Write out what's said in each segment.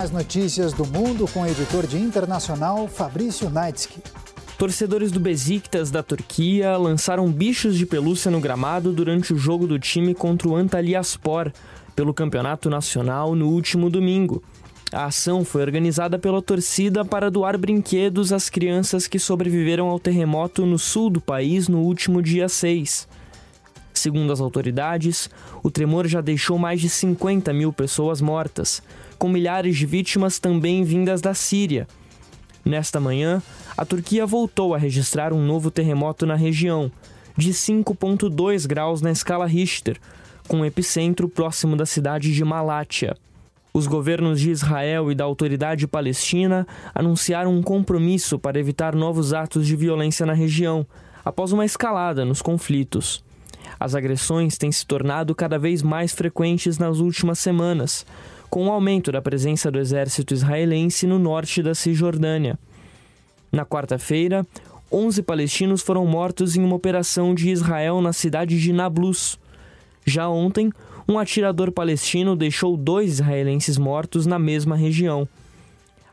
As notícias do mundo com o editor de internacional Fabrício Naitsky. Torcedores do Besiktas da Turquia lançaram bichos de pelúcia no gramado durante o jogo do time contra o Antalyaspor pelo Campeonato Nacional no último domingo. A ação foi organizada pela torcida para doar brinquedos às crianças que sobreviveram ao terremoto no sul do país no último dia 6. Segundo as autoridades, o tremor já deixou mais de 50 mil pessoas mortas, com milhares de vítimas também vindas da Síria. Nesta manhã, a Turquia voltou a registrar um novo terremoto na região, de 5,2 graus na escala Richter, com epicentro próximo da cidade de Malátia. Os governos de Israel e da Autoridade Palestina anunciaram um compromisso para evitar novos atos de violência na região, após uma escalada nos conflitos. As agressões têm se tornado cada vez mais frequentes nas últimas semanas, com o aumento da presença do exército israelense no norte da Cisjordânia. Na quarta-feira, 11 palestinos foram mortos em uma operação de Israel na cidade de Nablus. Já ontem, um atirador palestino deixou dois israelenses mortos na mesma região.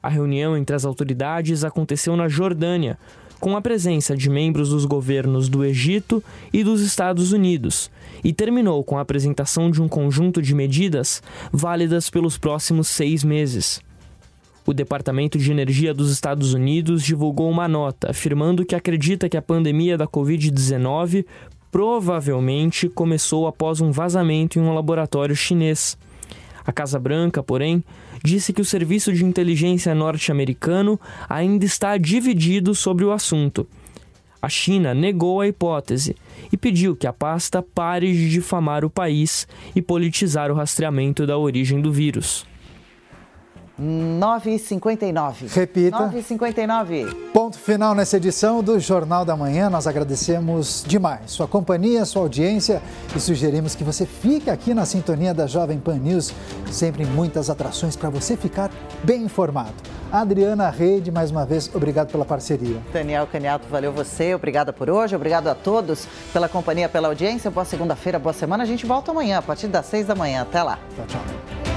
A reunião entre as autoridades aconteceu na Jordânia, com a presença de membros dos governos do Egito e dos Estados Unidos, e terminou com a apresentação de um conjunto de medidas válidas pelos próximos seis meses. O Departamento de Energia dos Estados Unidos divulgou uma nota afirmando que acredita que a pandemia da Covid-19 provavelmente começou após um vazamento em um laboratório chinês. A Casa Branca, porém, disse que o serviço de inteligência norte-americano ainda está dividido sobre o assunto. A China negou a hipótese e pediu que a pasta pare de difamar o país e politizar o rastreamento da origem do vírus. 9h59. Repita. 9h59. Ponto final nessa edição do Jornal da Manhã. Nós agradecemos demais sua companhia, sua audiência e sugerimos que você fique aqui na sintonia da Jovem Pan News. Sempre muitas atrações para você ficar bem informado. Adriana Reide, mais uma vez, obrigado pela parceria. Daniel Caniato, valeu você. Obrigada por hoje. Obrigado a todos pela companhia, pela audiência. Boa segunda-feira, boa semana. A gente volta amanhã, a partir das seis da manhã. Até lá. Tchau, tchau.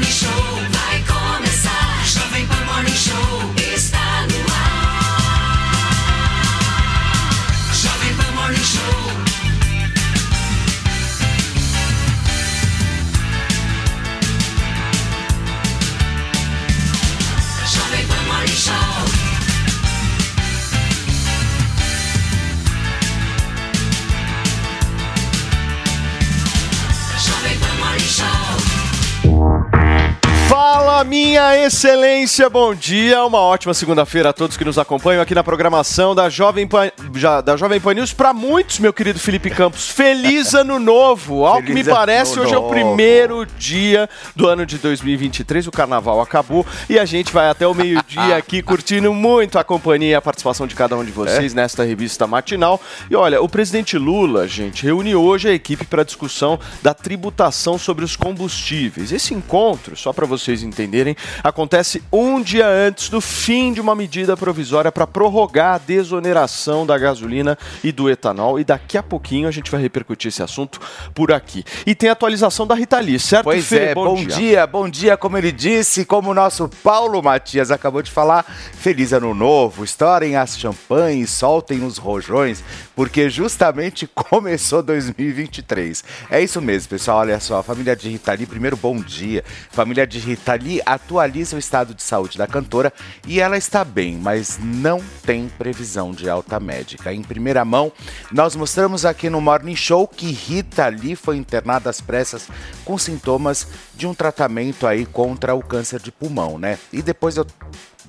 Jovem Pan Morning Show Fala, minha excelência, bom dia. Uma ótima segunda-feira a todos que nos acompanham aqui na programação da Jovem Pan, já- da Jovem Pan News. Para muitos, meu querido Felipe Campos, feliz ano novo. Ao que me Feliz parece, hoje é o novo. primeiro dia do ano de 2023. O carnaval acabou e a gente vai até o meio-dia aqui curtindo muito a companhia e a participação de cada um de vocês nesta revista matinal. E olha, o presidente Lula, gente, reúne hoje a equipe para discussão da tributação sobre os combustíveis. Esse encontro, só para vocês entenderem, saberem, acontece um dia antes do fim de uma medida provisória para prorrogar a desoneração da gasolina e do etanol. E daqui a pouquinho a gente vai repercutir esse assunto por aqui. E tem a atualização da Rita Lee, certo? Pois Fê? é, bom, dia. bom dia, como ele disse, como o nosso Paulo Matias acabou de falar, feliz ano novo, estourem as champanhes, soltem os rojões, porque justamente começou 2023. É isso mesmo, pessoal, olha só, a família de Rita Lee, primeiro bom dia, família de Rita Lee atualiza o estado de saúde da cantora e ela está bem, mas não tem previsão de alta médica. Em primeira mão, nós mostramos aqui no Morning Show que Rita Lee foi internada às pressas com sintomas de um tratamento aí contra o câncer de pulmão, né? E depois eu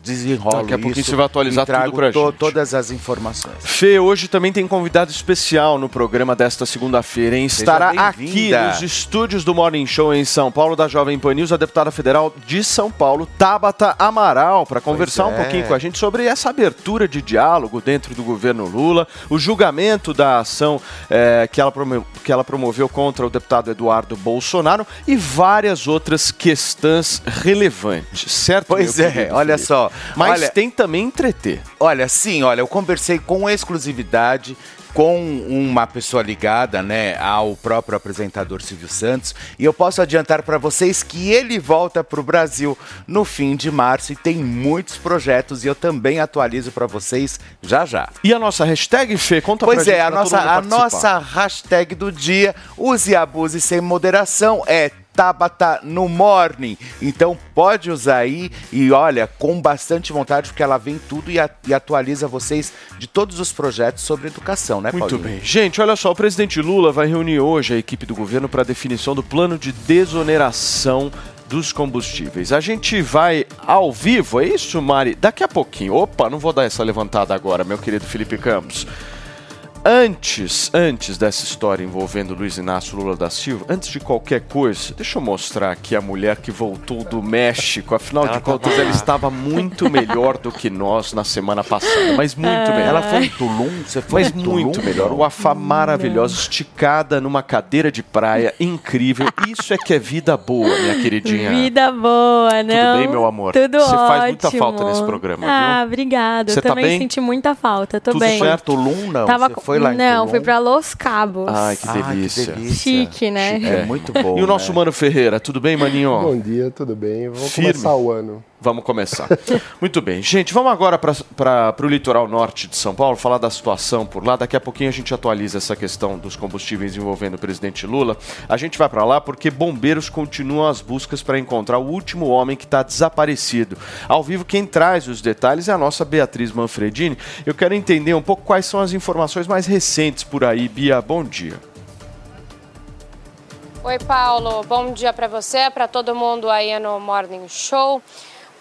desenrolo Daqui a pouquinho isso você vai atualizar tudo pra to- gente. todas as informações. Fê, hoje também tem convidado especial no programa desta segunda-feira, hein? Estará aqui nos estúdios do Morning Show em São Paulo, da Jovem Pan News, a deputada federal de São Paulo, Tabata Amaral, para conversar um é. pouquinho com a gente sobre essa abertura de diálogo dentro do governo Lula, o julgamento da ação eh, que, ela que ela promoveu contra o deputado Eduardo Bolsonaro e várias outras questões relevantes, certo? Pois é, olha Felipe? Mas olha, tem também entreter. Olha, sim, olha, eu conversei com exclusividade com uma pessoa ligada, né, ao próprio apresentador Silvio Santos, e eu posso adiantar para vocês que ele volta para o Brasil no fim de março e tem muitos projetos e eu também atualizo para vocês já já. E a nossa hashtag, Fê? Conta pra Pois gente. é, a pra todo nossa, a nossa hashtag do dia, use e abuse sem moderação, é Tabata no Morning. Então pode usar aí e olha, com bastante vontade, porque ela vem tudo e, a- e atualiza vocês de todos os projetos sobre educação, né, Muito Paulinho? bem. Gente, olha só, o presidente Lula vai reunir hoje a equipe do governo para definição do plano de desoneração dos combustíveis. A gente vai ao vivo, é isso, Mari? Daqui a pouquinho. Opa, não vou dar essa levantada agora, meu querido Felipe Campos. Antes, antes dessa história envolvendo Luiz Inácio Lula da Silva, antes de qualquer coisa, deixa eu mostrar aqui a mulher que voltou do México. Afinal de contas, ela estava muito melhor do que nós na semana passada, mas muito melhor. Ela foi em Tulum? Você foi Mas em Tulum? muito melhor. O Afá maravilhosa, esticada numa cadeira de praia, incrível. Isso é que é vida boa, minha queridinha. Vida boa, não? Tudo bem, meu amor? Tudo Você ótimo. faz muita falta nesse programa, Ah, viu? obrigada. Você Eu tá também bem? senti muita falta. Tô Tudo bem. certo? Tulum, não? Tava Você com- foi lá em Não, Tulum? fui pra Los Cabos. Ai, que Ah, que delícia. Chique, né? É muito bom. E o nosso né? Mano Ferreira, tudo bem, maninho? Bom dia, tudo bem? Vamos Firme. começar o ano. Vamos começar. Muito bem. Gente, vamos agora para o litoral norte de São Paulo, falar da situação por lá. Daqui a pouquinho a gente atualiza essa questão dos combustíveis envolvendo o presidente Lula. A gente vai para lá porque bombeiros continuam as buscas para encontrar o último homem que está desaparecido. Ao vivo, quem traz os detalhes é a nossa Beatriz Manfredini. Eu quero entender um pouco quais são as informações mais recentes por aí. Bia, bom dia. Oi, Paulo. Bom dia para você, para todo mundo aí no Morning Show.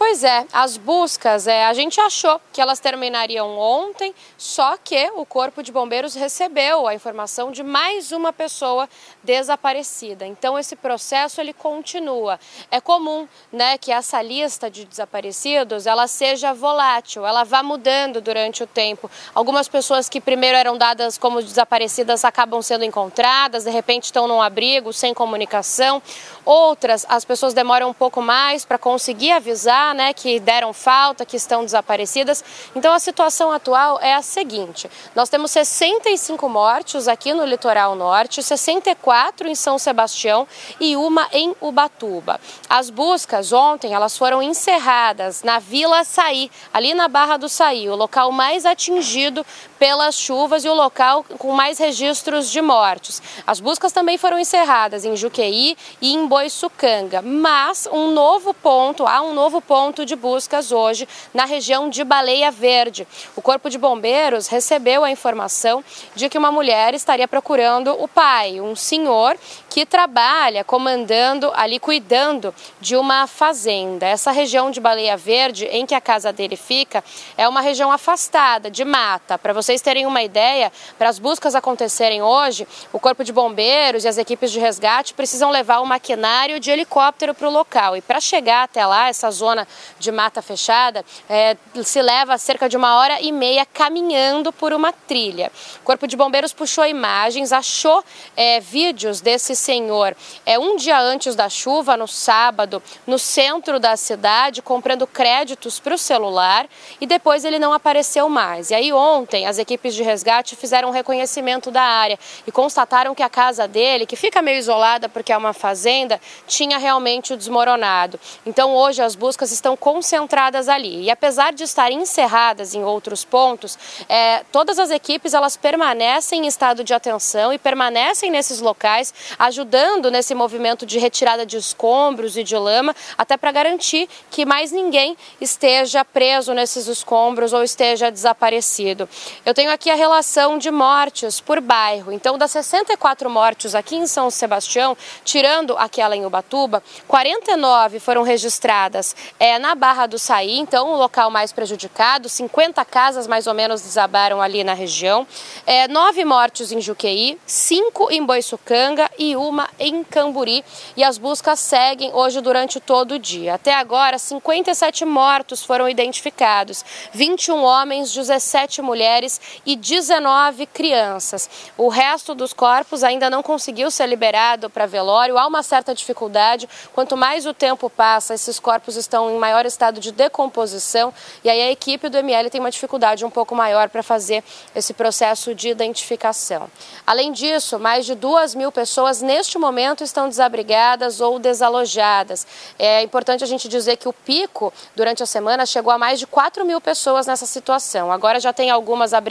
Pois é, as buscas, é, a gente achou que elas terminariam ontem, só que o Corpo de Bombeiros recebeu a informação de mais uma pessoa desaparecida. Então esse processo ele continua. É comum, né, que essa lista de desaparecidos ela seja volátil, ela vá mudando durante o tempo. Algumas pessoas que primeiro eram dadas como desaparecidas acabam sendo encontradas, de repente estão num abrigo sem comunicação. Outras, as pessoas demoram um pouco mais para conseguir avisar, né, que deram falta, que estão desaparecidas. Então a situação atual é a seguinte: nós temos 65 mortes aqui no litoral norte, 64 em São Sebastião e uma em Ubatuba. As buscas ontem elas foram encerradas na Vila Saí, ali na Barra do Saí, o local mais atingido pelas chuvas e o local com mais registros de mortes. As buscas também foram encerradas em Juqueí e em Boiçucanga, mas um novo ponto, há um novo ponto de buscas hoje na região de Baleia Verde. O Corpo de Bombeiros recebeu a informação de que uma mulher estaria procurando o pai, um senhor que trabalha comandando ali, cuidando de uma fazenda. Essa região de Baleia Verde, em que a casa dele fica, é uma região afastada de mata. Para você vocês terem uma ideia, para as buscas acontecerem hoje, o Corpo de Bombeiros e as equipes de resgate precisam levar o maquinário de helicóptero para o local. E para chegar até lá, essa zona de mata fechada, é, se leva cerca de uma hora e meia caminhando por uma trilha. O Corpo de Bombeiros puxou imagens, achou é, vídeos desse senhor é, um dia antes da chuva, no sábado, no centro da cidade, comprando créditos para o celular e depois ele não apareceu mais. E aí ontem as equipes de resgate fizeram um reconhecimento da área e constataram que a casa dele, que fica meio isolada porque é uma fazenda, tinha realmente desmoronado. Então hoje as buscas estão concentradas ali. E apesar de estarem encerradas em outros pontos, é, todas as equipes elas permanecem em estado de atenção e permanecem nesses locais, ajudando nesse movimento de retirada de escombros e de lama, até para garantir que mais ninguém esteja preso nesses escombros ou esteja desaparecido. Eu tenho aqui a relação de mortes por bairro. Então, das 64 mortes aqui em São Sebastião, tirando aquela em Ubatuba, 49 foram registradas é, na Barra do Saí, então o local mais prejudicado. 50 casas mais ou menos desabaram ali na região. É, nove mortes em Juqueí, cinco em Boiçucanga e uma em Camburi. E as buscas seguem hoje durante todo o dia. Até agora, 57 mortos foram identificados, 21 homens, 17 mulheres e 19 crianças. O resto dos corpos ainda não conseguiu ser liberado para velório. Há uma certa dificuldade. Quanto mais o tempo passa, esses corpos estão em maior estado de decomposição e aí a equipe do ML tem uma dificuldade um pouco maior para fazer esse processo de identificação. Além disso, mais de duas mil pessoas neste momento estão desabrigadas ou desalojadas. É importante a gente dizer que o pico durante a semana chegou a mais de 4 mil pessoas nessa situação. Agora já tem algumas abrigadas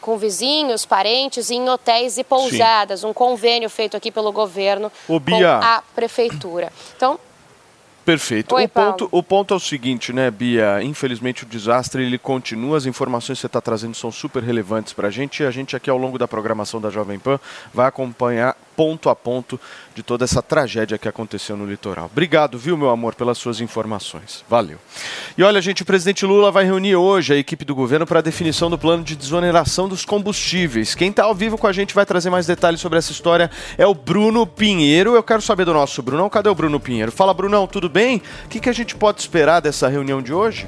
com vizinhos, parentes em hotéis e pousadas. Sim. Um convênio feito aqui pelo governo Ô, com a prefeitura. Então, Perfeito. Oi, o, ponto, o ponto é o seguinte, né, Bia? Infelizmente o desastre ele continua, as informações que você está trazendo são super relevantes para a gente e a gente aqui ao longo da programação da Jovem Pan vai acompanhar ponto a ponto de toda essa tragédia que aconteceu no litoral. Obrigado, viu, meu amor, pelas suas informações. Valeu. E olha, gente, o presidente Lula vai reunir hoje a equipe do governo para a definição do plano de desoneração dos combustíveis. Quem está ao vivo com a gente vai trazer mais detalhes sobre essa história é o Bruno Pinheiro. Eu quero saber do nosso Brunão. Cadê o Bruno Pinheiro? Fala, Brunão, tudo bem? O que, que a gente pode esperar dessa reunião de hoje?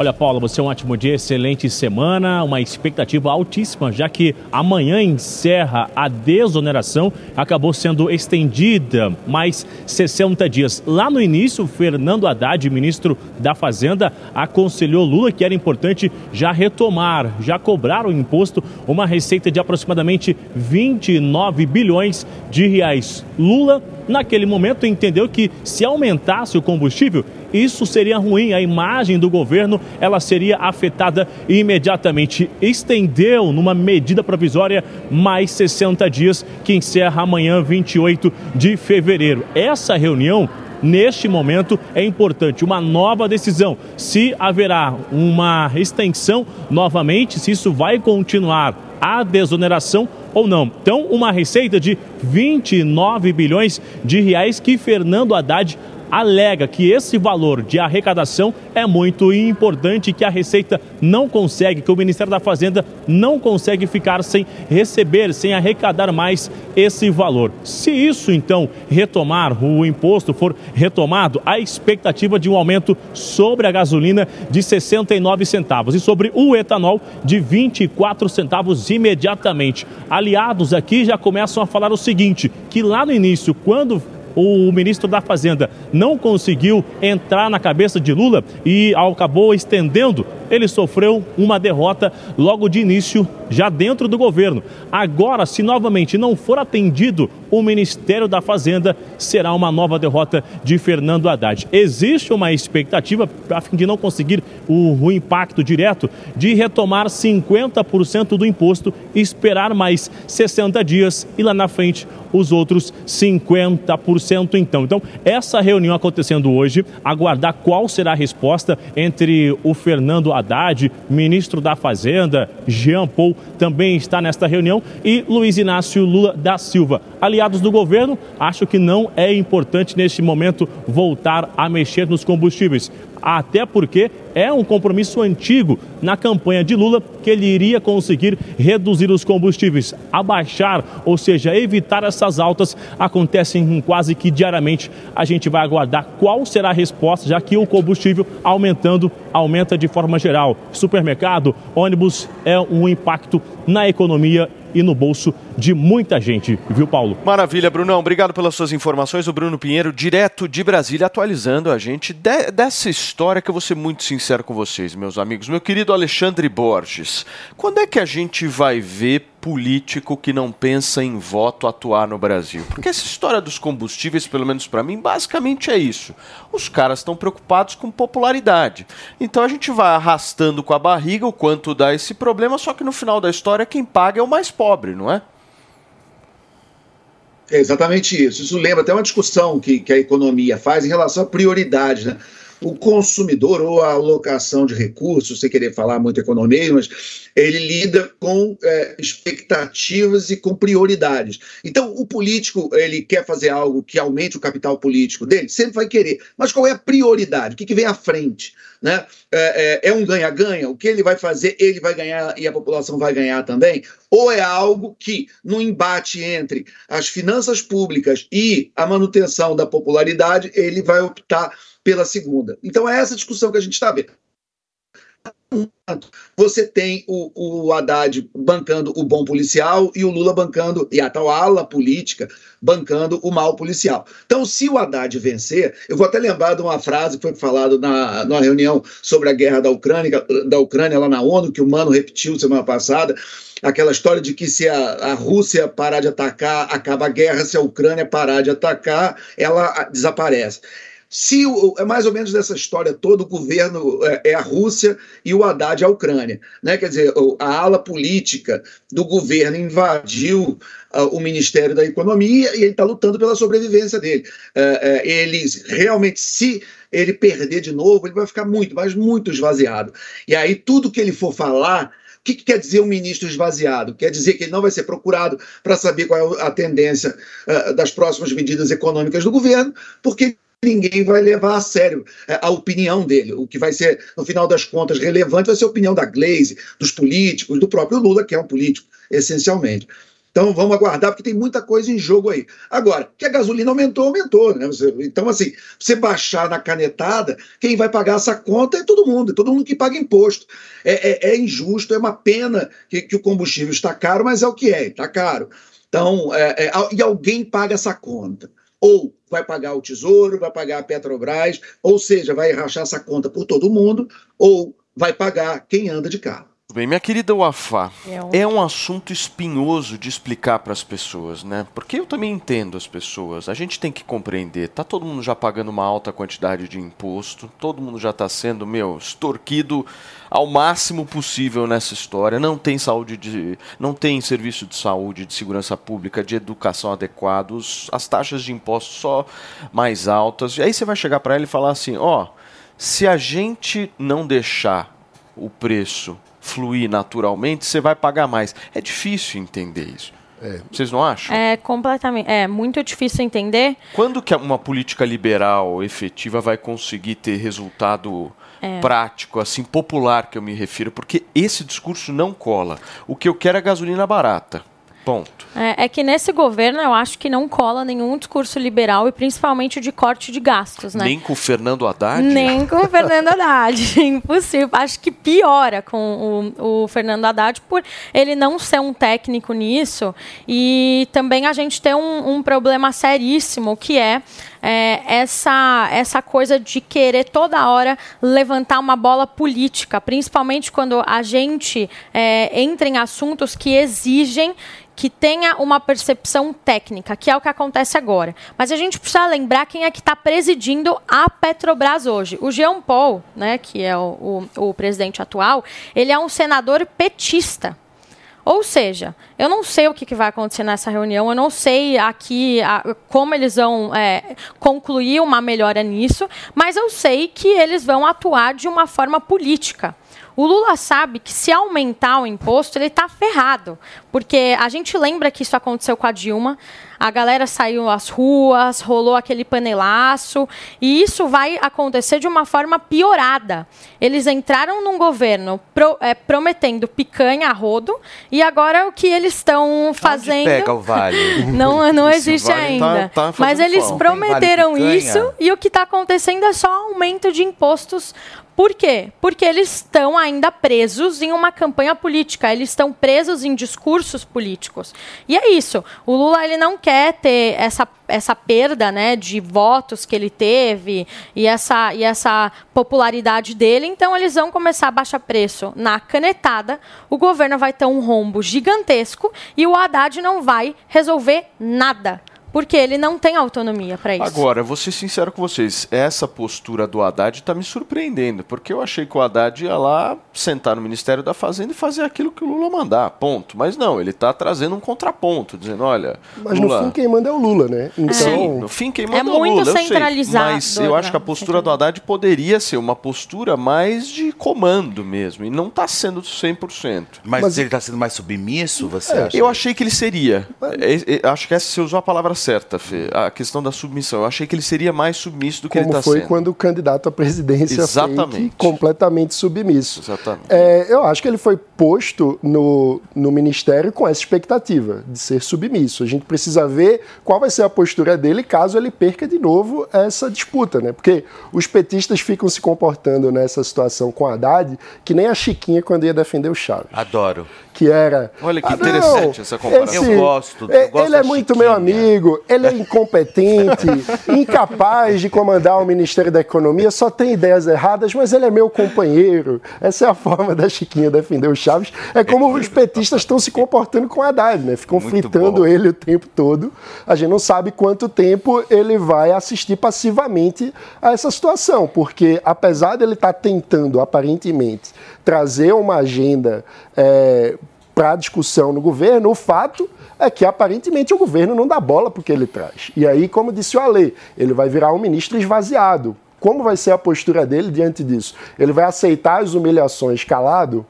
Olha, Paulo, você é um ótimo dia, excelente semana, uma expectativa altíssima, já que amanhã encerra a desoneração, acabou sendo estendida mais 60 dias. Lá no início, Fernando Haddad, ministro da Fazenda, aconselhou Lula que era importante já retomar, já cobrar o imposto, uma receita de aproximadamente 29 bilhões de reais. Lula naquele momento entendeu que se aumentasse o combustível, isso seria ruim, a imagem do governo ela seria afetada imediatamente. Estendeu numa medida provisória mais 60 dias que encerra amanhã, 28 de fevereiro. Essa reunião neste momento é importante uma nova decisão. Se haverá uma extensão novamente, se isso vai continuar a desoneração ou não. Então, uma receita de 29 bilhões de reais que Fernando Haddad alega que esse valor de arrecadação é muito importante que a Receita não consegue, que o Ministério da Fazenda não consegue ficar sem receber, sem arrecadar mais esse valor. Se isso então retomar, o imposto for retomado, a expectativa de um aumento sobre a gasolina de 69 centavos e sobre o etanol de 24 centavos imediatamente. Aliados aqui já começam a falar o seguinte, que lá no início, quando o ministro da Fazenda não conseguiu entrar na cabeça de Lula e acabou estendendo ele sofreu uma derrota logo de início, já dentro do governo. Agora, se novamente não for atendido o Ministério da Fazenda, será uma nova derrota de Fernando Haddad. Existe uma expectativa, a fim de não conseguir o, o impacto direto, de retomar 50% do imposto esperar mais 60 dias e lá na frente os outros 50% então. Então, essa reunião acontecendo hoje, aguardar qual será a resposta entre o Fernando Haddad, ministro da Fazenda, Jean Paul, também está nesta reunião, e Luiz Inácio Lula da Silva. Aliados do governo, acho que não é importante neste momento voltar a mexer nos combustíveis. até porque é um compromisso antigo na campanha de Lula que ele iria conseguir reduzir os combustíveis, abaixar, ou seja, evitar essas altas acontecem quase que diariamente. A gente vai aguardar qual será a resposta, já que o combustível aumentando aumenta de forma geral. Supermercado, ônibus é um impacto na economia e no bolso de muita gente, viu, Paulo? Maravilha, Brunão. Obrigado pelas suas informações. O Bruno Pinheiro, direto de Brasília, atualizando a gente de- dessa história que eu vou ser muito sincero com vocês, meus amigos. Meu querido Alexandre Borges, quando é que a gente vai ver político que não pensa em voto atuar no Brasil? Porque essa história dos combustíveis, pelo menos para mim, basicamente é isso. Os caras estão preocupados com popularidade. Então a gente vai arrastando com a barriga o quanto dá esse problema, só que no final da história quem paga é o mais pobre, não é? É exatamente isso. Isso lembra até uma discussão que, que a economia faz em relação a prioridades, né? O consumidor ou a alocação de recursos, sem querer falar muito economia, mas ele lida com é, expectativas e com prioridades. Então, o político, ele quer fazer algo que aumente o capital político dele, sempre vai querer. Mas qual é a prioridade? O que, que vem à frente? Né? É, é- é um ganha-ganha? O que ele vai fazer, ele vai ganhar e a população vai ganhar também? Ou é algo que, no embate entre as finanças públicas e a manutenção da popularidade, ele vai optar pela segunda? Então, é essa discussão que a gente está vendo. Você tem o, o Haddad bancando o bom policial e o Lula bancando, e a tal ala política bancando o mal policial. Então, se o Haddad vencer, eu vou até lembrar de uma frase que foi falada na, numa reunião sobre a guerra da Ucrânia, da Ucrânia lá na ONU, que o Mano repetiu semana passada, aquela história de que se a, a Rússia parar de atacar, acaba a guerra, se a Ucrânia parar de atacar, ela desaparece. Se o, é mais ou menos dessa história toda, o governo é, é a Rússia e o Haddad é a Ucrânia. Né? Quer dizer, a ala política do governo invadiu ah, o Ministério da Economia e ele está lutando pela sobrevivência dele. É, é, ele realmente, se ele perder de novo, ele vai ficar muito, mas muito esvaziado. E aí, tudo que ele for falar. O que, que quer dizer um ministro esvaziado? Quer dizer que ele não vai ser procurado para saber qual é a tendência ah, das próximas medidas econômicas do governo, porque ninguém vai levar a sério é, a opinião dele. O que vai ser, no final das contas, relevante vai ser a opinião da Glaze, dos políticos, do próprio Lula, que é um político, essencialmente. Então vamos aguardar, porque tem muita coisa em jogo aí. Agora, que a gasolina aumentou, aumentou. Né? Então, assim, você baixar na canetada, quem vai pagar essa conta é todo mundo, é todo mundo que paga imposto. É, é- é injusto, é uma pena que, que o combustível está caro, mas é o que é, está caro. Então, é, é, e alguém paga essa conta. Ou vai pagar o Tesouro, vai pagar a Petrobras, ou seja, vai rachar essa conta por todo mundo, ou vai pagar quem anda de carro. Bem, minha querida Wafá, É um- é um assunto espinhoso de explicar para as pessoas, né? Porque eu também entendo as pessoas. A gente tem que compreender. Tá todo mundo já pagando uma alta quantidade de imposto, todo mundo já está sendo, meu, extorquido ao máximo possível nessa história. Não tem saúde de, não tem serviço de saúde, de segurança pública, de educação adequados, as taxas de impostos só mais altas. E aí você vai chegar para ela e falar assim, ó, se a gente não deixar o preço fluir naturalmente, você vai pagar mais. É difícil entender isso. Vocês não acham? É completamente. É muito difícil entender. Quando que uma política liberal efetiva vai conseguir ter resultado É. prático, assim, popular que eu me refiro? Porque esse discurso não cola. O que eu quero é gasolina barata. Ponto. É, é que nesse governo eu acho que não cola nenhum discurso liberal e principalmente de corte de gastos, né? Nem com o Fernando Haddad? Nem com o Fernando Haddad. Impossível. Acho que piora com o, o Fernando Haddad por ele não ser um técnico nisso. E também a gente tem um, um problema seríssimo que é, é, essa, essa coisa de querer toda hora levantar uma bola política, principalmente quando a gente é, entra em assuntos que exigem que tenha uma percepção técnica, que é o que acontece agora. Mas a gente precisa lembrar quem é que está presidindo a Petrobras hoje. O Jean Paul, né, que é o, o, o presidente atual, ele é um senador petista. Ou seja, eu não sei o que, vai acontecer nessa reunião, eu não sei aqui a- como eles vão é, concluir uma melhora nisso, mas eu sei que eles vão atuar de uma forma política. O Lula sabe que se aumentar o imposto, ele está ferrado. Porque a gente lembra que isso aconteceu com a Dilma, a galera saiu às ruas, rolou aquele panelaço, e isso vai acontecer de uma forma piorada. Eles entraram num governo pro, é, prometendo picanha a rodo, e agora o que eles estão fazendo. Pega o vale. Não, não existe vale tá- ainda. tá fazendo Mas eles falta. prometeram Vale isso e o que está acontecendo é só aumento de impostos. Por quê? Porque eles estão ainda presos em uma campanha política, eles estão presos em discursos políticos. E é isso. O Lula ele não quer ter essa, essa perda né, de votos que ele teve e essa, e essa popularidade dele, então eles vão começar a baixar preço na canetada, o governo vai ter um rombo gigantesco e o Haddad não vai resolver nada. Porque ele não tem autonomia para isso. Agora, vou ser sincero com vocês, essa postura do Haddad está me surpreendendo, porque eu achei que o Haddad ia lá sentar no Ministério da Fazenda e fazer aquilo que o Lula mandar, ponto. Mas não, ele está trazendo um contraponto, dizendo, olha, Mas Lula... no fim quem manda é o Lula, né? Então, Sim, no fim quem manda é, o muito Lula, eu sei, centralizado, mas eu acho que a postura do Haddad poderia ser uma postura mais de comando mesmo, e não está sendo 100%. Mas, ele está sendo mais submisso, você acha? Eu achei que ele seria. É, é, acho que essa você usou a palavra certa, Fê. A questão da submissão. Eu achei que ele seria mais submisso do que ele como está foi sendo. quando o candidato à presidência Exatamente. fake, completamente submisso. Exatamente. É, eu acho que ele foi posto no, no ministério com essa expectativa de ser submisso. A gente precisa ver qual vai ser a postura dele caso ele perca de novo essa disputa, né? Porque os petistas ficam se comportando nessa situação com Haddad que nem a Chiquinha quando ia defender o Chaves. Adoro. Que era. Olha que "Ah, interessante não, essa comparação. esse- Eu gosto, é- eu gosto ele é muito meu amigo, ele é incompetente, incapaz de comandar o Ministério da Economia, só tem ideias erradas, mas ele é meu companheiro. Essa é a forma da Chiquinha defender o Chaves. É como os petistas estão se comportando com o Haddad, né? Ficam fritando ele o tempo todo. A gente não sabe quanto tempo ele vai assistir passivamente a essa situação, porque apesar dele estar tentando, aparentemente, trazer uma agenda para discussão no governo, o fato é que aparentemente o governo não dá bola para o que ele traz. E aí, como disse o Ale, ele vai virar um ministro esvaziado. Como vai ser a postura dele diante disso? Ele vai aceitar as humilhações calado?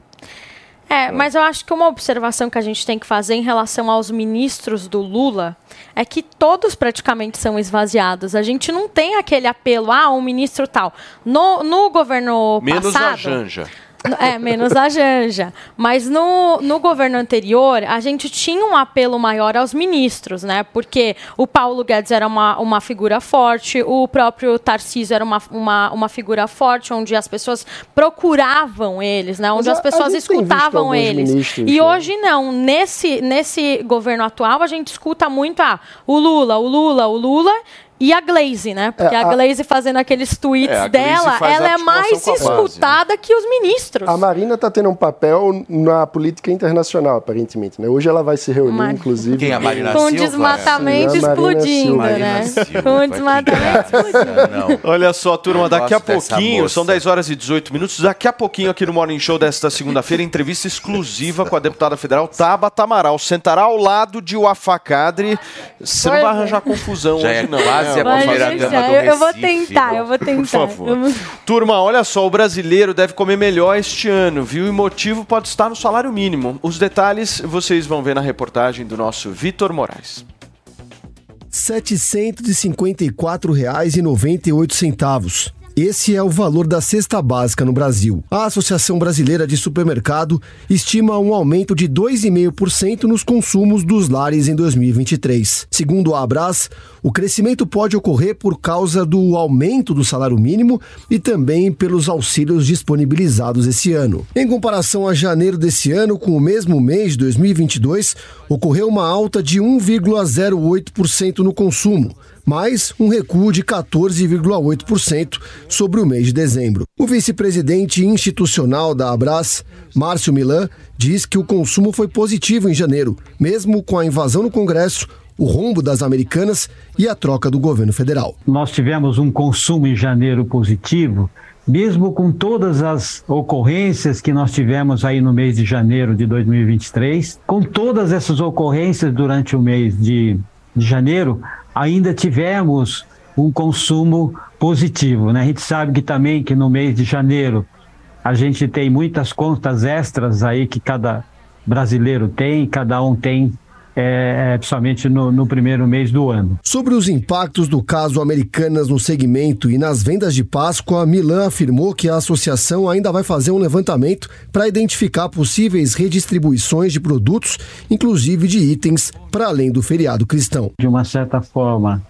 É, mas eu acho que uma observação que a gente tem que fazer em relação aos ministros do Lula é que todos praticamente são esvaziados. A gente não tem aquele apelo, ah, um ministro tal. No, no governo Menos passado. a Janja. É, menos a Janja. Mas no, no governo anterior, a gente tinha um apelo maior aos ministros, né? Porque o Paulo Guedes era uma, uma figura forte, o próprio Tarcísio era uma, uma, uma figura forte, onde as pessoas procuravam eles, né? Onde Mas as pessoas escutavam eles. ministros, E né? hoje não. Nesse, nesse governo atual, a gente escuta muito ah, o Lula, o Lula, o Lula. E a Glaze, né? Porque É, a a- Glaze fazendo aqueles tweets É, dela, ela é mais né? escutada que os ministros. A Marina está tendo um papel na política internacional, aparentemente. Né? Hoje ela vai se reunir, Mar- inclusive. Quem, a Marina Com Silva? desmatamento Sim, explodindo, Silva. né? Silva, Com desmatamento explodindo. Olha só, turma, daqui a pouquinho, são 10 horas e 18 minutos, daqui a pouquinho aqui no Morning Show desta segunda-feira, entrevista exclusiva com a deputada federal Tabata Amaral. Sentará ao lado de Wafa Kadri. Você não vai Pois é. arranjar confusão Já hoje, é não. quase né? a primeira dama do eu, eu vou tentar, eu vou tentar. Por favor. Turma, olha só, o brasileiro deve comer melhor este ano, viu? E motivo pode estar no salário mínimo. Os detalhes vocês vão ver na reportagem do nosso Vitor Moraes. R$ 754,98. Esse é o valor da cesta básica no Brasil. A Associação Brasileira de Supermercado estima um aumento de 2,5% nos consumos dos lares em 2023. Segundo a Abras, o crescimento pode ocorrer por causa do aumento do salário mínimo e também pelos auxílios disponibilizados esse ano. Em comparação a janeiro desse ano, com o mesmo mês de 2022, ocorreu uma alta de 1,08% no consumo mais um recuo de 14,8% sobre o mês de dezembro. O vice-presidente institucional da Abras, Márcio Milan, diz que o consumo foi positivo em janeiro, mesmo com a invasão no Congresso, o rombo das americanas e a troca do governo federal. Nós tivemos um consumo em janeiro positivo, mesmo com todas as ocorrências que nós tivemos aí no mês de janeiro de 2023, com todas essas ocorrências durante o mês de, de janeiro, ainda tivemos um consumo positivo. Né? A gente sabe que também que no mês de janeiro A gente tem muitas contas extras aí que cada brasileiro tem, cada um tem é, principalmente no, no, primeiro mês do ano. Sobre os impactos do caso Americanas no segmento e nas vendas de Páscoa, Milan afirmou que a associação ainda vai fazer um levantamento para identificar possíveis redistribuições de produtos, inclusive de itens, para além do feriado cristão. De uma certa forma,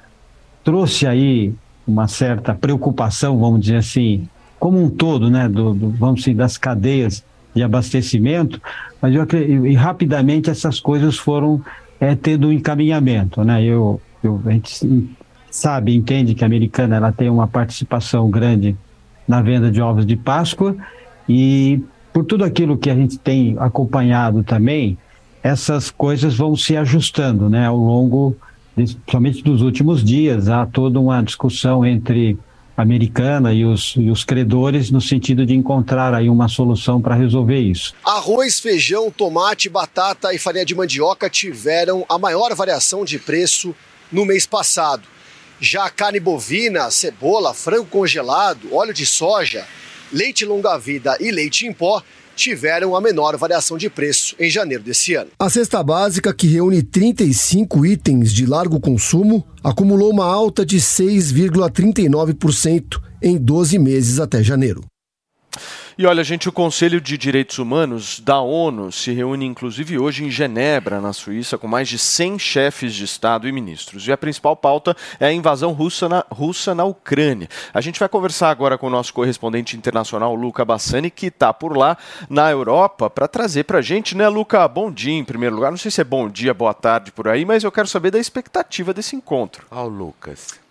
trouxe aí uma certa preocupação, vamos dizer assim, como um todo, né, do, do vamos dizer, das cadeias de abastecimento, mas eu, e rapidamente essas coisas foram é, tendo um encaminhamento, né? Eu, eu, a gente sabe, entende que a americana ela tem uma participação grande na venda de ovos de Páscoa e por tudo aquilo que a gente tem acompanhado também, essas coisas vão se ajustando, né? Ao longo, principalmente dos últimos dias, há toda uma discussão entre americana e os, e os credores no sentido de encontrar aí uma solução para resolver isso. Arroz, feijão, tomate, batata e farinha de mandioca tiveram a maior variação de preço no mês passado. Já carne bovina, cebola, frango congelado, óleo de soja, leite longa-vida e leite em pó tiveram a menor variação de preço em janeiro desse ano. A cesta básica, que reúne 35 itens de largo consumo, acumulou uma alta de 6,39% em 12 meses até janeiro. E olha, gente, o Conselho de Direitos Humanos da ONU se reúne inclusive hoje em Genebra, na Suíça, com mais de 100 chefes de Estado e ministros. E a principal pauta é a invasão russa na, russa na Ucrânia. A gente vai conversar agora com o nosso correspondente internacional, Luca Bassani, que está por lá na Europa, para trazer para a gente, né, Luca? Bom dia em primeiro lugar. Não sei se é bom dia, boa tarde por aí, mas eu quero saber da expectativa desse encontro. Ó, oh, Lucas.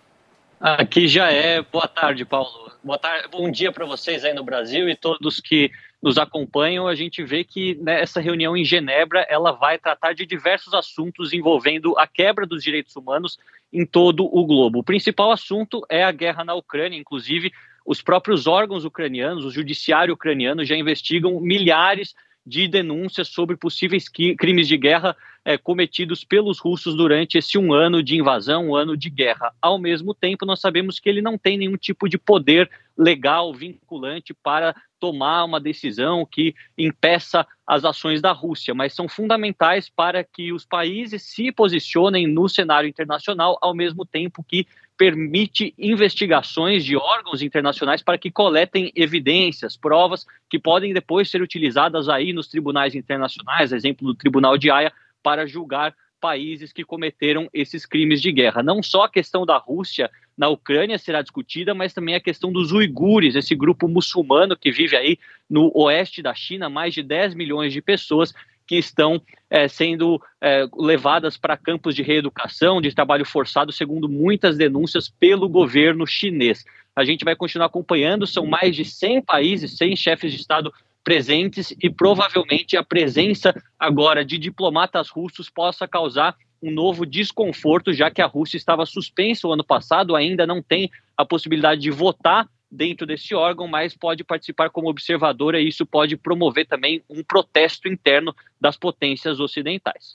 Aqui já é. Boa tarde, Paulo boa tarde, bom dia para vocês aí no Brasil e todos que nos acompanham. A gente vê que nessa reunião em Genebra ela vai tratar de diversos assuntos envolvendo a quebra dos direitos humanos em todo o globo. O principal assunto é a guerra na Ucrânia, inclusive os próprios órgãos ucranianos, o judiciário ucraniano já investigam milhares de denúncias sobre possíveis crimes de guerra é, cometidos pelos russos durante esse um ano de invasão, um ano de guerra. Ao mesmo tempo, nós sabemos que ele não tem nenhum tipo de poder legal vinculante para tomar uma decisão que impeça as ações da Rússia, mas são fundamentais para que os países se posicionem no cenário internacional, ao mesmo tempo que permite investigações de órgãos internacionais para que coletem evidências, provas que podem depois ser utilizadas aí nos tribunais internacionais, exemplo do Tribunal de Haia, para julgar países que cometeram esses crimes de guerra. Não só a questão da Rússia na Ucrânia será discutida, mas também a questão dos uigures, esse grupo muçulmano que vive aí no oeste da China, mais de 10 milhões de pessoas que estão é, sendo é, levadas para campos de reeducação, de trabalho forçado, segundo muitas denúncias pelo governo chinês. A gente vai continuar acompanhando, são mais de 100 países, 100 chefes de Estado presentes e provavelmente a presença agora de diplomatas russos possa causar um novo desconforto, já que a Rússia estava suspensa o ano passado, ainda não tem a possibilidade de votar dentro desse órgão, mas pode participar como observadora e isso pode promover também um protesto interno das potências ocidentais.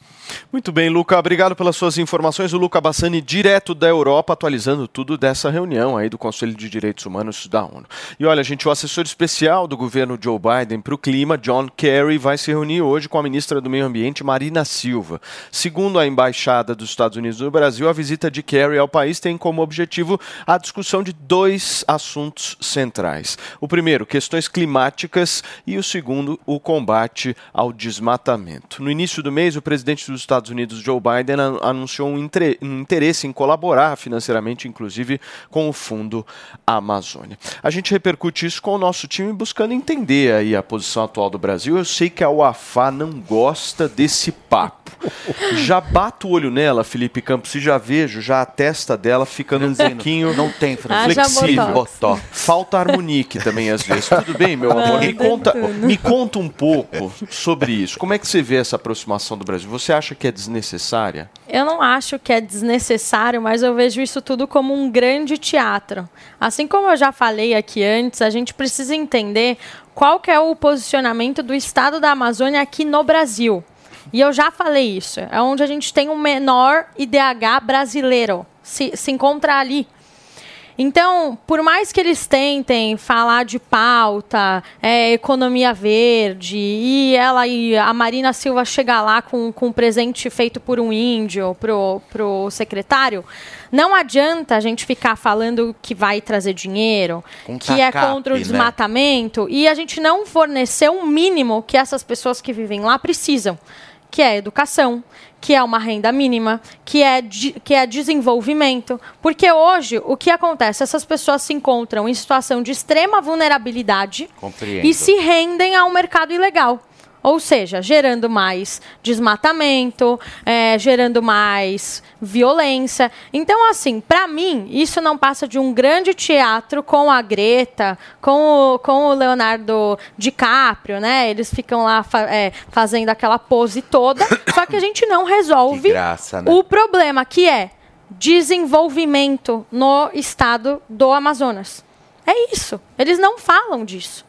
Muito bem, Luca, obrigado pelas suas informações. O Luca Bassani, direto da Europa, atualizando tudo dessa reunião aí do Conselho de Direitos Humanos da ONU. E olha, gente, o assessor especial do governo Joe Biden para o clima, John Kerry, vai se reunir hoje com a ministra do Meio Ambiente, Marina Silva. Segundo a embaixada dos Estados Unidos no Brasil, a visita de Kerry ao país tem como objetivo a discussão de dois assuntos centrais. O primeiro, questões climáticas, e o segundo, o combate ao desmatamento no início do mês, o presidente dos Estados Unidos, Joe Biden, anunciou um, interesse em colaborar financeiramente, inclusive, com o Fundo Amazônia. A gente repercute isso com o nosso time, buscando entender aí a posição atual do Brasil. Eu sei que a UAFA não gosta desse papo. Já bato o olho nela, Felipe Campos, e já vejo já a testa dela ficando um pouquinho não tem flexível. Falta harmonique também às vezes. Tudo bem, meu amor? Me conta, me conta um pouco sobre isso. Como é que que você vê essa aproximação do Brasil? Você acha que é desnecessária? Eu não acho que é desnecessário, mas eu vejo isso tudo como um grande teatro. Assim como eu já falei aqui antes, a gente precisa entender qual que é o posicionamento do estado da Amazônia aqui no Brasil. E eu já falei isso. É onde a gente tem o menor IDH brasileiro. Se, se encontra ali. Então, por mais que eles tentem falar de pauta, é, economia verde, e ela e a Marina Silva chegar lá com, com um presente feito por um índio pro, pro secretário, não adianta a gente ficar falando que vai trazer dinheiro, Com que é contra o né? desmatamento, e a gente não fornecer um mínimo que essas pessoas que vivem lá precisam, que é educação, que é uma renda mínima, que é, que é desenvolvimento. Porque hoje, o que acontece? Essas pessoas se encontram em situação de extrema vulnerabilidade Compreendo. e se rendem ao mercado ilegal. Ou seja, gerando mais desmatamento, eh, gerando mais violência. Então, assim, para mim, isso não passa de um grande teatro com a Greta, com o, com o Leonardo DiCaprio, né? Eles ficam lá fa- eh, fazendo aquela pose toda, só que a gente não resolve graça, né? o problema, que é desenvolvimento no estado do Amazonas. É isso. Eles não falam disso.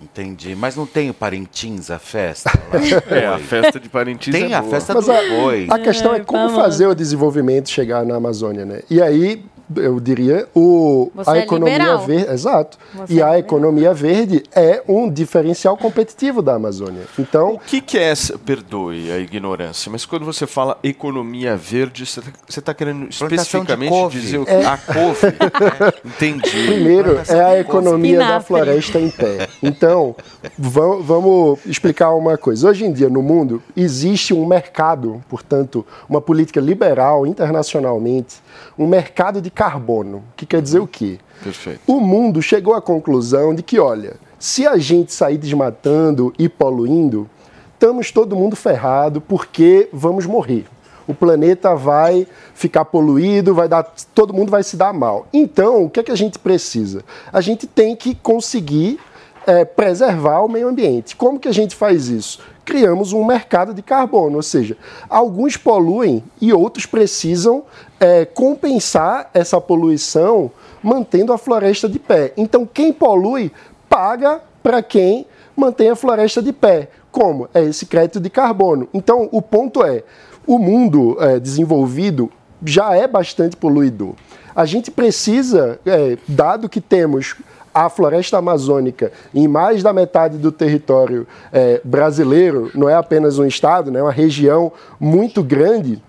Entendi. Mas não tem o Parintins a festa? É, a festa de Parintins Tem é a boa. festa Mas do a, boi. a questão é como fazer o desenvolvimento chegar na Amazônia, né? E aí, eu diria, o, Você a é economia liberal. verde. Exato. Você e é a economia verde é um diferencial competitivo da Amazônia. Então, O que, que é essa? Perdoe a ignorância, mas quando você fala economia verde, você está querendo Plantação de especificamente dizer o que? É. A couve? né? Entendi. Primeiro é a economia da floresta em pé. Então, va- vamos explicar uma coisa. Hoje em dia, no mundo, existe um mercado, portanto, uma política liberal internacionalmente, um mercado de carbono, que quer dizer o quê? Perfeito. O mundo chegou à conclusão de que, olha, se a gente sair desmatando e poluindo, estamos todo mundo ferrado porque vamos morrer. O planeta vai ficar poluído, vai dar, todo mundo vai se dar mal. Então, o que é que a gente precisa? A gente tem que conseguir é, preservar o meio ambiente. Como que a gente faz isso? Criamos um mercado de carbono, ou seja, alguns poluem e outros precisam é, compensar essa poluição mantendo a floresta de pé. Então, quem polui paga para quem mantém a floresta de pé. Como? É esse crédito de carbono. Então, o ponto é: o mundo é, desenvolvido já é bastante poluidor. A gente precisa, é, dado que temos a floresta amazônica em mais da metade do território é, brasileiro, não é apenas um estado, né, é uma região muito grande,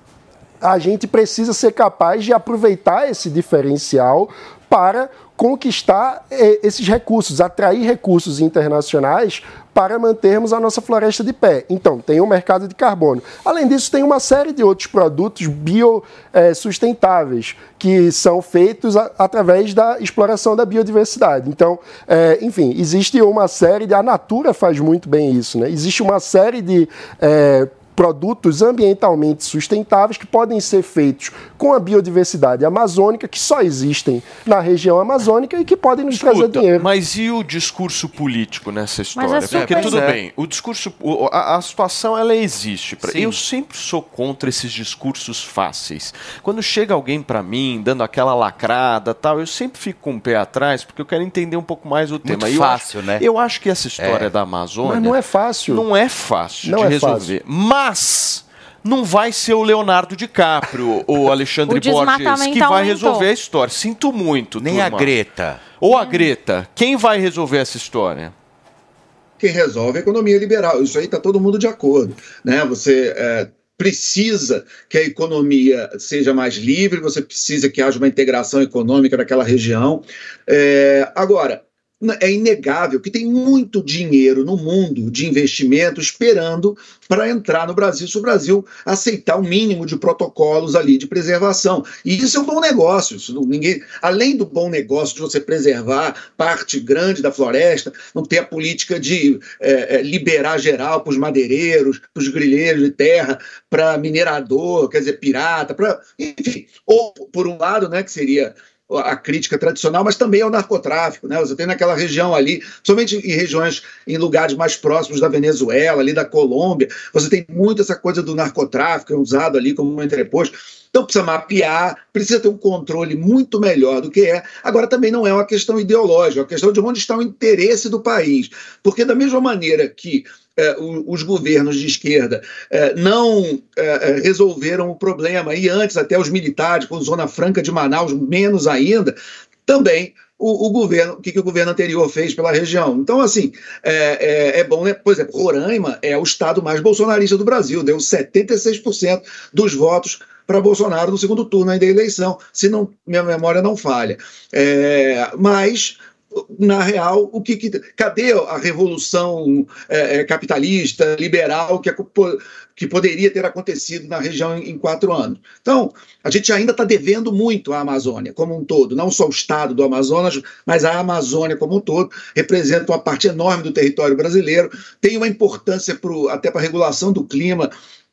a gente precisa ser capaz de aproveitar esse diferencial para conquistar eh, esses recursos, atrair recursos internacionais para mantermos a nossa floresta de pé. Então, tem o mercado de carbono. Além disso, tem uma série de outros produtos biosustentáveis que são feitos a- através da exploração da biodiversidade. Então, eh, enfim, existe uma série de. A Natura faz muito bem isso, né? Existe uma série de. eh, produtos ambientalmente sustentáveis que podem ser feitos com a biodiversidade amazônica, que só existem na região amazônica e que podem nos trazer Escuta, dinheiro. Mas e o discurso político nessa história? é super- Porque tudo é. bem, o discurso, a, a situação ela existe. Pra- Sim. Eu sempre sou contra esses discursos fáceis. Quando chega alguém pra mim dando aquela lacrada, tal, eu sempre fico com o pé atrás porque eu quero entender um pouco mais o tema. E eu fácil, acho- né? Eu acho que essa história É. da Amazônia Mas não é fácil. não é fácil Não de é resolver. Mas não vai ser o Leonardo DiCaprio ou Alexandre O Borges que vai aumentou. resolver a história. Sinto muito, Nem a turma. Greta. Ou a Greta. Quem vai resolver essa história? quem resolve é a economia liberal. Isso aí está todo mundo de acordo. Né? Você é, precisa que a economia seja mais livre, você precisa que haja uma integração econômica naquela região. É, agora, é inegável que tem muito dinheiro no mundo de investimento esperando para entrar no Brasil, se o Brasil aceitar o mínimo de protocolos ali de preservação. E isso é um bom negócio. Isso não- ninguém, além do bom negócio de você preservar parte grande da floresta, não ter a política de é, é, liberar geral para os madeireiros, para os grileiros de terra, para minerador, quer dizer, pirata, para. Enfim. Ou, por um lado, né, que seria a crítica tradicional, mas também ao narcotráfico, né? Você tem naquela região ali, somente em regiões, em lugares mais próximos da Venezuela, ali da Colômbia, você tem muito essa coisa do narcotráfico usado ali como um entreposto. Então precisa mapear, precisa ter um controle muito melhor do que é. Agora também não é uma questão ideológica, é uma questão de onde está o interesse do país. Porque da mesma maneira que os governos de esquerda eh, não eh, resolveram o problema, e antes até os militares, com Zona Franca de Manaus, menos ainda, também o, o governo, o que, que o governo anterior fez pela região. Então, assim, é, é, é bom, né? Por exemplo, Roraima é o estado mais bolsonarista do Brasil, deu 76% dos votos para Bolsonaro no segundo turno aí da eleição, se não minha memória não falha. É, mas na real, o que, que cadê a revolução é, é capitalista, liberal que, que poderia ter acontecido na região em, em quatro anos? Então, a gente ainda está devendo muito à Amazônia como um todo, não só o estado do Amazonas, mas a Amazônia como um todo representa uma parte enorme do território brasileiro, tem uma importância pro, até para a regulação do clima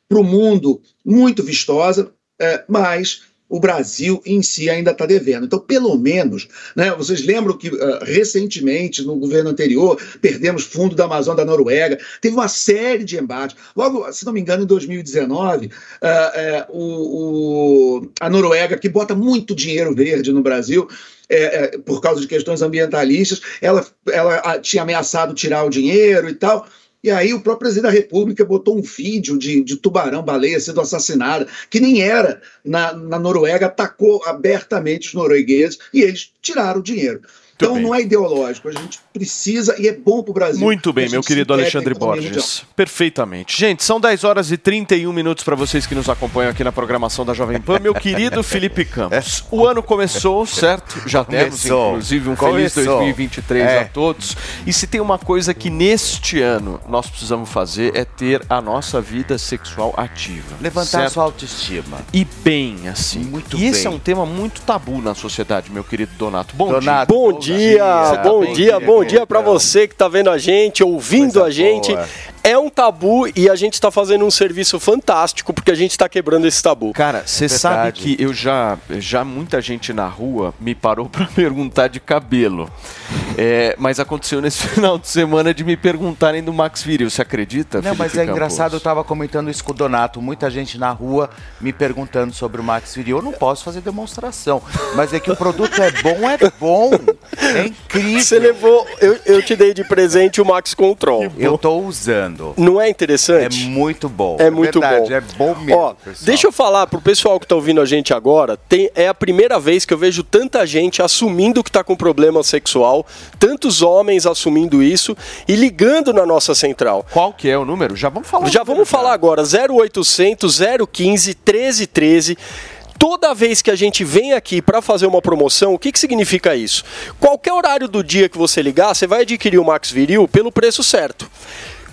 para o mundo muito vistosa, é, mas o Brasil em si ainda está devendo. Então, pelo menos, né, vocês lembram que uh, recentemente, no governo anterior, perdemos fundo da Amazônia da Noruega, teve uma série de embates. Logo, se não me engano, em 2019, uh, uh, o, o, a Noruega, que bota muito dinheiro verde no Brasil, é, é, por causa de questões ambientalistas, ela, ela tinha ameaçado tirar o dinheiro e tal. E aí o próprio presidente da República botou um vídeo de, de tubarão, baleia sendo assassinada, que nem era na, na Noruega, atacou abertamente os noruegueses e eles tiraram o dinheiro. Então bem. não é ideológico, a gente precisa e é bom para o Brasil. Muito bem, a meu querido Alexandre Borges. Perfeitamente. Gente, são 10 horas e 31 minutos para vocês que nos acompanham aqui na programação da Jovem Pan. Meu querido Felipe Campos, o ano começou, certo? Já temos, Começou. inclusive, um feliz Começou. 2023 É. a todos. E se tem uma coisa que neste ano nós precisamos fazer é ter a nossa vida sexual ativa. Levantar certo? sua autoestima. E bem, assim. Muito e esse bem. é um tema muito tabu na sociedade, meu querido Donato. Bom Donato, dia. Bom dia, bom dia, bom dia para você que tá vendo a gente, ouvindo a gente. boa. É um tabu e a gente está fazendo um serviço fantástico porque a gente está quebrando esse tabu. Cara, você sabe que eu já, já muita gente na rua me parou pra perguntar de cabelo. É, mas aconteceu nesse final de semana de me perguntarem do Max Viril, você acredita? Não, mas Felipe é Campos? engraçado, eu tava comentando isso com o Donato, muita gente na rua me perguntando sobre o Max Viril. Eu não posso fazer demonstração, mas é que o produto é bom, é bom. É incrível. Você levou, eu, eu te dei de presente o Max Control. Eu tô usando. Não é interessante? É muito bom. É muito verdade, bom. É bom mesmo. Ó, deixa eu falar pro pessoal que tá ouvindo a gente agora, tem, é a primeira vez que eu vejo tanta gente assumindo que tá com problema sexual, tantos homens assumindo isso e ligando na nossa central. Qual que é o número? Já vamos falar. Já vamos falar agora, 0800 015 1313. Toda vez que a gente vem aqui para fazer uma promoção, o que, que significa isso? Qualquer horário do dia que você ligar, você vai adquirir o Max Viril pelo preço certo.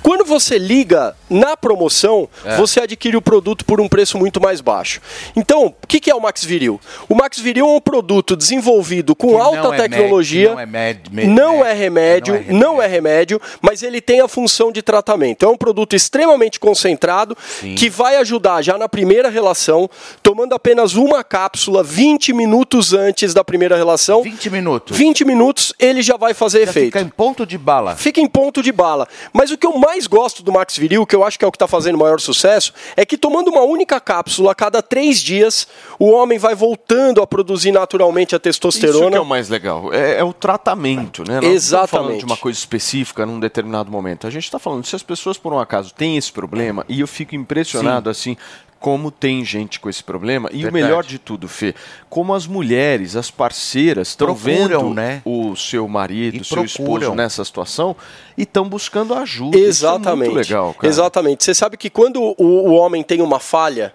Quando você liga na promoção, É. você adquire o produto por um preço muito mais baixo. Então, o que, que é o Max Viril? O Max Viril é um produto desenvolvido com Que não alta é tecnologia. med- não é med- med- não é remédio, não é remédio, mas ele tem a função de tratamento. É um produto extremamente concentrado que vai ajudar já na primeira relação, tomando apenas uma cápsula 20 minutos antes da primeira relação. 20 minutos. 20 minutos ele já vai fazer efeito. Fica em ponto de bala. Fica em ponto de bala. Mas o que eu mais gosto do Max Viril, que eu acho que é o que está fazendo maior sucesso, é que tomando uma única cápsula a cada três dias, o homem vai voltando a produzir naturalmente a Isso que testosterona. é o mais legal. É, é o tratamento, né? Nós Não falando Exatamente. de uma coisa específica num determinado momento. A gente está falando, se as pessoas por um acaso têm esse problema, e eu fico impressionado assim. Como tem gente com esse problema. E o Verdade. melhor de tudo, Fê, como as mulheres, as parceiras, estão vendo né? o seu marido, o seu esposo nessa situação e estão buscando ajuda. Isso é Exatamente. muito legal, cara. Exatamente. Você sabe que quando o, o homem tem uma falha,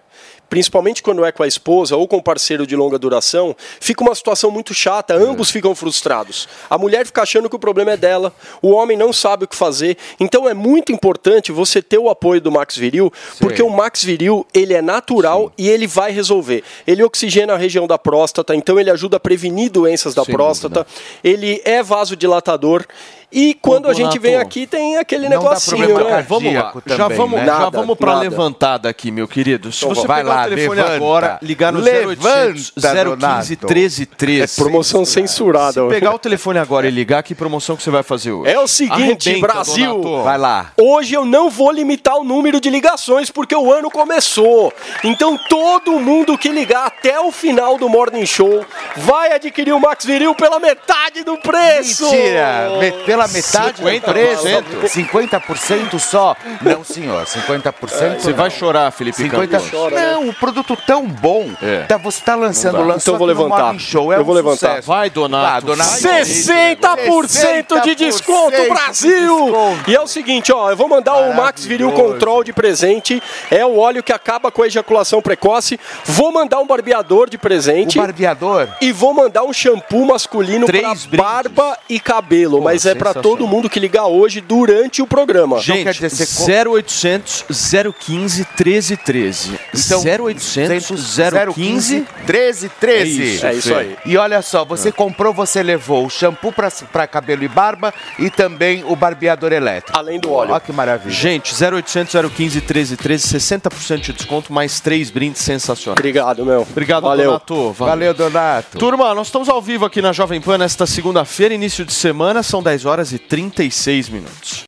principalmente quando é com a esposa ou com um parceiro de longa duração, fica uma situação muito chata, É. ambos ficam frustrados. A mulher fica achando que o problema é dela, o homem não sabe o que fazer. Então é muito importante você ter o apoio do Max Viril, porque o Max Viril, ele é natural e ele vai resolver. Ele oxigena a região da próstata, então ele ajuda a prevenir doenças da Sem próstata. Ele é vasodilatador e quando a gente vem aqui tem aquele não dá negocinho, problema né? Vamos lá, cardíaco já também, vamos, né? já Nada, vamos para levantada aqui, meu querido. Se Então você vai pegar lá, o telefone levanta. agora, ligar no Levanta, 0800 015 Donato. 1313. É promoção censurada. Se pegar o telefone agora e ligar, que promoção que você vai fazer hoje? É o seguinte, Arrebenta, Brasil. Donato. Vai lá. Hoje eu não vou limitar o número de ligações porque o ano começou. Então todo mundo que ligar até o final do Morning Show vai adquirir o Max Viril pela metade do preço. Mentira! Me- Pela metade do 50%? preço. 50% só? Não, senhor. 50% Você não. vai chorar, Felipe 50 Cantor. Não, o produto tão bom. Tá, você está lançando Não o dá. lance Então eu vou levantar. Morning Show. É Eu um vou levantar. sucesso. Vai, Donato. Vai, Donato. 60% de 60% desconto, Brasil! E é o seguinte, ó, eu vou mandar o Max Viril Control de presente. É o óleo que acaba com a ejaculação precoce. Vou mandar um barbeador de presente. O barbeador? E vou mandar um shampoo masculino para barba e cabelo. Mas é para todo mundo que ligar hoje durante o programa. Gente, 0800 015 1313. Então, 0800 015 13 13. É isso, Fê. E olha só, você comprou, você levou o shampoo para cabelo e barba e também o barbeador elétrico. Além do óleo. Olha que maravilha. Gente, 0800 015 1313, 60% de desconto, mais três brindes sensacionais. Obrigado, meu. Obrigado, Valeu. Donato. Valeu, Donato. Turma, nós estamos ao vivo aqui na Jovem Pan nesta segunda-feira, início de semana, são 10 horas e 36 minutos.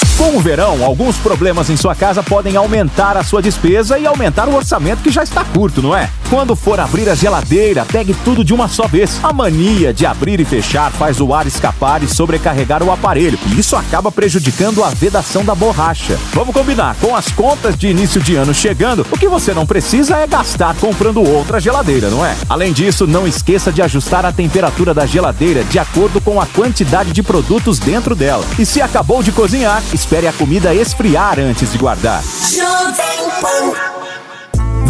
Com o verão, alguns problemas em sua casa podem aumentar a sua despesa e aumentar o orçamento que já está curto, não é? Quando for abrir a geladeira, pegue tudo de uma só vez. A mania de abrir e fechar faz o ar escapar e sobrecarregar o aparelho, e isso acaba prejudicando a vedação da borracha. Vamos combinar, com as contas de início de ano chegando, o que você não precisa é gastar comprando outra geladeira, não é? Além disso, não esqueça de ajustar a temperatura da geladeira de acordo com a quantidade de produtos dentro dela. E se acabou de cozinhar, a comida esfriar antes de guardar.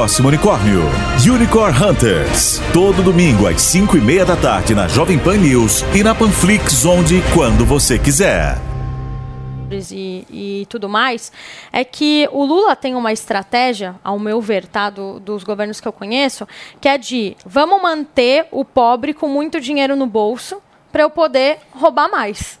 unicórnio. Unicorn Hunters. Todo domingo às 5 e meia da tarde na Jovem Pan News e na Panflix, onde quando você quiser. e, e tudo mais, é que o Lula tem uma estratégia, ao meu ver, tá, do- dos governos que eu conheço, que é de vamos manter o pobre com muito dinheiro no bolso para eu poder roubar mais.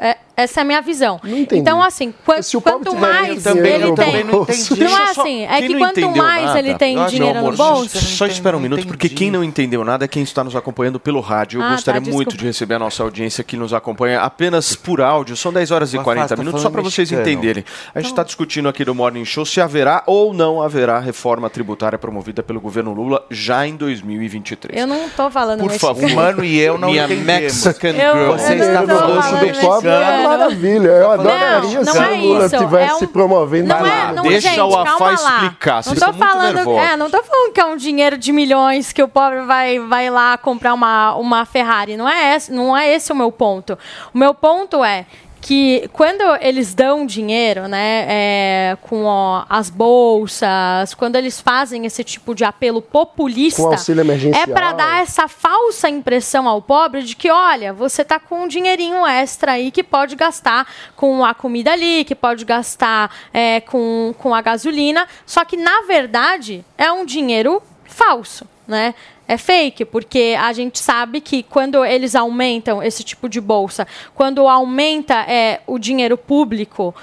É, Essa é a minha visão. entendi. Então, assim, quan- Se quanto mais dinheiro ele tem. bolso- Não é assim. É que não quanto mais nada- ele tem Meu dinheiro amor, no bolso. Só espera um minuto, porque quem não entendeu nada é quem está nos acompanhando pelo rádio. Eu Ah, gostaria tá, muito de receber a nossa audiência que nos acompanha apenas por áudio. São 10 horas e O 40 Afasta tá minutos, só para vocês entenderem. A gente está discutindo aqui no Morning Show se haverá ou não haverá reforma tributária promovida pelo governo Lula já em 2023. Eu não tô falando Por favor. Mano e eu não Minha entendemos. Mexican Eu- girl. Você não está falando falando do pobre. É maravilha. Eu adoraria Não, não se é o Lula isso, estivesse é um- se promovendo Não na é, não, Deixa gente, o Afá explicar, Não tô falando, é, não tô falando que é um dinheiro de milhões que o pobre vai, vai lá comprar uma, uma Ferrari. Não é, esse, não é esse o meu ponto. O meu ponto é que quando eles dão dinheiro, né, é, com ó, as bolsas, quando eles fazem esse tipo de apelo populista, Com auxílio emergencial. é para dar essa falsa impressão ao pobre de que, olha, você tá com um dinheirinho extra aí que pode gastar com a comida ali, que pode gastar é, com, com a gasolina, só que na verdade é um dinheiro falso, né? É fake, porque a gente sabe que quando eles aumentam esse tipo de bolsa, quando aumenta é, o dinheiro público,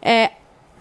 é,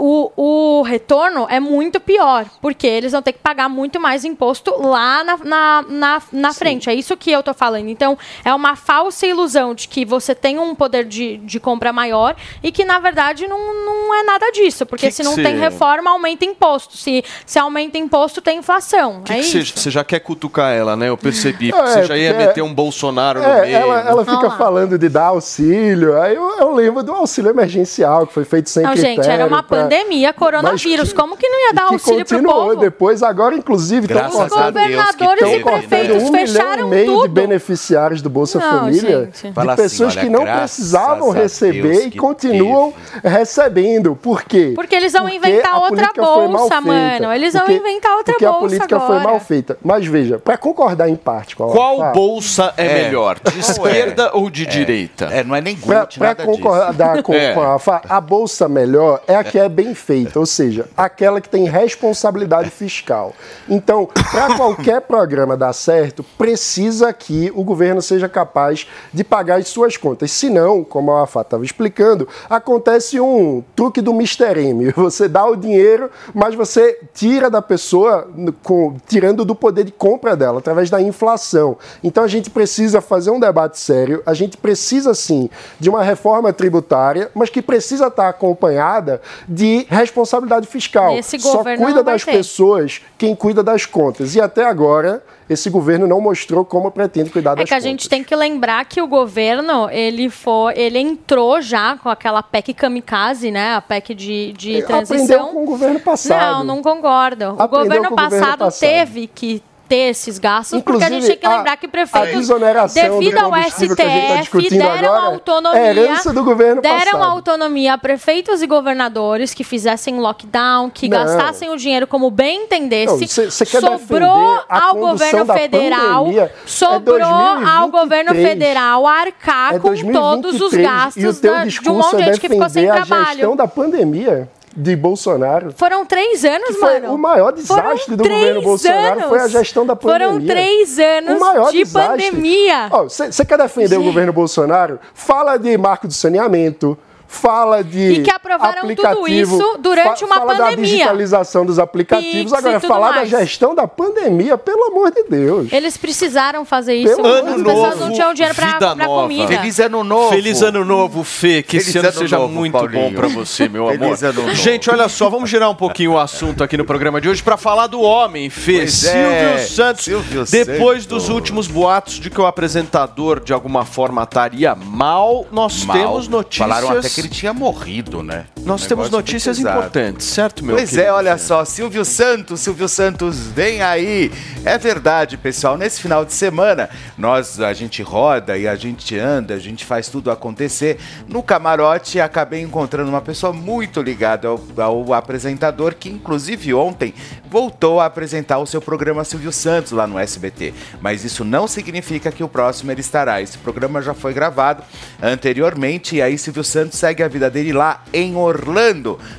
o, o retorno é muito pior, porque eles vão ter que pagar muito mais imposto lá na, na, na, na frente. É isso que eu tô falando. Então, é uma falsa ilusão de que você tem um poder de, de compra maior e que, na verdade, não, não é nada disso. Porque Que se que não cê- tem reforma, aumenta imposto. Se, se aumenta imposto, tem inflação. Que é que isso. você, já quer cutucar ela, né? Eu percebi. É, porque você já ia porque- meter um Bolsonaro no É, meio. ela, ela fica Vamos lá. falando de dar auxílio. Aí eu, eu lembro do auxílio emergencial, que foi feito sem Não, critério. gente, era uma pra- pandemia, coronavírus. Mas Como que não ia dar que auxílio pro continuou povo? depois, agora, inclusive, estão Graças que governadores teve, e prefeitos um milhão e fecharam meio de tudo. beneficiários do Bolsa Não, Família, gente. de Fala assim, pessoas olha, que não precisavam receber e que continuam recebendo. Por quê? Porque eles vão Porque inventar outra bolsa, mano. Eles vão Porque- inventar outra porque bolsa a política agora. foi mal feita. Mas veja, para concordar em parte com a Qual bolsa é, É. melhor? De esquerda ou de direita? É, não é nem Para concordar com, É. com a Alfa, a bolsa melhor é a que é bem feita, ou seja, aquela que tem responsabilidade fiscal. Então, para qualquer programa dar certo, precisa que o governo seja capaz de pagar as suas contas. Senão, como a Alfa estava explicando, acontece um truque do Mr. M. Você dá o dinheiro, mas você tira da pessoa, com- tirando do poder de compra dela, através da inflação. Então a gente precisa fazer um debate sério, a gente precisa sim de uma reforma tributária, mas que precisa estar acompanhada de responsabilidade fiscal. Esse Só cuida das ter. pessoas quem cuida das contas. E até agora, esse governo não mostrou como pretende cuidar É das que a contas. gente tem que lembrar que o governo, ele foi, ele entrou já com aquela PEC kamikaze, né? A PEC de, de É, Aprendeu transição. com o governo passado. Não, não concordo. O Aprendeu governo o governo passado, passado. teve que ter esses gastos, porque a gente tem que a- lembrar que a prefeitos, desoneração do devido ao que tá STF, discutindo deram agora é autonomia, herança do governo deram passado. autonomia a prefeitos e governadores que fizessem lockdown, que Não. gastassem o dinheiro como bem entendesse. Não, cê- cê quer sobrou ao governo federal, pandemia? É sobrou ao governo 2023. federal arcar É com todos os 2023, gastos da- de um monte de é gente que ficou sem defender a trabalho. gestão da pandemia de Bolsonaro. Foram três anos, Foi mano. o maior desastre Foram do governo Bolsonaro anos. foi a gestão da pandemia. Foram três anos o maior de desastre. pandemia. Você quer defender o governo Bolsonaro? Fala de marco do saneamento. Fala de E que aprovaram tudo isso durante uma fala da pandemia. digitalização dos aplicativos. Pix Agora, falar mais. da gestão da pandemia, pelo amor de Deus. Eles precisaram fazer isso. Pelo As ano pessoas novo, não tinham dinheiro nova. comida. Feliz ano novo. Feliz ano novo, Fê. Que esse Feliz ano ano seja novo, muito Paulinho. bom pra você, meu Feliz amor. ano novo. Gente, olha só, vamos girar um pouquinho o assunto aqui no programa de hoje pra falar do homem, Fê. Pois Silvio é, Santos. Silvio depois Santos. dos últimos boatos de que o apresentador de alguma forma estaria mal, nós Mal. temos notícias. Falaram até que ele tinha morrido, né? Nós Um temos notícias importantes, certo, meu Pois é, olha só, Silvio Santos, Silvio Santos, vem aí. É verdade, pessoal, nesse final de semana, nós, a gente roda e a gente anda, a gente faz tudo acontecer. No camarote, acabei encontrando uma pessoa muito ligada ao, ao apresentador, que inclusive ontem voltou a apresentar o seu programa Silvio Santos lá no SBT. Mas isso não significa que o próximo ele estará. Esse programa já foi gravado anteriormente e aí Silvio Santos segue a vida dele lá em Orlando,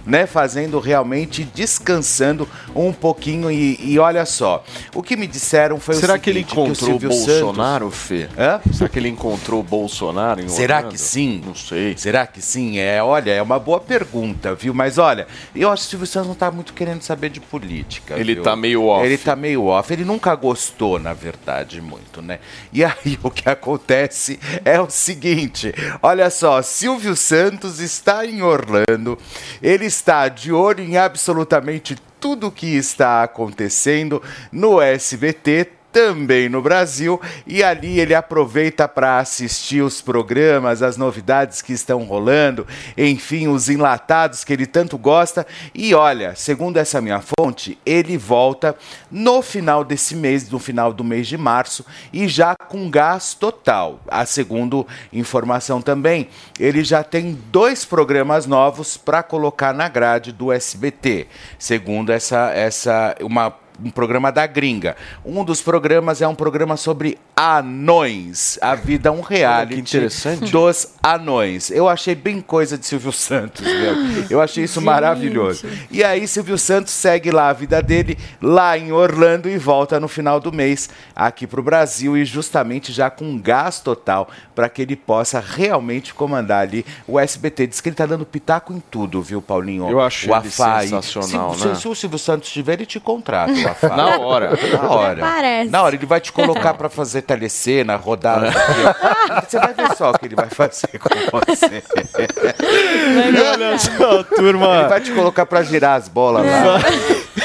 né? Fazendo realmente, descansando um pouquinho. E, e olha só, o que me disseram foi Será o que ele seguinte, o encontrou o Silvio Bolsonaro, Santos- Fê? Hã? Será que ele encontrou o Bolsonaro em Será Orlando? que sim? Não sei. Será que sim? É, olha, é uma boa pergunta, viu? Mas olha, eu acho que o Silvio Santos não tá muito querendo saber de política. Ele viu? tá meio off. Ele tá meio off. Ele nunca gostou, na verdade, muito, né? E aí o que acontece é o seguinte: olha só, Silvio Santos está em Orlando, ele está de olho em absolutamente tudo que está acontecendo no SBT também no Brasil e ali ele aproveita para assistir os programas, as novidades que estão rolando, enfim, os enlatados que ele tanto gosta. E olha, segundo essa minha fonte, ele volta no final desse mês, no final do mês de março, e já com gás total. A segundo informação também, ele já tem dois programas novos para colocar na grade do SBT, segundo essa essa uma um programa da gringa. Um dos programas é um programa sobre anões. A vida é um reality interessante. dos anões. Eu achei bem coisa de Silvio Santos, meu. Eu achei isso maravilhoso. E aí Silvio Santos segue lá a vida dele lá em Orlando e volta no final do mês aqui para o Brasil e justamente já com gás total para que ele possa realmente comandar ali o SBT. Diz que ele tá dando pitaco em tudo, viu, Paulinho? Eu acho sensacional, se, né? se, se o Silvio Santos estiver, ele te contrata, o Afai. Na hora. Na hora. Parece. Na hora, ele vai te colocar para fazer telecena, rodar. Você vai ver só o que ele vai fazer com você. Olha só, turma. Ele vai te colocar para girar as bolas lá.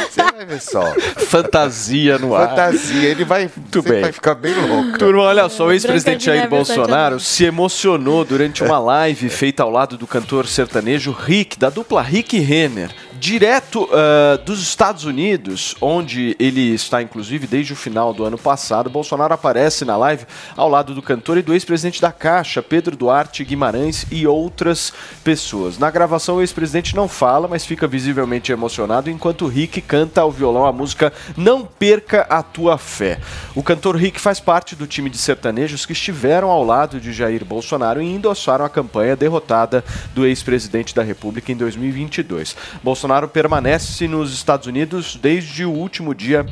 Você vai ver só. Fantasia no ar. Fantasia, ele vai, bem. vai ficar bem louco. Turma, olha só, o ex-presidente Jair Sete Bolsonaro se emocionou durante uma live feita ao lado do cantor sertanejo Rick, da dupla Rick Renner, direto ah, dos Estados Unidos, onde ele está, inclusive, desde o final do ano passado. Bolsonaro aparece na live ao lado do cantor e do ex-presidente da Caixa, Pedro Duarte Guimarães e outras pessoas. Na gravação, o ex-presidente não fala, mas fica visivelmente emocionado enquanto Rick canta ao violão a música Não Perca a Tua Fé. O cantor Rick faz parte do time de sertanejos que estiveram ao lado de Jair Bolsonaro e endossaram a campanha derrotada do ex-presidente da República em 2022. Bolsonaro permanece nos Estados Unidos desde o último dia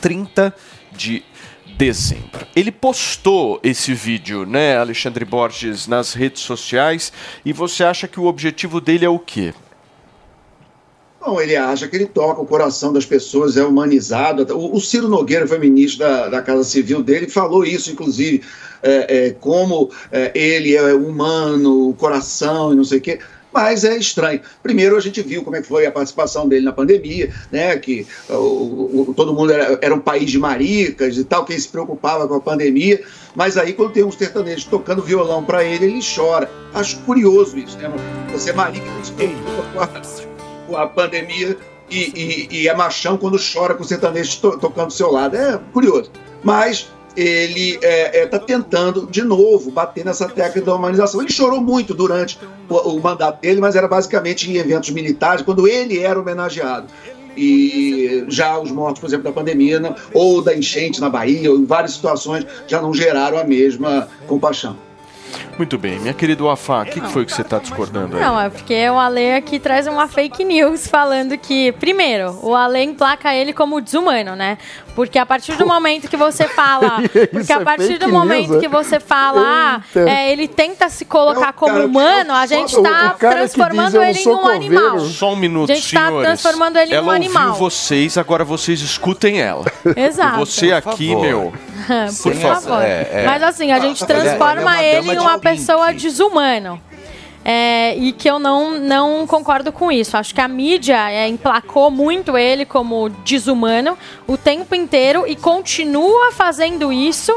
30 de dezembro. Ele postou esse vídeo, né, Alexandre Borges, nas redes sociais e você acha que o objetivo dele é o quê? Não, ele acha que ele toca o coração das pessoas, é humanizado. O, o Ciro Nogueira foi ministro da, da Casa Civil dele, falou isso, inclusive, é, é, como é, ele é humano, o coração e não sei o quê. Mas é estranho. Primeiro, a gente viu como é que foi a participação dele na pandemia, né? Que o, o- todo mundo era, era um país de maricas e tal, quem se preocupava com a pandemia. Mas aí, quando tem um sertanejo tocando violão para ele, ele chora. Acho curioso isso, né? Você é marica se preocupa com a, com a pandemia e, e- e é machão quando chora com o sertanejo to- tocando do seu lado. É curioso. Mas ele está tentando, de novo, bater nessa tecla da humanização. Ele chorou muito durante o, o mandato dele, mas era basicamente em eventos militares, quando ele era homenageado. E já os mortos, por exemplo, da pandemia, não- ou da enchente na Bahia, ou em várias situações, já não geraram a mesma compaixão. Muito bem, minha querida Wafá, o que, que foi que você está discordando aí? Não, é porque o Ale aqui traz uma fake news falando que, primeiro, o Ale emplaca ele como desumano, né? Porque a partir do momento que você fala. Porque a é partir fake do momento news, é? que você fala, Eita. é, ele tenta se colocar como cara que- humano, a gente tá o cara que transformando diz, "Eu não ele em um coveiro". animal. Só um minuto, A gente tá senhores. transformando ele em um animal. ouviu vocês, agora vocês escutem ela. Exato. Você aqui, meu. Por favor. é, é. Mas assim, a gente é transforma ele em uma pessoa desumano. É, e que eu não, não concordo com isso. Acho que a mídia é, emplacou muito ele como desumano o tempo inteiro e continua fazendo isso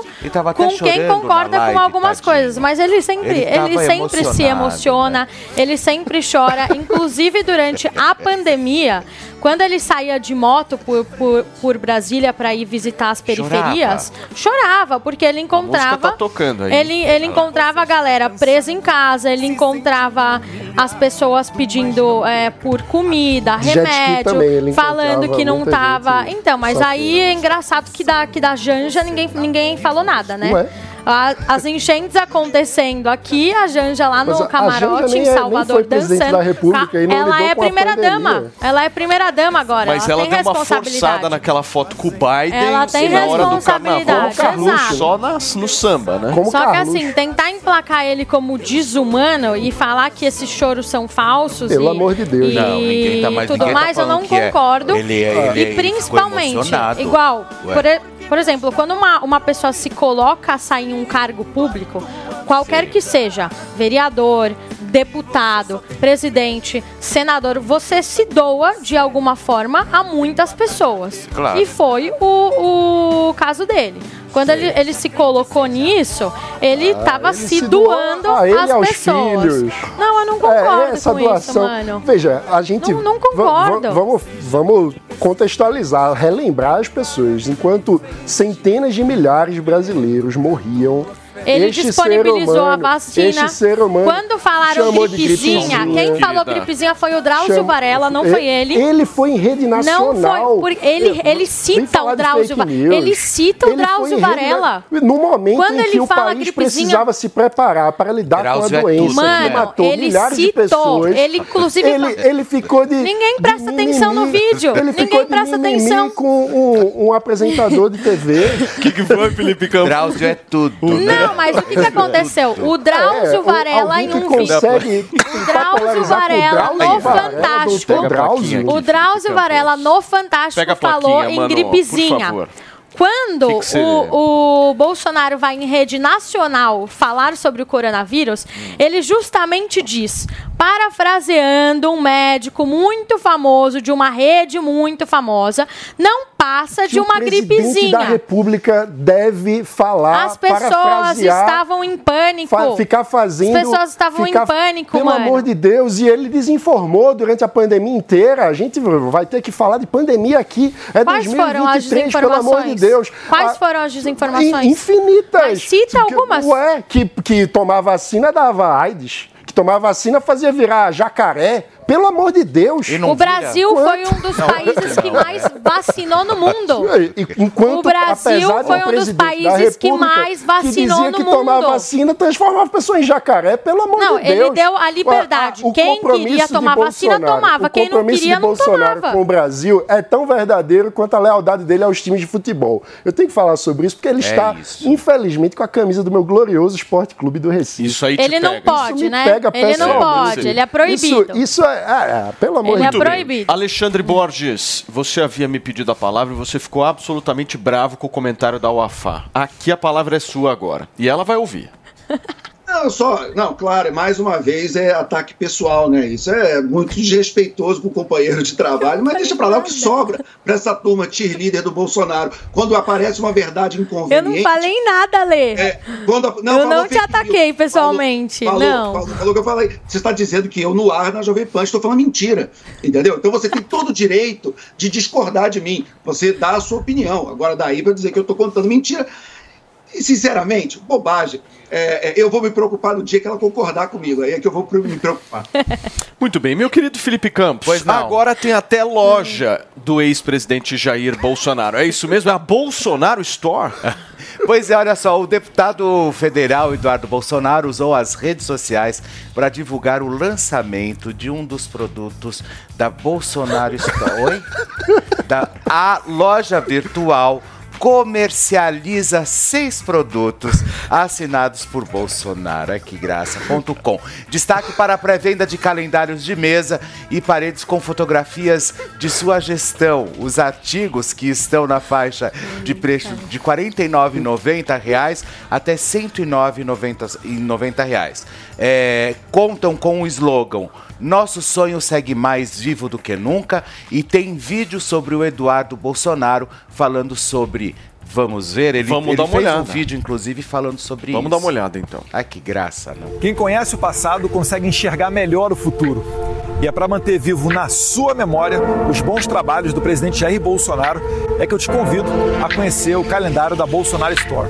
com quem concorda na com live, algumas tadinho. coisas. Mas ele sempre, Ele ele, sempre se emocionado, né? emociona, ele sempre chora. Inclusive durante a pandemia, quando ele saía de moto por, por, por Brasília para ir visitar as periferias, chorava, porque ele música encontrava. tá tocando aí. Ele, ele encontrava a galera presa em casa, ele encontrava as pessoas pedindo é, por comida, remédio, também, falando que não tava. gente Então, mas aí é engraçado que da, que da Janja ninguém, ninguém falou nada, né? Ué? A- as enchentes acontecendo aqui, a Janja lá no a- a camarote em é- nem Salvador foi presidente dançando. da República e não ela lidou é a primeira dama. Ela é primeira dama agora. Mas ela, tem deu uma forçada naquela foto com o Biden Ela tem na hora do carnaval. responsabilidade, Carluxo, exato. só na- no samba, né? Só que assim, tentar emplacar ele como desumano e falar que esses choros são falsos Pelo e, amor de Deus. e Não, ninguém tá- mas tudo ninguém tá mais, eu não é. concordo. Ele é- ele é- e ele ficou principalmente, emocionado. igual, por, e- por exemplo, quando uma, uma pessoa se coloca a sair em um cargo público, qualquer que seja, vereador, deputado, presidente, senador, você se doa de alguma forma a muitas pessoas. Claro. E foi o, o caso dele. Quando ele, ele se colocou nisso, ele estava ele se, doando às pessoas. filhos. Não, eu não concordo É, essa com doação. isso, mano. Veja, a gente. Não- não concordo. Vamos, vamos contextualizar, relembrar as pessoas. Enquanto centenas de milhares de brasileiros morriam. Ele este disponibilizou ser a humano- vacina. Este ser humano Quando falaram de gripezinha, quem falou gripezinha foi o Drauzio Chama- Varela, não foi ele. Ele foi em rede nacional. Não foi, porque ele, ele cita o de Drauzio Varela. Ele cita o Drauzio Varela. No momento Quando em ele que o fala país gripezinha- precisava se preparar para lidar Drauzio com é a doença tudo, Mano, que matou ele milhares de citou, pessoas. ele inclusive Ele, ele ficou de. Ninguém presta atenção no vídeo. Ele Ninguém ficou de presta atenção. com um, um apresentador de TV. O que, que foi, Felipe Campos? Drauzio é tudo. Não, mas o que, que aconteceu? O Drauzio É, o- Varela em um consegue vídeo. tentar Drauzio o Varela no Fantástico. O Drauzio Varela no Fantástico falou em gripezinha. favor. Quando o, o Bolsonaro vai em rede nacional falar sobre o coronavírus, Hum. ele justamente diz, parafraseando um médico muito famoso de uma rede muito famosa, não passa de que o uma presidente gripezinha. da República deve falar, As pessoas estavam em pânico. fa- ficar fazendo. As pessoas estavam ficar- em pânico, Pelo mano. amor de Deus, e ele desinformou durante a pandemia inteira. A gente vai ter que falar de pandemia aqui. É Quais foram as 2023, pelo amor de desinformações? Deus. Quais Ah, foram as desinformações? in- Infinitas. Mas cita algumas. Ué, que, que tomar vacina dava AIDS. Que tomar vacina fazia virar jacaré. Pelo amor de Deus. O Brasil foi um dos países que mais vacinou no mundo. E- Enquanto, O Brasil foi um dos países que mais vacinou que dizia no que tomar mundo. vacina transformava a pessoa em jacaré, pelo amor Não, de Deus. ele deu a liberdade. Ah, o Quem queria tomar vacina, tomava. O Quem não compromisso queria, de não Bolsonaro tomava. com o Brasil é tão verdadeiro quanto a lealdade dele aos times de futebol. Eu tenho que falar sobre isso porque ele É está, isso. infelizmente, com a camisa do meu glorioso Esporte Clube do Recife. Isso aí Ele não pode, Isso me né? pega Ele não pode, ele é proibido. Isso, isso é, é, é, pelo amor Ele de é Deus. proibido. Alexandre Borges, você havia me pedido a palavra e você ficou absolutamente bravo com o comentário da UAFA. Aqui a palavra é sua agora. E ela vai ouvir. Não, só, não, claro, mais uma vez é ataque pessoal, né? Isso é muito desrespeitoso com o companheiro de trabalho, mas deixa pra lá o que sobra pra essa turma cheerleader do Bolsonaro. Quando aparece uma verdade Eu inconveniente. não falei nada, Lê. quando, eu falou não te ataquei pessoalmente. Falou, não. falou, falou que eu falei. Você está dizendo que eu no ar na Jovem Pan estou falando mentira. Entendeu? Então você tem todo o direito de discordar de mim. Você dá a sua opinião. Agora, daí para dizer que eu estou contando mentira. E, sinceramente, bobagem. É, é, eu vou me preocupar no dia que ela concordar comigo. Aí é que eu vou me preocupar. Muito bem, meu querido Felipe Campos. Agora tem até loja do ex-presidente Jair Bolsonaro. É isso mesmo? É a Bolsonaro Store? Pois é, olha só, o deputado federal Eduardo Bolsonaro usou as redes sociais para divulgar o lançamento de um dos produtos da Bolsonaro Store. Oi? Da a loja virtual comercializa seis produtos assinados por Bolsonaro. Que graça.com. Destaque para a pré-venda de calendários de mesa e paredes com fotografias de sua gestão. Os artigos que estão na faixa de preço de 49,90 reais até 109,90 reais. É, contam com o slogan nosso sonho segue mais vivo do que nunca e tem vídeo sobre o Eduardo Bolsonaro falando sobre. Vamos ver? Ele, Vamos ele dar uma fez um olhada. vídeo, inclusive, falando sobre Vamos isso. dar uma olhada, então. Ai, que graça, não? Quem conhece o passado consegue enxergar melhor o futuro. E é para manter vivo na sua memória os bons trabalhos do presidente Jair Bolsonaro é que eu te convido a conhecer o calendário da Bolsonaro Store.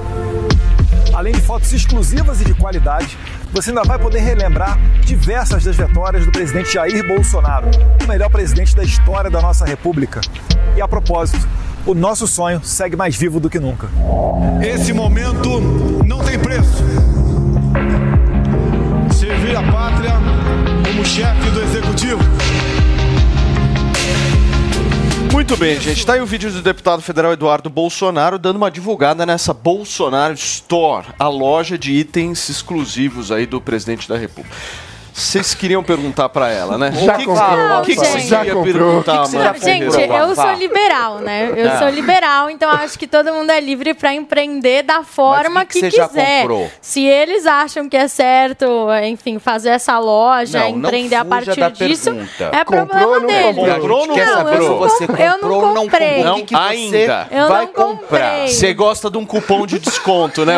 Além de fotos exclusivas e de qualidade, você ainda vai poder relembrar diversas das vitórias do presidente Jair Bolsonaro, o melhor presidente da história da nossa República. E a propósito, o nosso sonho segue mais vivo do que nunca. Esse momento não tem preço. Servir a pátria como chefe do executivo. Muito bem, gente. Tá aí o vídeo do deputado federal Eduardo Bolsonaro dando uma divulgada nessa Bolsonaro Store, a loja de itens exclusivos aí do presidente da República. Vocês queriam perguntar pra ela, né? Já o que, comprou. que, o que, que Não, você gente. queria perguntar, Não, Amanda gente, eu sou liberal, né? Eu Ah. sou liberal, então acho que todo mundo é livre para empreender da forma que que, que você já quiser. comprou? Se eles acham que é certo, enfim, fazer essa loja, Não, não empreender a fuja partir da disso, pergunta. é Comprou problema ou não deles. comprou? A eu não você comp- eu comprou ou não não comprei. comprou. Não, que que você ainda. Eu vai não comprar? comprei. Você gosta de um cupom de desconto, né?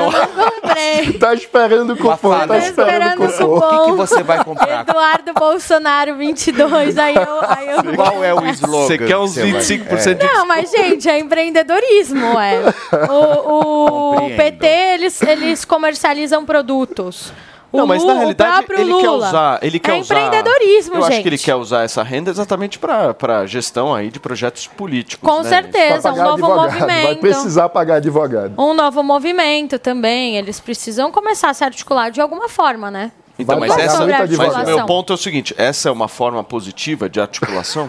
Comprei. Tá esperando o cupom, tá esperando o cupom. o que que você vai comprar? Eduardo Bolsonaro 22, aí eu... Aí eu Qual é o slogan? Você quer uns que vai- 25% de Não, mas, gente, é empreendedorismo, é. O, o. PT, eles, eles comercializam produtos. O Não, mas na realidade ele quer usar, ele quer é usar. empreendedorismo, Eu gente. acho que ele quer usar essa renda exatamente para para gestão aí de projetos políticos. Com né? certeza, um novo advogado, Vai movimento. precisar pagar advogado. Um novo movimento também. Eles precisam começar a se articular de alguma forma, né? Então, Vai mas, pagar essa, mas o meu ponto é o seguinte: essa é uma forma positiva de articulação?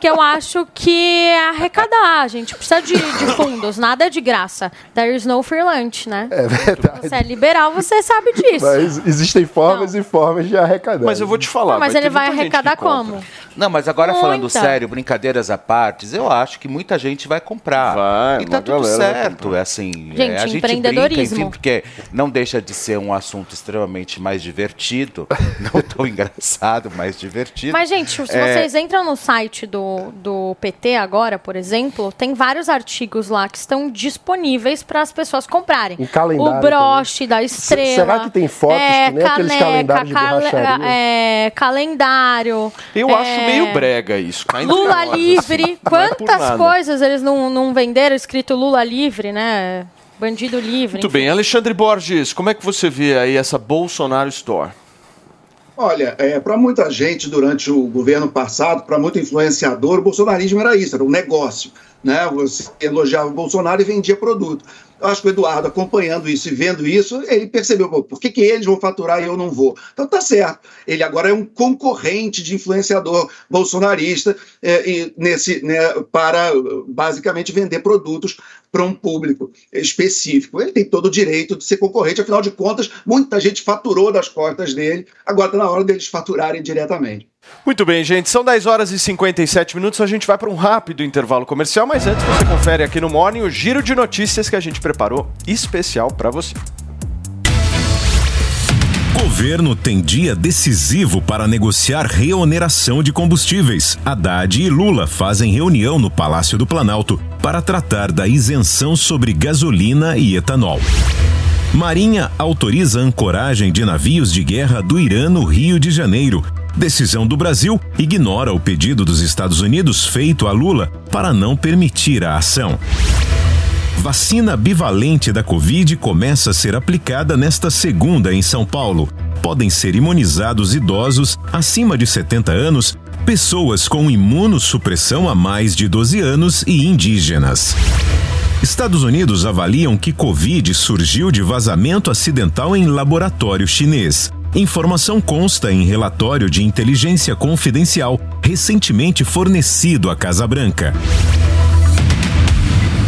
Não, porque eu acho que é arrecadar. A gente precisa de, de fundos, nada é de graça. There is no free lunch, né? É verdade. Você é liberal, você sabe disso. Mas existem formas e formas de arrecadar. Mas eu vou te falar. Mas ele vai arrecadar como? Não, mas agora Muita. falando sério, brincadeiras à parte, eu acho que muita gente vai comprar. Vai, e tá tudo vai certo, é assim. Gente, é, a gente brinca, empreendedorismo. enfim, porque não deixa de ser um assunto extremamente mais divertido, não tão engraçado, mas divertido. Mas, gente, se É, vocês entram no site do, do PT agora, por exemplo, tem vários artigos lá que estão disponíveis para as pessoas comprarem. Um calendário O broche da estrela. será que tem fotos que nem aqueles calendários de borracharia? é, calendário. Eu é, acho meio brega isso. ainda Lula livre. É Quantas coisas eles não, não venderam escrito Lula livre, né? Bandido livre. Muito bem, Alexandre Borges, como é que você vê aí essa Bolsonaro Store? Olha, é, para muita gente durante o governo passado, para muito influenciador, o bolsonarismo era isso, era um negócio. Né? Você elogiava o Bolsonaro e vendia produto. Eu acho que o Eduardo, acompanhando isso e vendo isso, ele percebeu, por que, que eles vão faturar e eu não vou? Então tá certo. Ele agora é um concorrente de influenciador bolsonarista é, nesse, né, para basicamente vender produtos para um público específico. Ele tem todo o direito de ser concorrente, afinal de contas, muita gente faturou das costas dele, agora está na hora deles faturarem diretamente. Muito bem, gente, são 10 horas e 57 minutos, a gente vai para um rápido intervalo comercial, mas antes você confere aqui no Morning o giro de notícias que a gente preparou especial para você. Governo tem dia decisivo para negociar reoneração de combustíveis. Haddad e Lula fazem reunião no Palácio do Planalto para tratar da isenção sobre gasolina e etanol. Marinha autoriza a ancoragem de navios de guerra do Irã no Rio de Janeiro. Decisão do Brasil ignora o pedido dos Estados Unidos feito a Lula para não permitir a ação. Vacina bivalente da Covid começa a ser aplicada nesta segunda em São Paulo. Podem ser imunizados idosos acima de 70 anos, pessoas com imunossupressão há mais de 12 anos e indígenas. Estados Unidos avaliam que Covid surgiu de vazamento acidental em laboratório chinês. Informação consta em relatório de inteligência confidencial recentemente fornecido à Casa Branca.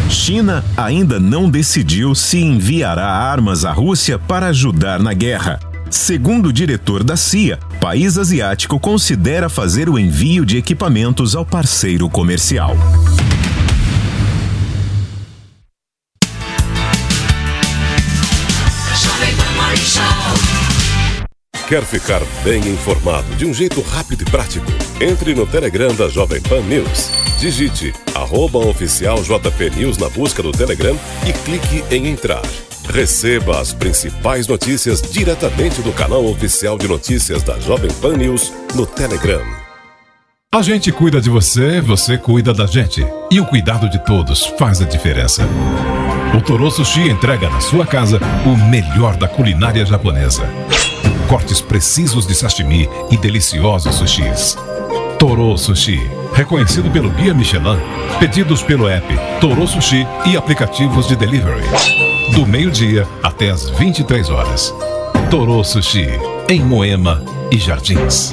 China ainda não decidiu se enviará armas à Rússia para ajudar na guerra. Segundo o diretor da CIA, país asiático considera fazer o envio de equipamentos ao parceiro comercial. Quer ficar bem informado de um jeito rápido e prático? Entre no Telegram da Jovem Pan News. Digite arroba News na busca do Telegram e clique em entrar. Receba as principais notícias diretamente do canal oficial de notícias da Jovem Pan News no Telegram. A gente cuida de você, você cuida da gente. E o cuidado de todos faz a diferença. O Toro Sushi entrega na sua casa o melhor da culinária japonesa. Cortes precisos de sashimi e deliciosos sushis. Toro Sushi, reconhecido pelo Guia Michelin, pedidos pelo app Toro Sushi e aplicativos de delivery. Do meio-dia até as 23 horas. Toro Sushi, em Moema e Jardins.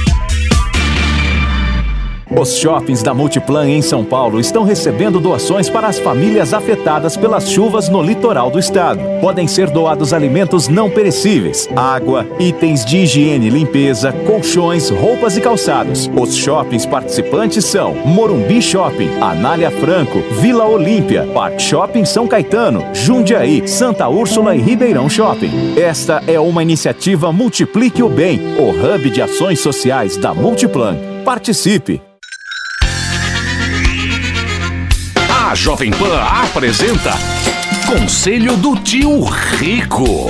Os shoppings da Multiplan em São Paulo estão recebendo doações para as famílias afetadas pelas chuvas no litoral do estado. Podem ser doados alimentos não perecíveis, água, itens de higiene e limpeza, colchões, roupas e calçados. Os shoppings participantes são Morumbi Shopping, Anália Franco, Vila Olímpia, Park Shopping São Caetano, Jundiaí, Santa Úrsula e Ribeirão Shopping. Esta é uma iniciativa Multiplique o Bem, o hub de ações sociais da Multiplan. Participe! A Jovem Pan apresenta Conselho do Tio Rico.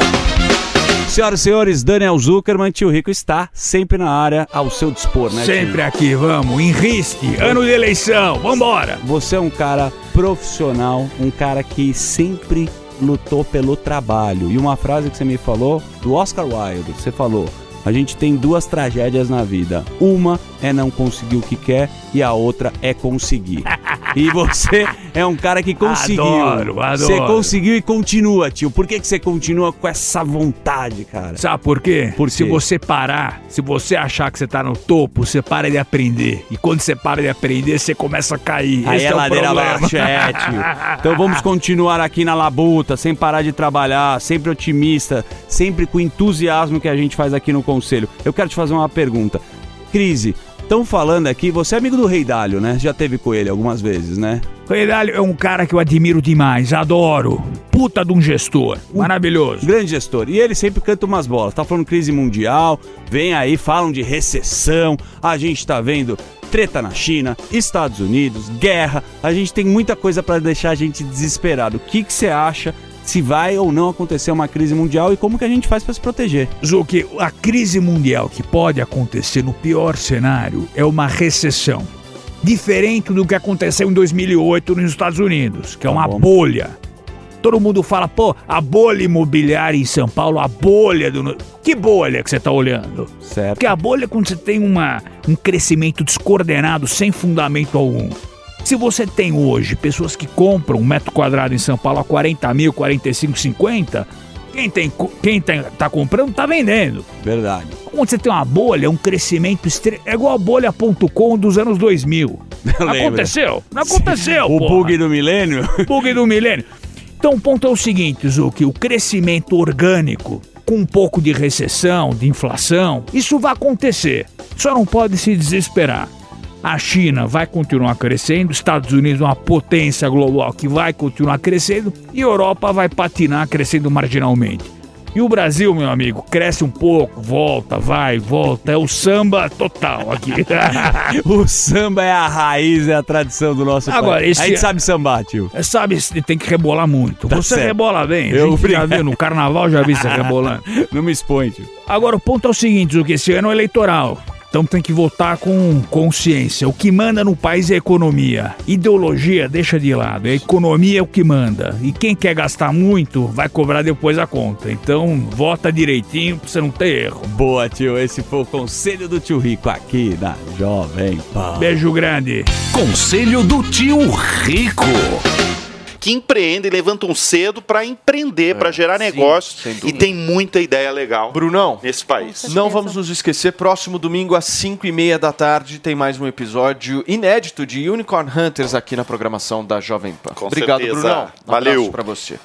Senhoras e senhores, Daniel Zuckerman, tio Rico está sempre na área ao seu dispor, né? Sempre tio? aqui, vamos, em risque, ano de eleição, vambora! Você é um cara profissional, um cara que sempre lutou pelo trabalho. E uma frase que você me falou do Oscar Wilde, você falou: a gente tem duas tragédias na vida. Uma é não conseguir o que quer e a outra é conseguir. E você é um cara que conseguiu. Adoro, adoro. Você conseguiu e continua, tio. Por que, que você continua com essa vontade, cara? Sabe por quê? Por se você parar, se você achar que você tá no topo, você para de aprender. E quando você para de aprender, você começa a cair. Aí Esse é é ladeira abaixo, é, tio. Então vamos continuar aqui na labuta, sem parar de trabalhar, sempre otimista, sempre com o entusiasmo que a gente faz aqui no Conselho. Eu quero te fazer uma pergunta. Crise, estão falando aqui, você é amigo do Rei Dálio, né? Já teve com ele algumas vezes, né? Coelho é um cara que eu admiro demais, adoro. Puta de um gestor, maravilhoso. Grande gestor. E ele sempre canta umas bolas. Tá falando crise mundial, vem aí, falam de recessão, a gente tá vendo treta na China, Estados Unidos, guerra. A gente tem muita coisa para deixar a gente desesperado. O que que você acha se vai ou não acontecer uma crise mundial e como que a gente faz para se proteger? Zuki, a crise mundial que pode acontecer no pior cenário é uma recessão. Diferente do que aconteceu em 2008 nos Estados Unidos, que é uma bolha. Todo mundo fala, pô, a bolha imobiliária em São Paulo, a bolha do. Que bolha que você tá olhando? Certo. Porque a bolha é quando você tem uma, um crescimento descoordenado, sem fundamento algum. Se você tem hoje pessoas que compram um metro quadrado em São Paulo a 40 mil, 45, 50, quem, tem, quem tem, tá comprando tá vendendo. Verdade. Quando você tem uma bolha, um crescimento extremo. É igual a bolha.com dos anos 2000. Não aconteceu? Não aconteceu, O porra. bug do milênio? Bug do milênio. Então o ponto é o seguinte, Zuki, o crescimento orgânico com um pouco de recessão, de inflação, isso vai acontecer. Só não pode se desesperar. A China vai continuar crescendo, Estados Unidos é uma potência global que vai continuar crescendo e a Europa vai patinar crescendo marginalmente. E o Brasil, meu amigo, cresce um pouco, volta, vai, volta. É o samba total aqui. o samba é a raiz, é a tradição do nosso Agora, país. esse- A gente sabe sambar, tio. É, Sabe, tem que rebolar muito. Tá você certo. rebola bem. Eu Eu já viu, no carnaval já vi você rebolando. Não me expõe, tio. Agora, o ponto é o seguinte, que esse ano é eleitoral. Então tem que votar com consciência. O que manda no país é a economia. Ideologia deixa de lado. A economia é o que manda. E quem quer gastar muito vai cobrar depois a conta. Então vota direitinho pra você não ter erro. Boa, tio. Esse foi o conselho do tio Rico aqui na Jovem Pan. Beijo grande. Conselho do Tio Rico. Que empreendem, levantam cedo para empreender, para gerar sim, negócios e tem muita ideia legal Brunão, nesse país. Não vamos nos esquecer, próximo domingo às 5 e meia da tarde tem mais um episódio inédito de Unicorn Hunters aqui na programação da Jovem Pan. Com Obrigado, certeza. Brunão. Um Valeu. abraço pra você.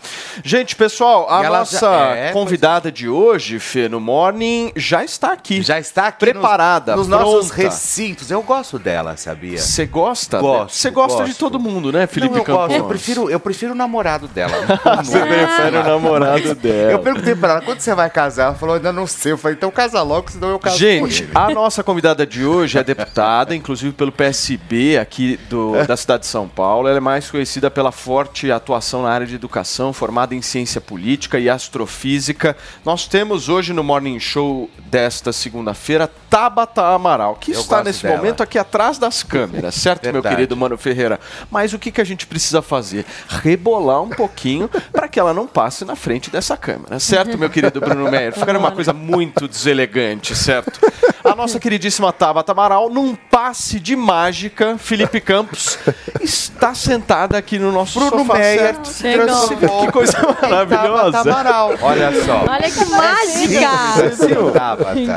Gente, pessoal, a nossa já- é, convidada de hoje, Fê, no Morning, já está aqui. Já está aqui preparada, nos, nos nossos recintos. Eu gosto dela, sabia? Você gosta? Gosto, Você gosta de gosto. todo mundo, né, Felipe Não, eu Campos? gosto. Eu prefiro, eu prefiro o namorado dela. Você prefere o namorado dela. Eu perguntei pra ela, quando você vai casar? Ela falou, ainda não sei. Eu falei, então casa logo, senão eu caso Gente, a nossa convidada de hoje é deputada, inclusive pelo PSB aqui do, da cidade de São Paulo. Ela é mais conhecida pela forte atuação na área de educação, formada em ciência política e astrofísica. Nós temos hoje no Morning Show desta segunda-feira Tabata Amaral, que Eu está nesse dela. momento aqui atrás das câmeras, certo, meu Verdade. querido Mano Ferreira? Mas o que, que a gente precisa fazer? Rebolar um pouquinho para que ela não passe na frente dessa câmera, certo, meu querido Bruno Meyer? Ficaria uma coisa muito deselegante, certo? A nossa queridíssima Tabata Amaral, num passe de mágica, Felipe Campos, está sentada aqui no nosso Bruno sofá, Meyer certo? se transformou Que coisa maravilhosa. Tabata Amaral. Olha só. Olha que mágica!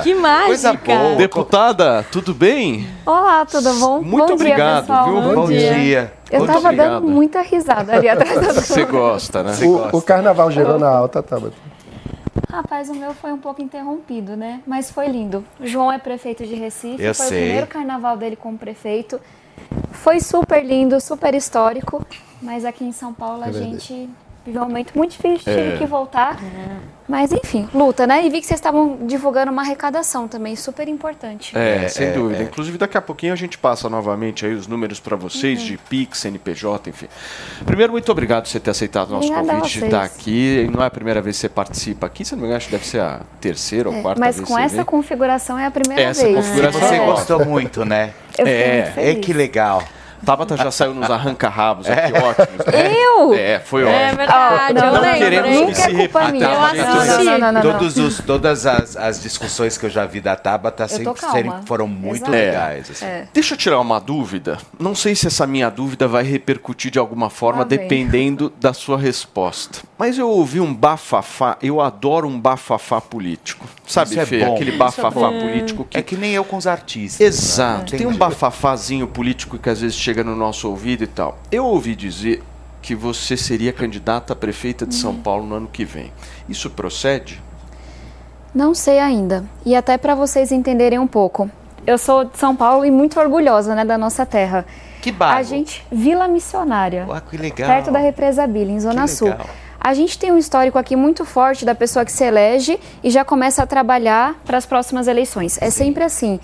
Que mágica! Coisa boa. Deputada, tudo bem? Olá, tudo bom? Muito bom obrigado, dia, viu? Bom dia. Eu Muito tava obrigado. dando muita risada ali atrás das Você gosta, né? O, o carnaval gerou na alta, Tabata. Rapaz, o meu foi um pouco interrompido, né? Mas foi lindo. O João é prefeito de Recife, Eu foi sei. o primeiro carnaval dele como prefeito. Foi super lindo, super histórico, mas aqui em São Paulo a É gente viveu um momento muito difícil, tive É. que voltar. Mas enfim, luta, né? E vi que vocês estavam divulgando uma arrecadação também, super importante. É, sem é, dúvida. é. Inclusive, daqui a pouquinho a gente passa novamente aí os números para vocês de Pix, CNPJ, enfim. Primeiro, muito obrigado por você ter aceitado o nosso convite de estar aqui. Não é a primeira vez que você participa aqui, se não me engano, acho que deve ser a terceira ou É, quarta mas vez com que você essa vem. configuração é a primeira Essa vez. configuração Você é gostou muito, né? Eu É, muito feliz. É que legal. Tabata já saiu nos arranca-rabos aqui, ótimos. né? Eu? É, foi É ótimo. verdade, eu não lembro, queremos que se Nunca é repita. minha, eu assisti. Não, não, não, não. Todos os, todas as, as discussões que eu já vi da Tabata sempre, foram muito Exato. legais. assim. É. Deixa eu tirar uma dúvida. Não sei se essa minha dúvida vai repercutir de alguma forma, dependendo da sua resposta. Mas eu ouvi um bafafá, eu adoro um bafafá político. Sabe, Isso é Fê? bom. Aquele é bafafá político que. É que nem eu com os artistas. Exato. né? Tem um bafafazinho político que às vezes chega no nosso ouvido e tal. Eu ouvi dizer que você seria candidata a prefeita de Uhum. São Paulo no ano que vem. Isso procede? Não sei ainda. E até para vocês entenderem um pouco. Eu sou de São Paulo e muito orgulhosa, né, da nossa terra. Que bairro? A gente, Vila Missionária. Ué, que legal. Perto da Represa Billy, em Zona Que Sul. legal. A gente tem um histórico aqui muito forte da pessoa que se elege e já começa a trabalhar para as próximas eleições. É sempre assim.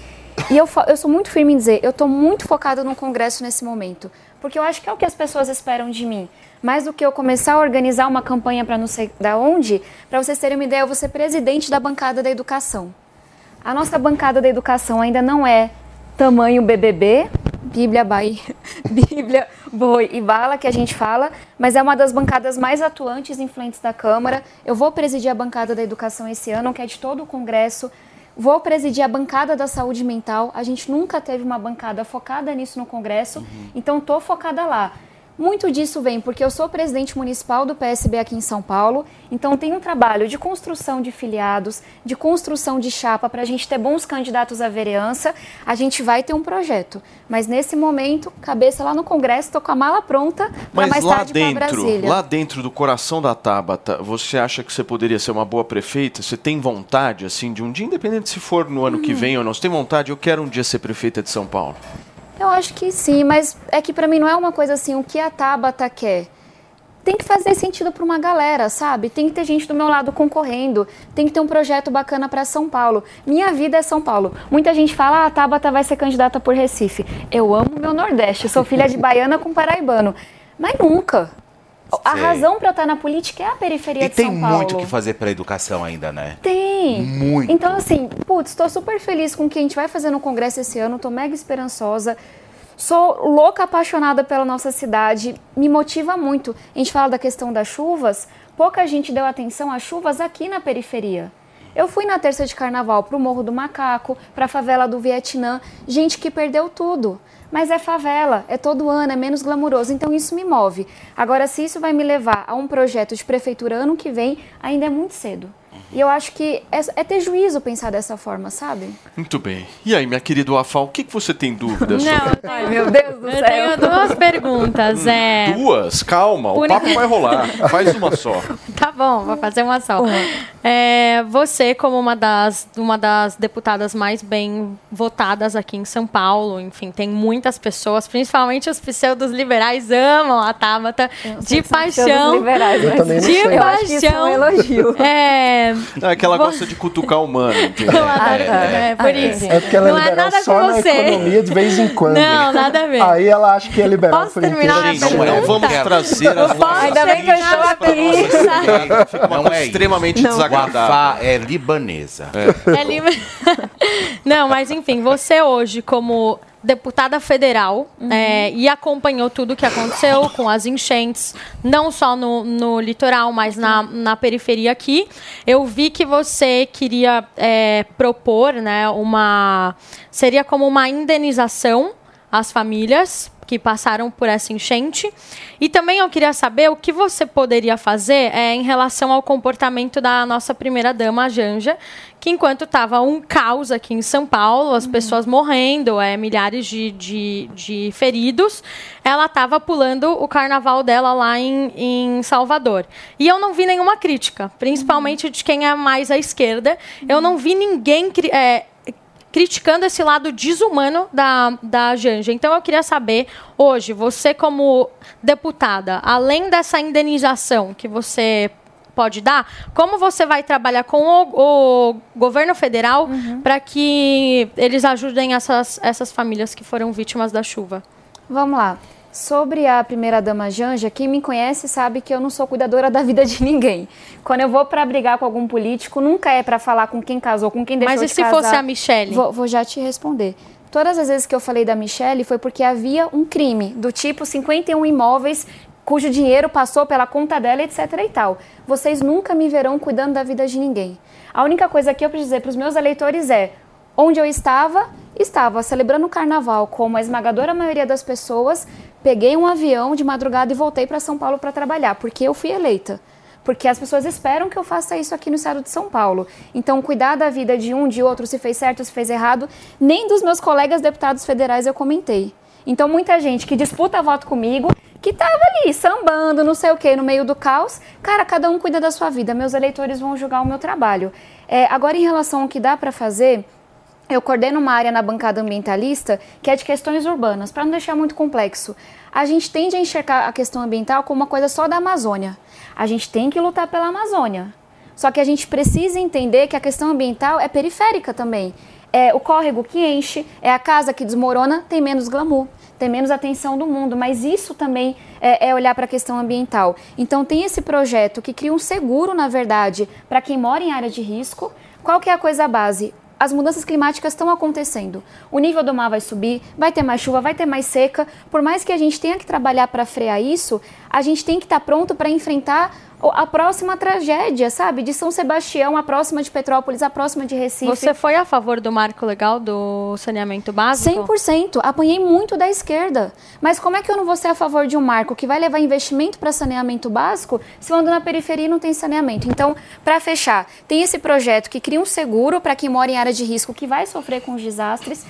E eu, eu sou muito firme em dizer, eu estou muito focada no Congresso nesse momento. Porque eu acho que é o que as pessoas esperam de mim. Mais do que eu começar a organizar uma campanha para não sei da onde, para vocês terem uma ideia, eu vou ser presidente da bancada da educação. A nossa bancada da educação ainda não é tamanho BBB, Bíblia, Bahia, Bíblia, Boi e Bala, que a gente fala, mas é uma das bancadas mais atuantes e influentes da Câmara. Eu vou presidir a bancada da educação esse ano, que é de todo o Congresso. Vou presidir a bancada da saúde mental. A gente nunca teve uma bancada focada nisso no Congresso, então estou focada lá. Muito disso vem porque eu sou presidente municipal do PSB aqui em São Paulo, então tem um trabalho de construção de filiados, de construção de chapa para a gente ter bons candidatos à vereança. A gente vai ter um projeto, mas nesse momento, cabeça lá no Congresso, estou com a mala pronta para mais lá tarde para dentro, Brasília. lá dentro do coração da Tabata, você acha que você poderia ser uma boa prefeita? Você tem vontade, assim, de um dia, independente se for no ano que Hum. vem ou não, você tem vontade, eu quero um dia ser prefeita de São Paulo? Eu acho que sim, mas é que para mim não é uma coisa assim, o que a Tabata quer. Tem que fazer sentido para uma galera, sabe? Tem que ter gente do meu lado concorrendo, tem que ter um projeto bacana para São Paulo. Minha vida é São Paulo. Muita gente fala, ah, a Tabata vai ser candidata por Recife. Eu amo meu Nordeste, sou filha de baiana com paraibano. Mas nunca. A Sei. razão para eu estar na política é a periferia E de tem São Paulo. muito o que fazer pela educação ainda, né? Tem. Muito. Então, assim, putz, estou super feliz com o que a gente vai fazer no Congresso esse ano, tô mega esperançosa. Sou louca apaixonada pela nossa cidade, me motiva muito. A gente fala da questão das chuvas, pouca gente deu atenção às chuvas aqui na periferia. Eu fui na terça de carnaval pro Morro do Macaco, pra favela do Vietnã, gente que perdeu tudo. Mas é favela, é todo ano, é menos glamuroso, então isso me move. Agora, se isso vai me levar a um projeto de prefeitura ano que vem, ainda é muito cedo. E eu acho que é, é ter juízo pensar dessa forma, sabe? Muito bem. E aí, minha querida Wafá, o que, que você tem dúvida sobre? Não, Ai, meu Deus do eu céu. tenho duas perguntas. É... Duas? Calma, o Por- papo vai rolar. Faz uma só. Tá bom, vou fazer uma só. É, você, como uma das, uma das deputadas mais bem votadas aqui em São Paulo, enfim, tem muitas pessoas, principalmente os pseudos liberais, amam a Tabata de paixão. pseudos-liberais, Eu mas também não de sei. eu acho que isso é um paixão. elogio. É, Não, é que ela gosta de cutucar o humano, entendeu? Ah, tá. É, por isso. É porque ela Não é é liberal nada só com na você. economia de vez em quando. Não, nada a ver. Aí ela acha que é liberal Posso por terminar inteiro. Gente, não vamos trazer as nossas Ainda bem que eu estou aqui. Fica uma coisa extremamente desagradável. Wafá é libanesa. É livre. Não, mas enfim, você hoje, como deputada federal, é, e acompanhou tudo o que aconteceu com as enchentes, não só no, no litoral, mas na, na periferia aqui. Eu vi que você queria é, propor né, uma. Seria como uma indenização às famílias que passaram por essa enchente. E também eu queria saber o que você poderia fazer é, em relação ao comportamento da nossa primeira-dama, a Janja, que enquanto estava um caos aqui em São Paulo, as pessoas morrendo, é, milhares de, de, de feridos, ela estava pulando o carnaval dela lá em, em Salvador. E eu não vi nenhuma crítica, principalmente de quem é mais à esquerda. Eu não vi ninguém... é, criticando esse lado desumano da, da Janja. Então eu queria saber, hoje, você como deputada, além dessa indenização que você pode dar, como você vai trabalhar com o, o governo federal para que eles ajudem essas, essas famílias que foram vítimas da chuva? Vamos lá. Sobre a primeira-dama Janja, quem me conhece sabe que eu não sou cuidadora da vida de ninguém. Quando eu vou para brigar com algum político, nunca é para falar com quem casou, com quem deixou Mas e de se casar. fosse a Michelle? Vou, vou já te responder. Todas as vezes que eu falei da Michelle foi porque havia um crime do tipo 51 imóveis cujo dinheiro passou pela conta dela, etc e tal. Vocês nunca me verão cuidando da vida de ninguém. A única coisa que eu preciso dizer para os meus eleitores é: onde eu estava, estava celebrando o carnaval como a esmagadora maioria das pessoas, peguei um avião de madrugada e voltei para São Paulo para trabalhar, porque eu fui eleita. Porque as pessoas esperam que eu faça isso aqui no estado de São Paulo. Então, cuidar da vida de um, de outro, se fez certo, se fez errado, nem dos meus colegas deputados federais eu comentei. Então, muita gente que disputa voto comigo, que tava ali sambando, não sei o que, no meio do caos, cara, cada um cuida da sua vida. Meus eleitores vão julgar o meu trabalho. É, agora, em relação ao que dá para fazer, eu coordeno uma área na bancada ambientalista que é de questões urbanas, para não deixar muito complexo. A gente tende a enxergar a questão ambiental como uma coisa só da Amazônia. A gente tem que lutar pela Amazônia. Só que a gente precisa entender que a questão ambiental é periférica também. É o córrego que enche, é a casa que desmorona, tem menos glamour, tem menos atenção do mundo, mas isso também é, é olhar para a questão ambiental. Então tem esse projeto que cria um seguro, na verdade, para quem mora em área de risco. Qual que é a coisa base? As mudanças climáticas estão acontecendo. O nível do mar vai subir, vai ter mais chuva, vai ter mais seca. Por mais que a gente tenha que trabalhar para frear isso, a gente tem que estar pronto para enfrentar a próxima tragédia, sabe? De São Sebastião, a próxima de Petrópolis, a próxima de Recife. Você foi a favor do marco legal do saneamento básico? 100%. Apanhei muito da esquerda. Mas como é que eu não vou ser a favor de um marco que vai levar investimento para saneamento básico se eu ando na periferia e não tem saneamento? Então, para fechar, tem esse projeto que cria um seguro para quem mora em área de risco que vai sofrer com os desastres.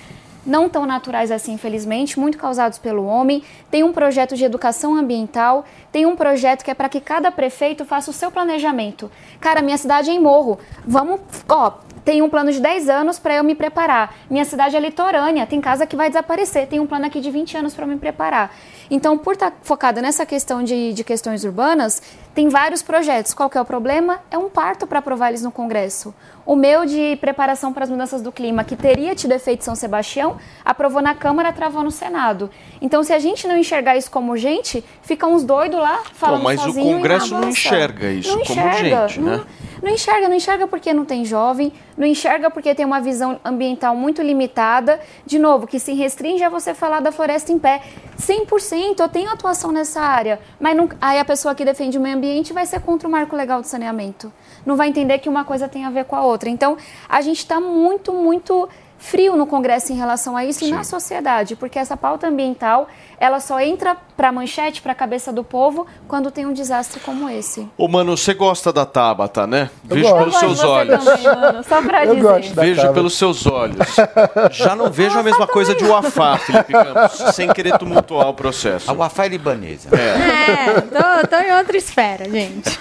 Não tão naturais assim, infelizmente, muito causados pelo homem. Tem um projeto de educação ambiental, tem um projeto que é para que cada prefeito faça o seu planejamento. Cara, minha cidade é em morro. Vamos, ó, tem um plano de 10 anos para eu me preparar. Minha cidade é litorânea, tem casa que vai desaparecer. Tem um plano aqui de 20 anos para me preparar. Então, por estar focada nessa questão de, de questões urbanas, tem vários projetos. Qual que é o problema? É um parto para aprovar eles no Congresso. O meu de preparação para as mudanças do clima, que teria tido efeito São Sebastião, aprovou na Câmara, travou no Senado. Então, se a gente não enxergar isso como gente, fica uns doidos lá falando Pô, mas o sozinho e Congresso não enxerga isso Não como enxerga, gente, não- né? Não enxerga, não enxerga porque não tem jovem, não enxerga porque tem uma visão ambiental muito limitada. De novo, que se restringe a você falar da floresta em pé. 100% eu tenho atuação nessa área, mas não, aí a pessoa que defende o meio ambiente vai ser contra o marco legal de saneamento. Não vai entender que uma coisa tem a ver com a outra. Então, a gente está muito, muito frio no Congresso em relação a isso e na sociedade, porque essa pauta ambiental ela só entra para a manchete, para a cabeça do povo, quando tem um desastre como esse. Ô, mano, você gosta da Tabata, né? Eu Vejo gosto. pelos Eu seus olhos. também, mano, só pra Eu dizer. gosto da Vejo Tabata. pelos seus olhos. Já não vejo a mesma coisa de Uafá, Felipe Campos, sem querer tumultuar o processo. A Uafá é libanesa. É. É, tô, tô em outra esfera, gente.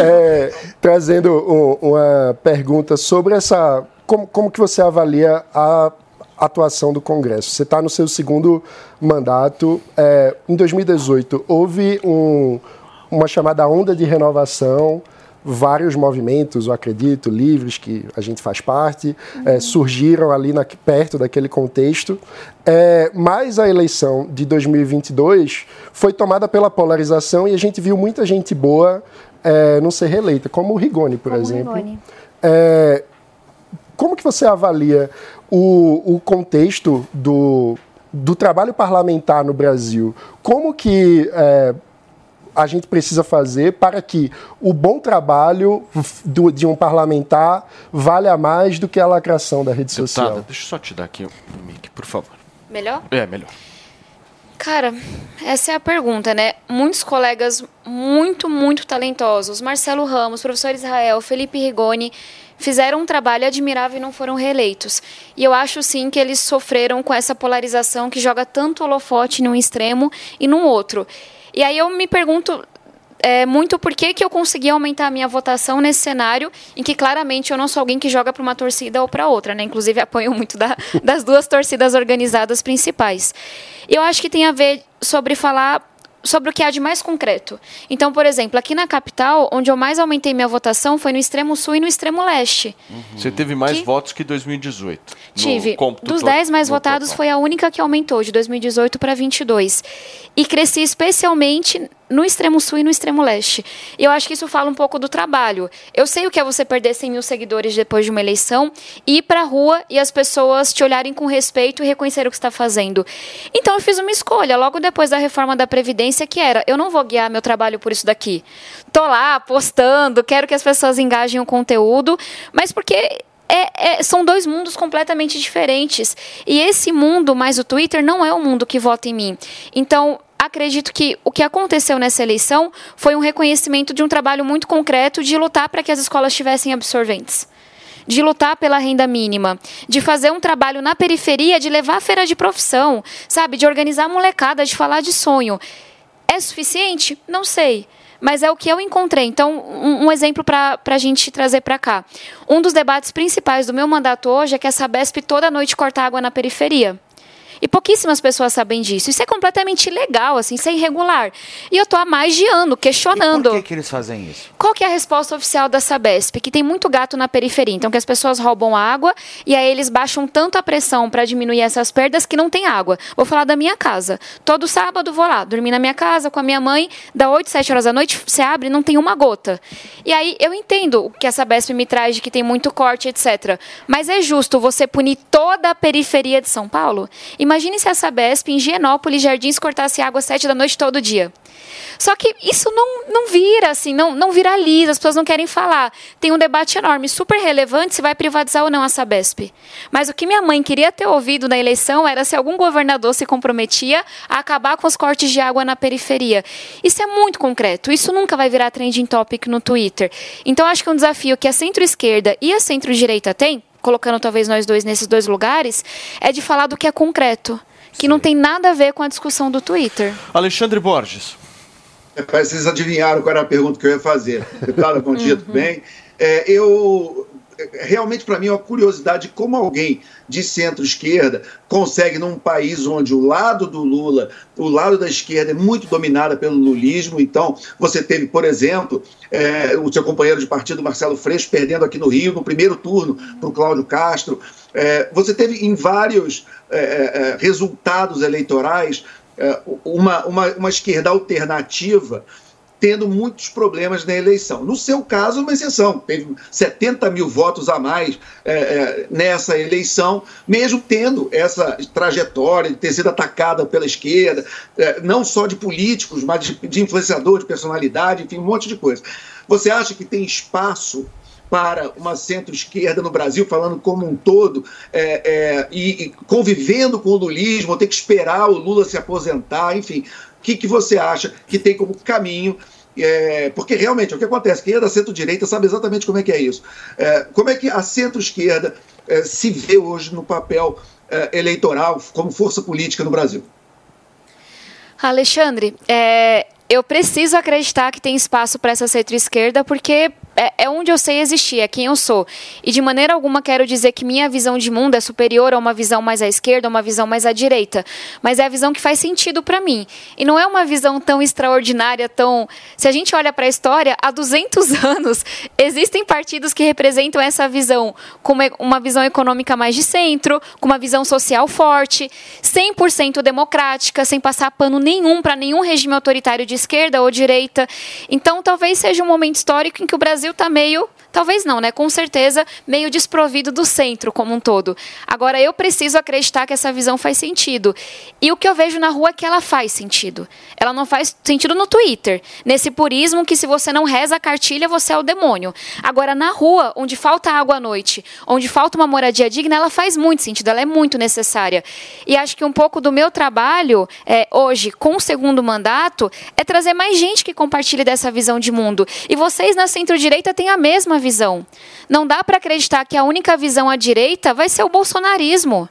É, trazendo um- uma pergunta sobre essa. Como, como que você avalia a atuação do Congresso? Você está no seu segundo mandato. é, em 2018, houve um- uma chamada onda de renovação. Vários movimentos, eu acredito, livres, que a gente faz parte, é, surgiram ali na- perto daquele contexto. É, mas a eleição de 2022 foi tomada pela polarização e a gente viu muita gente boa é, não ser reeleita, como o Rigoni, por Como o exemplo. Rigoni. É, como que você avalia o, o contexto do, do trabalho parlamentar no Brasil? Como que é, a gente precisa fazer para que o bom trabalho do- de um parlamentar valha mais do que a lacração da rede social? Deputada, deixa eu só te dar aqui o mic, por favor. Melhor? É, melhor. Cara, essa é a pergunta, né? Muitos colegas muito, muito talentosos, Marcelo Ramos, professor Israel, Felipe Rigoni, fizeram um trabalho admirável e não foram reeleitos. E eu acho sim que eles sofreram com essa polarização que joga tanto holofote num extremo e num outro. E aí eu me pergunto é, muito por que, que eu consegui aumentar a minha votação nesse cenário em que claramente eu não sou alguém que joga para uma torcida ou para outra, né? Inclusive apoio muito da- das duas torcidas organizadas principais. Eu acho que tem a ver sobre falar sobre o que há de mais concreto. Então, por exemplo, aqui na capital, onde eu mais aumentei minha votação foi no extremo sul e no extremo leste. Você teve mais Que- votos que 2018. no Tive. Dos to- 10 mais votados, total. foi a única que aumentou, de 2018 para 22. E cresci especialmente no extremo sul e no extremo leste. E eu acho que isso fala um pouco do trabalho. Eu sei o que é você perder 100 mil seguidores depois de uma eleição, e ir pra rua e as pessoas te olharem com respeito e reconhecer o que está fazendo. Então eu fiz uma escolha logo depois da reforma da Previdência, que era: eu não vou guiar meu trabalho por isso daqui. Tô lá postando, quero que as pessoas engajem o conteúdo, mas porque é- é- são dois mundos completamente diferentes. E esse mundo, mais o Twitter, não é o mundo que vota em mim. Então, acredito que o que aconteceu nessa eleição foi um reconhecimento de um trabalho muito concreto de lutar para que as escolas tivessem absorventes. De lutar pela renda mínima, de fazer um trabalho na periferia, de levar a feira de profissão, sabe? De organizar a molecada, de falar de sonho. É suficiente? Não sei. Mas é o que eu encontrei. Então, um, um exemplo para a gente trazer para cá. Um dos debates principais do meu mandato hoje é que a Sabesp toda noite corta água na periferia. E pouquíssimas pessoas sabem disso. Isso é completamente ilegal, assim, isso é irregular. E eu tô há mais de ano questionando. Por que, que eles fazem isso? Qual que é a resposta oficial da Sabesp? Que tem muito gato na periferia, então que as pessoas roubam água e aí eles baixam tanto a pressão para diminuir essas perdas que não tem água. Vou falar da minha casa. Todo sábado vou lá, dormir na minha casa com a minha mãe, da 8, 7 horas da noite, você abre não tem uma gota. E aí eu entendo o que a Sabesp me traz de que tem muito corte, etc. Mas é justo você punir toda a periferia de São Paulo? Imagine se a Sabesp em Higienópolis, Jardins, cortasse água às 7 da noite todo dia. Só que isso não, não vira, assim, não, não viraliza, as pessoas não querem falar. Tem um debate enorme, super relevante, se vai privatizar ou não a Sabesp. Mas o que minha mãe queria ter ouvido na eleição era se algum governador se comprometia a acabar com os cortes de água na periferia. Isso é muito concreto, isso nunca vai virar trending topic no Twitter. Então acho que um desafio que a centro-esquerda e a centro-direita têm, colocando talvez nós dois nesses dois lugares, é de falar do que é concreto. Que não tem nada a ver com a discussão do Twitter. Alexandre Borges. Que vocês adivinharam qual era a pergunta que eu ia fazer. Deputada, bom dia, tudo bem? É, eu realmente para mim é uma curiosidade como alguém de centro-esquerda consegue num país onde o lado do Lula, o lado da esquerda é muito dominada pelo lulismo. Então você teve, por exemplo, é, o seu companheiro de partido Marcelo Freixo perdendo aqui no Rio no primeiro turno para o Cláudio Castro. É, você teve em vários é, é, resultados eleitorais é, uma, uma, uma esquerda alternativa tendo muitos problemas na eleição. No seu caso, uma exceção, teve 70 mil votos a mais é, é, nessa eleição, mesmo tendo essa trajetória de ter sido atacada pela esquerda, é, não só de políticos, mas de, de influenciador, de personalidade, enfim, um monte de coisa. Você acha que tem espaço para uma centro-esquerda no Brasil, falando como um todo, é, é, e, e convivendo com o lulismo, ter que esperar o Lula se aposentar, enfim. O que, que você acha que tem como caminho é, porque realmente o que acontece, quem é da centro-direita sabe exatamente como é que é isso. É, como é que a centro-esquerda é, se vê hoje no papel é, eleitoral como força política no Brasil? Alexandre, é, eu preciso acreditar que tem espaço para essa centro-esquerda, porque é, é onde eu sei existir, é quem eu sou. E de maneira alguma quero dizer que minha visão de mundo é superior a uma visão mais à esquerda, a uma visão mais à direita. Mas é a visão que faz sentido para mim. E não é uma visão tão extraordinária, tão. Se a gente olha para a história, há 200 anos existem partidos que representam essa visão, com uma- visão econômica mais de centro, com uma visão social forte, 100% democrática, sem passar pano nenhum para nenhum regime autoritário de esquerda ou direita. Então, talvez seja um momento histórico em que o Brasil está meio, talvez não, né? Com certeza, meio desprovido do centro como um todo. Agora, eu preciso acreditar que essa visão faz sentido. E o que eu vejo na rua é que ela faz sentido. Ela não faz sentido no Twitter, nesse purismo que se você não reza a cartilha, você é o demônio. Agora, na rua, onde falta água à noite, onde falta uma moradia digna, ela faz muito sentido, ela é muito necessária. E acho que um pouco do meu trabalho é, hoje, com o segundo mandato, é trazer mais gente que compartilhe dessa visão de mundo. E vocês na centro-direita têm a mesma visão. Não dá para acreditar que a única visão à direita vai ser o bolsonarismo.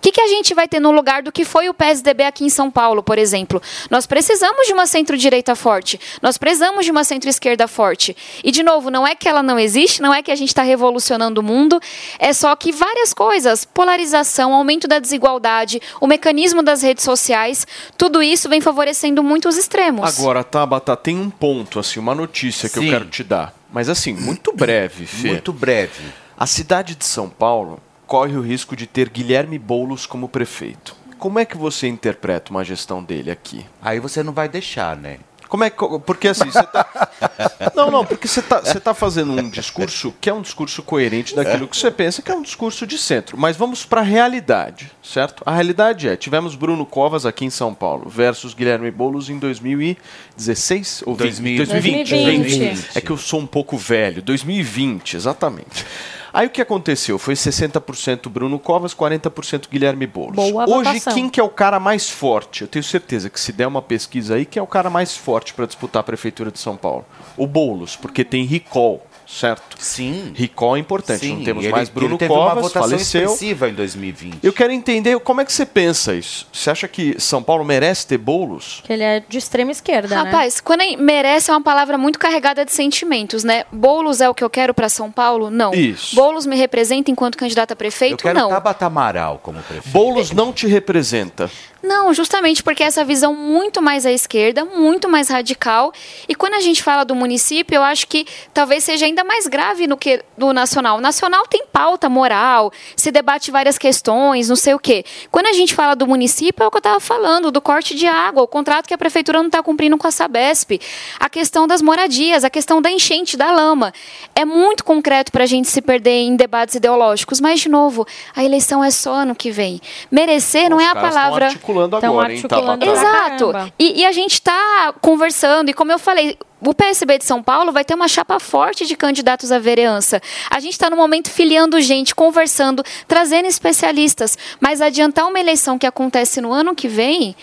O que, que a gente vai ter no lugar do que foi o PSDB aqui em São Paulo, por exemplo? Nós precisamos de uma centro-direita forte, nós precisamos de uma centro-esquerda forte. E, de novo, não é que ela não existe, não é que a gente está revolucionando o mundo, é só que várias coisas, polarização, aumento da desigualdade, o mecanismo das redes sociais, tudo isso vem favorecendo muito os extremos. Agora, Tabata, tem um ponto, assim, uma notícia que Sim. eu quero te dar. Mas assim, muito breve, Fê. Muito breve. A cidade de São Paulo corre o risco de ter Guilherme Boulos como prefeito. Como é que você interpreta uma gestão dele aqui? Aí você não vai deixar, né? Como é que. Porque assim, você tá. Não, não, porque você tá, você tá fazendo um discurso que é um discurso coerente daquilo que você pensa, que é um discurso de centro. Mas vamos para a realidade, certo? A realidade é: tivemos Bruno Covas aqui em São Paulo versus Guilherme Boulos em 2016 ou 2020. 2020. 2020. É que eu sou um pouco velho. 2020, exatamente. Aí o que aconteceu? Foi 60% Bruno Covas, 40% Guilherme Boulos. Boa Hoje, votação. quem que é o cara mais forte? Eu tenho certeza que se der uma pesquisa aí, quem é o cara mais forte para disputar a Prefeitura de São Paulo? O Boulos, porque tem recall, certo? Sim. Recall é importante. Sim, Não temos ele- mais Bruno ele teve uma Covas, votação faleceu. expressiva em 2020. Eu quero entender como é que você pensa isso. Você acha que São Paulo merece ter Boulos? Que ele é de extrema esquerda, né? Rapaz, quando é- merece é uma palavra muito carregada de sentimentos, né? Boulos é o que eu quero para São Paulo? Não. Isso. Boulos me representa enquanto candidato a Eu prefeito? quero Não. Tabata Amaral como prefeito. Boulos não te representa. Não, justamente porque essa visão muito mais à esquerda, muito mais radical. E quando a gente fala do município, eu acho que talvez seja ainda mais grave no que do nacional. O nacional tem pauta moral, se debate várias questões, não sei o quê. Quando a gente fala do município, é o que eu estava falando, do corte de água, o contrato que a prefeitura não está cumprindo com a Sabesp, a questão das moradias, a questão da enchente, da lama. É muito concreto para a gente se perder em debates ideológicos. Mas, de novo, a eleição é só ano que vem. Merecer não é a palavra. Articulando Tão agora, hein, articulando Tabata? Exato. E, e a gente está conversando, e como eu falei, o PSB de São Paulo vai ter uma chapa forte de candidatos à vereança. A gente está no momento filiando gente, conversando, trazendo especialistas. Mas adiantar uma eleição que acontece no ano que vem.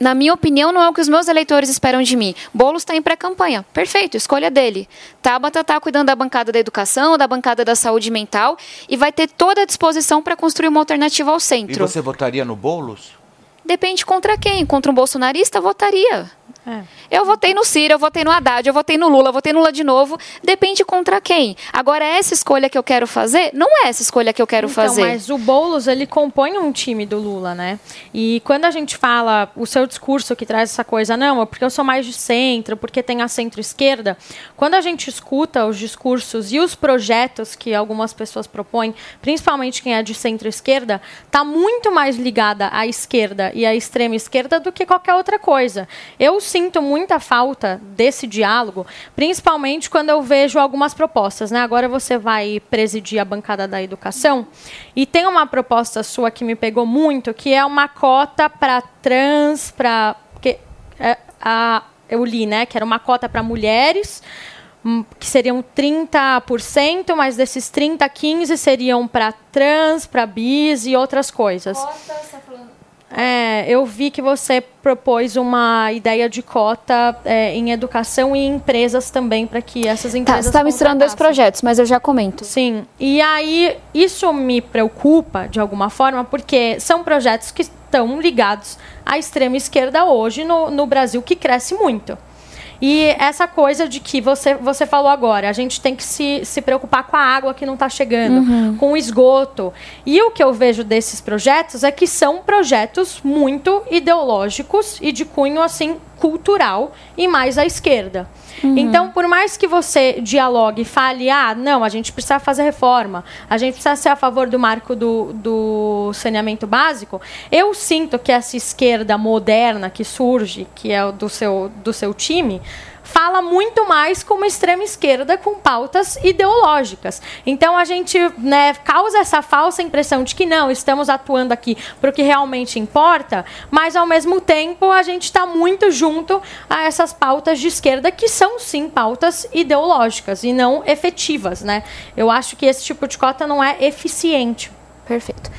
Na minha opinião, não é o que os meus eleitores esperam de mim. Boulos está em pré-campanha. Perfeito, escolha dele. Tabata está cuidando da bancada da educação, da bancada da saúde mental e vai ter toda a disposição para construir uma alternativa ao E centro. você votaria no Boulos? Depende contra quem. Contra um bolsonarista, votaria. É. Eu votei no Ciro, eu votei no Haddad, eu votei no Lula, eu votei no Lula de novo. Depende contra quem. Agora, essa escolha que eu quero fazer, não é essa escolha que eu quero Então, fazer. mas o Boulos, ele compõe um time do Lula, né? E quando a gente fala o seu discurso que traz essa coisa, não, é porque eu sou mais de centro, porque tem a centro-esquerda, quando a gente escuta os discursos e os projetos que algumas pessoas propõem, principalmente quem é de centro-esquerda, tá muito mais ligada à esquerda e à extrema esquerda do que qualquer outra coisa. Eu sinto muita falta desse diálogo, principalmente quando eu vejo algumas propostas. Né? Agora você vai presidir a bancada da educação e tem uma proposta sua que me pegou muito, que é uma cota para trans, para é, a eu li, né, que era uma cota para mulheres, hum, que seriam 30%, mas desses 30, 15 seriam para trans, para bis e outras coisas. É, eu vi que você propôs uma ideia de cota é, em educação e em empresas também, para que essas Tá, empresas. você está misturando dois projetos, mas eu já comento. Sim. E aí, isso me preocupa, de alguma forma, porque são projetos que estão ligados à extrema esquerda hoje no, no Brasil, que cresce muito. E essa coisa de que você, você falou agora, a gente tem que se, se preocupar com a água que não está chegando, Uhum. com o esgoto. E o que eu vejo desses projetos é que são projetos muito ideológicos e de cunho assim cultural e mais à esquerda. Uhum. Então, por mais que você dialogue e fale, ah, não, a gente precisa fazer reforma, a gente precisa ser a favor do marco do, do saneamento básico, eu sinto que essa esquerda moderna que surge, que é do seu, do seu time, fala muito mais como extrema esquerda com pautas ideológicas. Então a gente né, causa essa falsa impressão de que não, estamos atuando aqui para o que realmente importa, mas ao mesmo tempo a gente está muito junto a essas pautas de esquerda que são sim pautas ideológicas e não efetivas. Né? Eu acho que esse tipo de cota não é eficiente. Perfeito.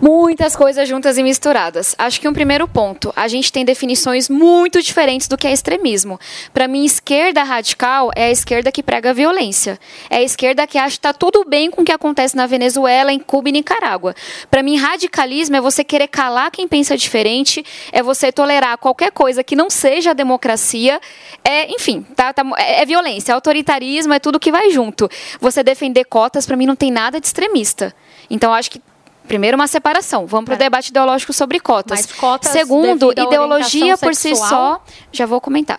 Muitas coisas juntas e misturadas. Acho que um primeiro ponto, a gente tem definições muito diferentes do que é extremismo. Para mim, esquerda radical é a esquerda que prega a violência. É a esquerda que acha que está tudo bem com o que acontece na Venezuela, em Cuba e Nicarágua. Para mim, radicalismo é você querer calar quem pensa diferente, é você tolerar qualquer coisa que não seja a democracia. É, enfim, tá, tá- é, é violência, é autoritarismo, é tudo que vai junto. Você defender cotas, para mim, não tem nada de extremista. Então, acho que Primeiro, uma separação. Vamos para o debate ideológico sobre cotas. É. Mas cotas Segundo, ideologia por si sexual? só. Já vou comentar.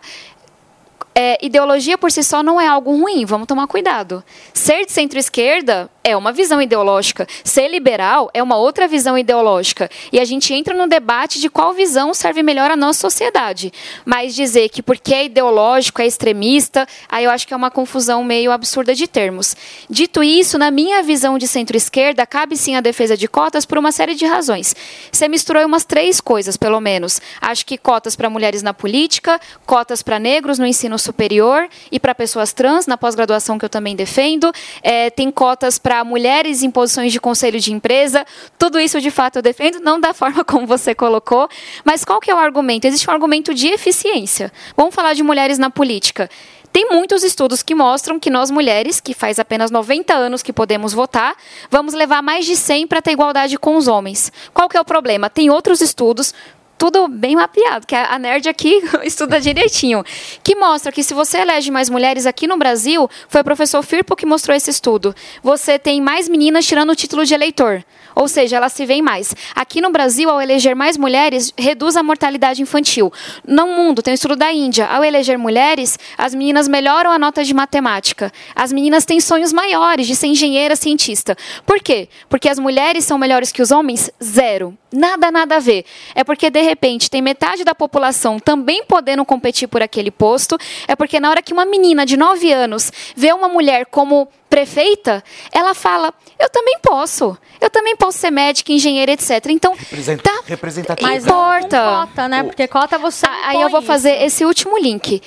É, ideologia por si só não é algo ruim, vamos tomar cuidado. Ser de centro-esquerda é uma visão ideológica. Ser liberal é uma outra visão ideológica. E a gente entra no debate de qual visão serve melhor à nossa sociedade. Mas dizer que porque é ideológico, é extremista, aí eu acho que é uma confusão meio absurda de termos. Dito isso, na minha visão de centro-esquerda, cabe sim a defesa de cotas por uma série de razões. Você misturou umas três coisas, pelo menos. Acho que cotas para mulheres na política, cotas para negros no ensino superior e para pessoas trans na pós-graduação que eu também defendo. É, tem cotas para mulheres em posições de conselho de empresa. Tudo isso, de fato, eu defendo, não da forma como você colocou. Mas qual que é o argumento? Existe um argumento de eficiência. Vamos falar de mulheres na política. Tem muitos estudos que mostram que nós mulheres, que faz apenas 90 anos que podemos votar, vamos levar mais de 100 para ter igualdade com os homens. Qual que é o problema? Tem outros estudos, tudo bem mapeado, que a nerd aqui estuda direitinho, que mostra que se você elege mais mulheres aqui no Brasil, foi o professor Firpo que mostrou esse estudo, você tem mais meninas tirando o título de eleitor. Ou seja, elas se veem mais. Aqui no Brasil, ao eleger mais mulheres, reduz a mortalidade infantil. No mundo, tem um estudo da Índia. Ao eleger mulheres, as meninas melhoram a nota de matemática. As meninas têm sonhos maiores de ser engenheira, cientista. Por quê? Porque as mulheres são melhores que os homens? Zero. Nada, nada a ver. É porque, de repente, tem metade da população também podendo competir por aquele posto. É porque na hora que uma menina de 9 anos vê uma mulher como prefeita, ela fala: Eu também posso. Eu também posso ser médica, engenheira, etc. Então, tá. Representatividade. Mas não importa. cota, né? Porque cota você. Aí eu vou fazer esse último link.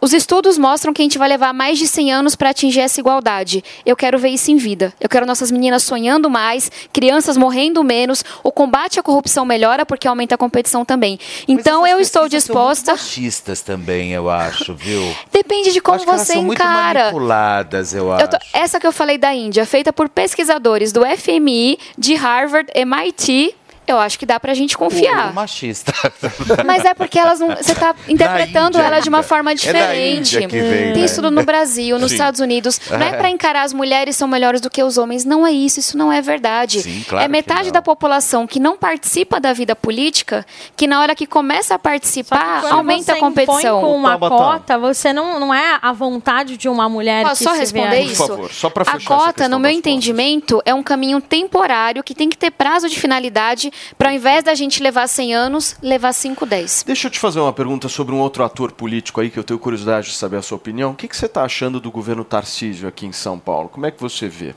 Os estudos mostram que a gente vai levar mais de 100 anos para atingir essa igualdade. Eu quero ver isso em vida. Eu quero nossas meninas sonhando mais, crianças morrendo menos, o combate à corrupção melhora porque aumenta a competição também. Então eu estou disposta. Machistas também, eu acho, viu? Depende de como você são muito encara. manipuladas, eu Eu acho. tô- essa que eu falei da Índia, feita por pesquisadores do FMI, de Harvard, MIT, eu acho que dá pra gente confiar. Puro machista. Mas é porque elas não. Você está interpretando Índia ela de uma forma É da diferente. Índia que vem, Tem né? estudo no Brasil, nos Sim. Estados Unidos. Não é É. para encarar as mulheres são melhores do que os homens. Não é isso, isso não é verdade. Sim, claro é metade da população que não participa da vida política, que na hora que começa a participar, aumenta a você competição. com uma cota, você não, não é a vontade de uma mulher Posso que só se responder vê isso? só pra a cota, no meu entendimento, é um caminho temporário que tem que ter prazo de finalidade Para ao invés da gente levar 100 anos, levar 5, 10. Deixa eu te fazer uma pergunta sobre um outro ator político aí que eu tenho curiosidade de saber a sua opinião. O que, que você está achando do governo Tarcísio aqui em São Paulo? Como é que você vê?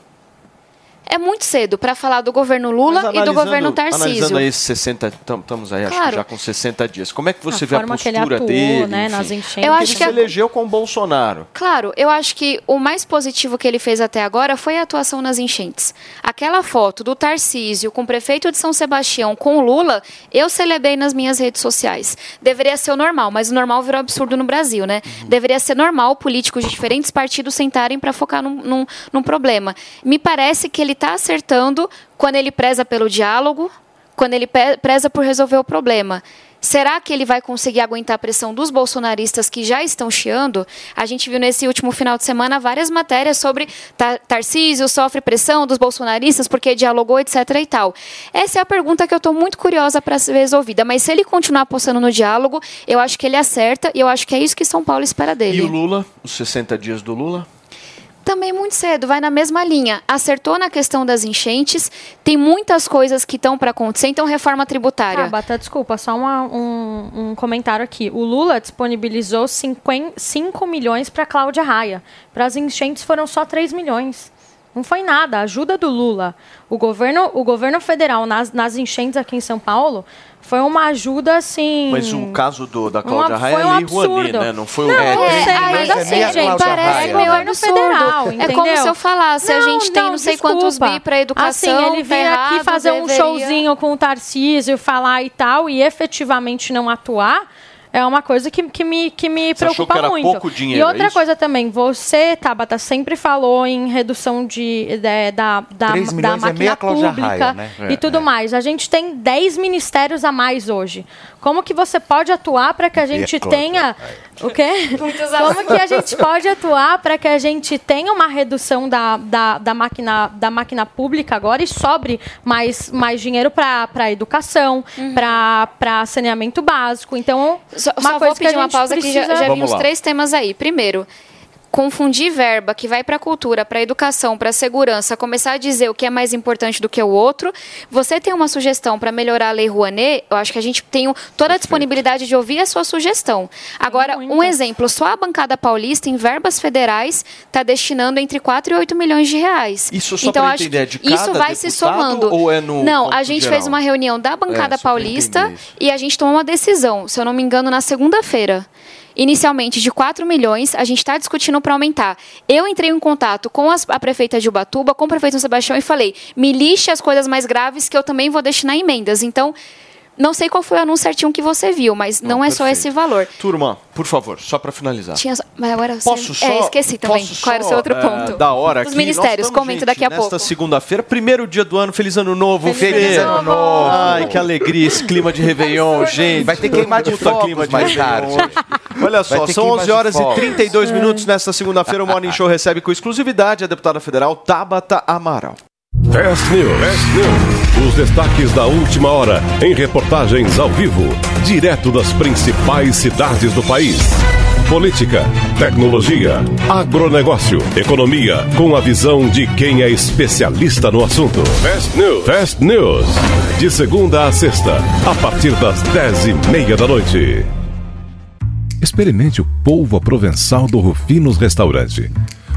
É muito cedo para falar do governo Lula e do governo Analisando Tarcísio. aí esses 60, tam- estamos aí acho que Claro. já com 60 dias. Como é que você A vê a ele postura atuou, dele? né, nas enchentes. Eu acho ele que se a- elegeu com o Bolsonaro. Claro, eu acho que o mais positivo que ele fez até agora foi a atuação nas enchentes. Aquela foto do Tarcísio com o prefeito de São Sebastião com o Lula, eu celebrei nas minhas redes sociais. Deveria ser o normal, mas o normal virou absurdo no Brasil, né? Deveria ser normal políticos de diferentes partidos sentarem para focar num, num, num problema. Me parece que ele está acertando quando ele preza pelo diálogo, quando ele preza por resolver o problema. Será que ele vai conseguir aguentar a pressão dos bolsonaristas que já estão chiando? A gente viu nesse último final de semana várias matérias sobre Tar Tarcísio sofre pressão dos bolsonaristas porque dialogou, etc. e tal. Essa é a pergunta que eu estou muito curiosa para ser resolvida. Mas se ele continuar apostando no diálogo, eu acho que ele acerta e eu acho que é isso que São Paulo espera dele. E o Lula, os 60 dias do Lula? Também muito cedo, vai na mesma linha. Acertou na questão das enchentes, tem muitas coisas que estão para acontecer, então reforma tributária. Tabata, desculpa, só uma- um, um comentário aqui. O Lula disponibilizou 50 5 milhões para Cláudia Raia. Para as enchentes foram só 3 milhões. Não foi nada. A ajuda do Lula. O governo, o governo federal nas, nas enchentes aqui em São Paulo foi uma ajuda assim. Mas o caso do, da Cláudia Uma- Raia foi é um Lei Rouanet, absurdo. né? Não foi o Não, é, é, é, mas é assim, meia gente, parece Raia. meio Governo absurdo. federal, é como se eu falasse, a Não, gente tem não, não, sei quantos desculpa. bi para educação, Assim, ele tá veio aqui errado, fazer um deveria- showzinho com o Tarcísio, falar e tal, e efetivamente não atuar. É uma coisa que, que me, que me Você achou preocupa que era muito. pouco dinheiro, e outra é coisa também, você, Tabata, sempre falou em redução de, de- da, da, da é máquina Cláudia pública Raia, né? e É, tudo é. mais. A gente tem 10 ministérios a mais hoje. Como que você pode atuar para que a gente tenha. O quê? Como que a gente pode atuar para que a gente tenha uma redução da, da, da, máquina, da máquina pública agora e sobre mais, mais dinheiro para a educação, para saneamento básico? Então, Só, uma só coisa vou pedir uma pausa que já, precisa... já lá. três temas aí. Primeiro, confundir verba que vai para a cultura, para a educação, para a segurança, começar a dizer o que é mais importante do que o outro. Você tem uma sugestão para melhorar a Lei Rouanet? Eu acho que a gente tem toda a disponibilidade de ouvir a sua sugestão. Agora, um exemplo, só a bancada paulista em verbas federais está destinando entre 4 e 8 milhões de reais. Isso só então, acho entender, é que de cada isso vai se somando. ou é no Não, a gente geral? fez uma reunião da bancada É, paulista e a gente tomou uma decisão, se eu não me engano, na segunda-feira. Inicialmente de 4 milhões, a gente está discutindo para aumentar. Eu entrei em contato com as- a prefeita de Ubatuba, com o prefeito São Sebastião e falei: me lixe as coisas mais graves que eu também vou destinar em emendas. Então, não sei qual foi o anúncio certinho que você viu, mas não, é só perfeito. esse valor. Turma, por favor, só para finalizar. Tinha só- mas agora Posso você... só, É, esqueci também. posso Qual era o só, seu outro é, ponto? Da hora Os aqui. ministérios, Nós estamos, comento gente, daqui a nesta pouco. segunda-feira, primeiro dia do ano. Feliz ano novo, Feliz Fê. ano novo. Ai, que alegria, esse clima de Réveillon, gente. Vai ter queimar de fogos clima de mais tarde. hoje. Olha só, são queima 11 de horas e fogos. 32 minutos nesta segunda-feira. O Morning Show recebe com exclusividade a deputada federal Tabata Amaral. Fast News. Fast News. Os destaques da última hora em reportagens ao vivo, direto das principais cidades do país. Política, tecnologia, agronegócio, economia, com a visão de quem é especialista no assunto. Fast News. Fast News. De segunda a sexta, a partir das dez e meia da noite. Experimente o polvo provençal do Rufinos Restaurante.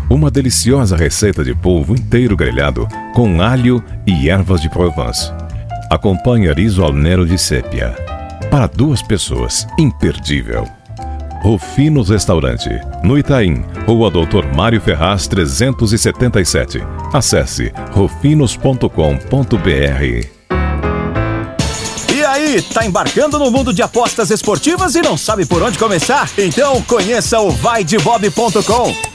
Uma deliciosa receita de polvo inteiro grelhado com alho e ervas de Provence. Acompanhe riso al nero de sépia. Para duas pessoas, imperdível. Rufinos Restaurante, no Itaim, Rua Doutor Mário Ferraz 377. Acesse rufinos.com.br. E aí, tá embarcando no mundo de apostas esportivas e não sabe por onde começar? Então conheça o vaidebob.com.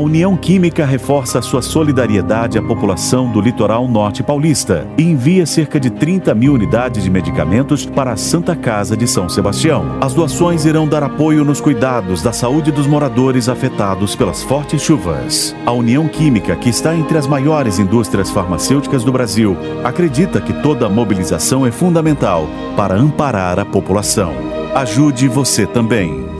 União Química reforça sua solidariedade à população do litoral norte paulista e envia cerca de 30 mil unidades de medicamentos para a Santa Casa de São Sebastião. As doações irão dar apoio nos cuidados da saúde dos moradores afetados pelas fortes chuvas. A União Química, que está entre as maiores indústrias farmacêuticas do Brasil, acredita que toda mobilização é fundamental para amparar a população. Ajude você também.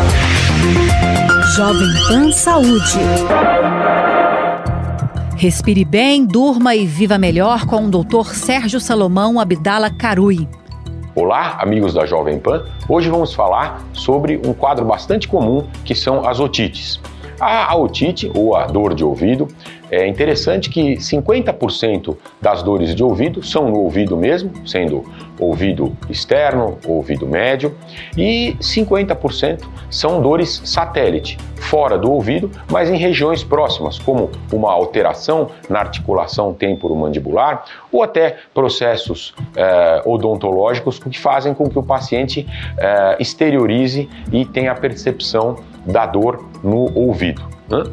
Jovem Pan Saúde. Respire bem, durma e viva melhor com o Dr. Sérgio Salomão Abdala Carui. Olá, amigos da Jovem Pan. Hoje vamos falar sobre um quadro bastante comum que são as otites. A otite, ou a dor de ouvido, é interessante que 50% das dores de ouvido são no ouvido mesmo, sendo ouvido externo, ouvido médio, e 50% são dores satélite, fora do ouvido, mas em regiões próximas, como uma alteração na articulação temporomandibular ou até processos eh, odontológicos que fazem com que o paciente eh, exteriorize e tenha a percepção da dor no ouvido. Né?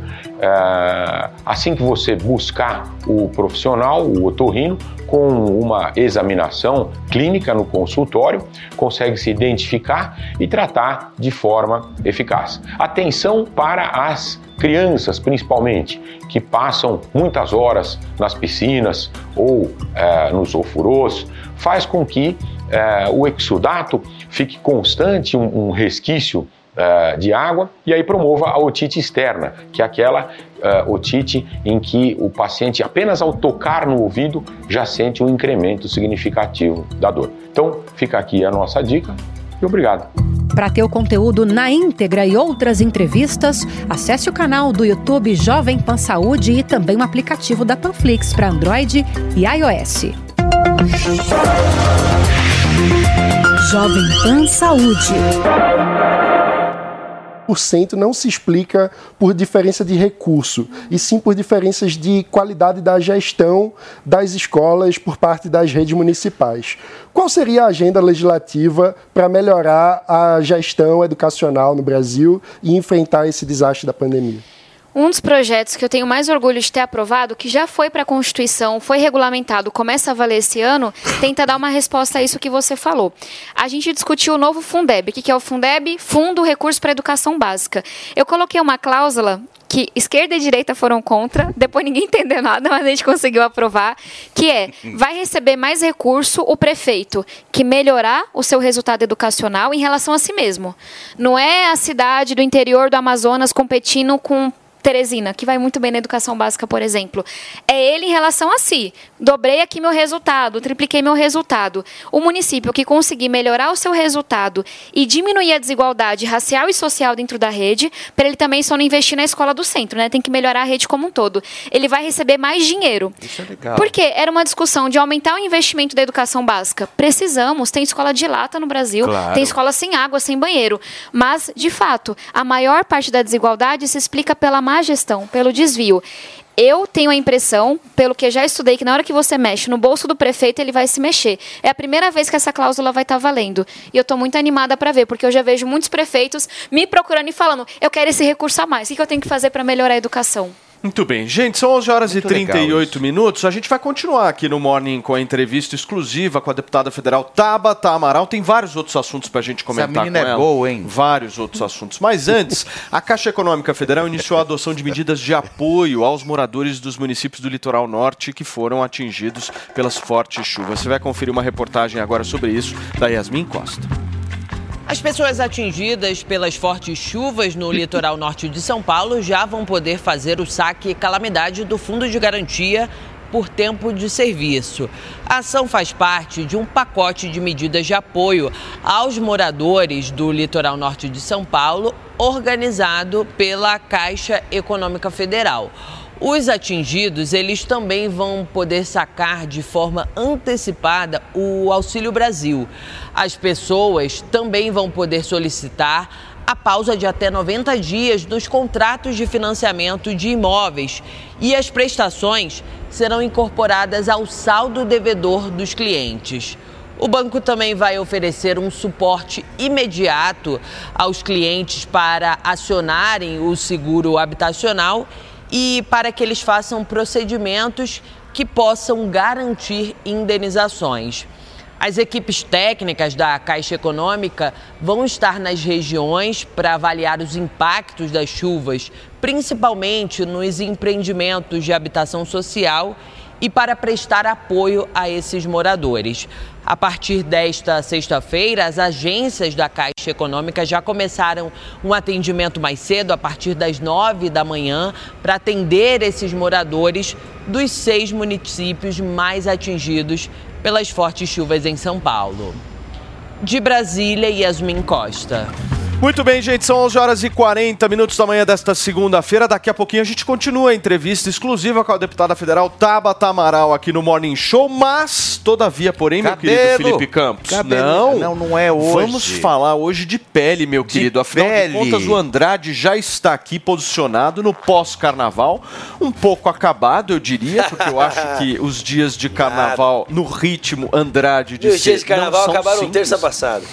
Eh, assim que você buscar o profissional, o otorrino, com uma examinação clínica no consultório, consegue se identificar e tratar de forma eficaz. Atenção para as crianças, principalmente, que passam muitas horas nas piscinas ou eh, nos ofurôs, faz com que eh, o exudato fique constante, um, um resquício eh, de água e aí promova a otite externa, que é aquela eh, otite em que o paciente apenas ao tocar no ouvido já sente um incremento significativo da dor. Então fica aqui a nossa dica e obrigado. Para ter o conteúdo na íntegra e outras entrevistas, acesse o canal do YouTube Jovem Pan Saúde e também o aplicativo da Panflix para Android e iOS. Jovem Pan Saúde. Cento não se explica por diferença de recurso, e sim por diferenças de qualidade da gestão das escolas por parte das redes municipais. Qual seria a agenda legislativa para melhorar a gestão educacional no Brasil e enfrentar esse desastre da pandemia? Um dos projetos que eu tenho mais orgulho de ter aprovado, que já foi para a Constituição, foi regulamentado, começa a valer esse ano, tenta dar uma resposta a isso que você falou. A gente discutiu o novo Fundeb. O que é o Fundeb? Fundo Recurso para Educação Básica. Eu coloquei uma cláusula que esquerda e direita foram contra, depois ninguém entendeu nada, mas a gente conseguiu aprovar, que é, vai receber mais recurso o prefeito que melhorar o seu resultado educacional em relação a si mesmo. Não é a cidade do interior do Amazonas competindo com Teresina, que vai muito bem na educação básica, por exemplo. É ele em relação a si. Dobrei aqui meu resultado, tripliquei meu resultado. O município que conseguir melhorar o seu resultado e diminuir a desigualdade racial e social dentro da rede, para ele também só não investir na escola do centro, né? Tem que melhorar a rede como um todo. Ele vai receber mais dinheiro. Isso é legal. Porque era uma discussão de aumentar o investimento da educação básica. Precisamos, tem escola de lata no Brasil, Claro. tem escola sem água, sem banheiro. Mas, de fato, a maior parte da desigualdade se explica pela má gestão, pelo desvio. Eu tenho a impressão, pelo que já estudei, que na hora que você mexe no bolso do prefeito, ele vai se mexer. É a primeira vez que essa cláusula vai estar valendo. E eu estou muito animada para ver, porque eu já vejo muitos prefeitos me procurando e falando: eu quero esse recurso a mais. O que eu tenho que fazer para melhorar a educação? Muito bem, gente, são 11 horas Muito e legal 38 minutos. A gente vai continuar aqui no Morning com a entrevista exclusiva com a deputada federal Tabata Amaral. Tem vários outros assuntos para a gente comentar menina com é ela. boa, hein? Vários outros assuntos. Mas antes, a Caixa Econômica Federal iniciou a adoção de medidas de apoio aos moradores dos municípios do litoral norte que foram atingidos pelas fortes chuvas. Você vai conferir uma reportagem agora sobre isso da Yasmin Costa. As pessoas atingidas pelas fortes chuvas no litoral norte de São Paulo já vão poder fazer o saque calamidade do Fundo de Garantia por tempo de serviço. A ação faz parte de um pacote de medidas de apoio aos moradores do litoral norte de São Paulo, organizado pela Caixa Econômica Federal. Os atingidos, eles também vão poder sacar de forma antecipada o Auxílio Brasil. As pessoas também vão poder solicitar a pausa de até 90 dias nos contratos de financiamento de imóveis e as prestações serão incorporadas ao saldo devedor dos clientes. O banco também vai oferecer um suporte imediato aos clientes para acionarem o seguro habitacional e para que eles façam procedimentos que possam garantir indenizações. As equipes técnicas da Caixa Econômica vão estar nas regiões para avaliar os impactos das chuvas, principalmente nos empreendimentos de habitação social e para prestar apoio a esses moradores. A partir desta sexta-feira, as agências da Caixa Econômica já começaram um atendimento mais cedo, a partir das nove da manhã, para atender esses moradores dos seis municípios mais atingidos pelas fortes chuvas em São Paulo. De Brasília, Yasmin Costa. Muito bem, gente, são 11 horas e 40 minutos da manhã desta segunda-feira. Daqui a pouquinho a gente continua a entrevista exclusiva com a deputada federal Tabata Amaral aqui no Morning Show, mas, todavia, porém, meu querido Cabelo. Felipe Campos, Cabelo. não, Não, não é hoje. Vamos falar hoje de pele, meu querido. Afinal pele. de contas, o Andrade já está aqui posicionado no pós-carnaval, um pouco acabado, eu diria, porque eu acho que os dias de carnaval no ritmo Andrade de E os dias de carnaval acabaram simples. terça passada.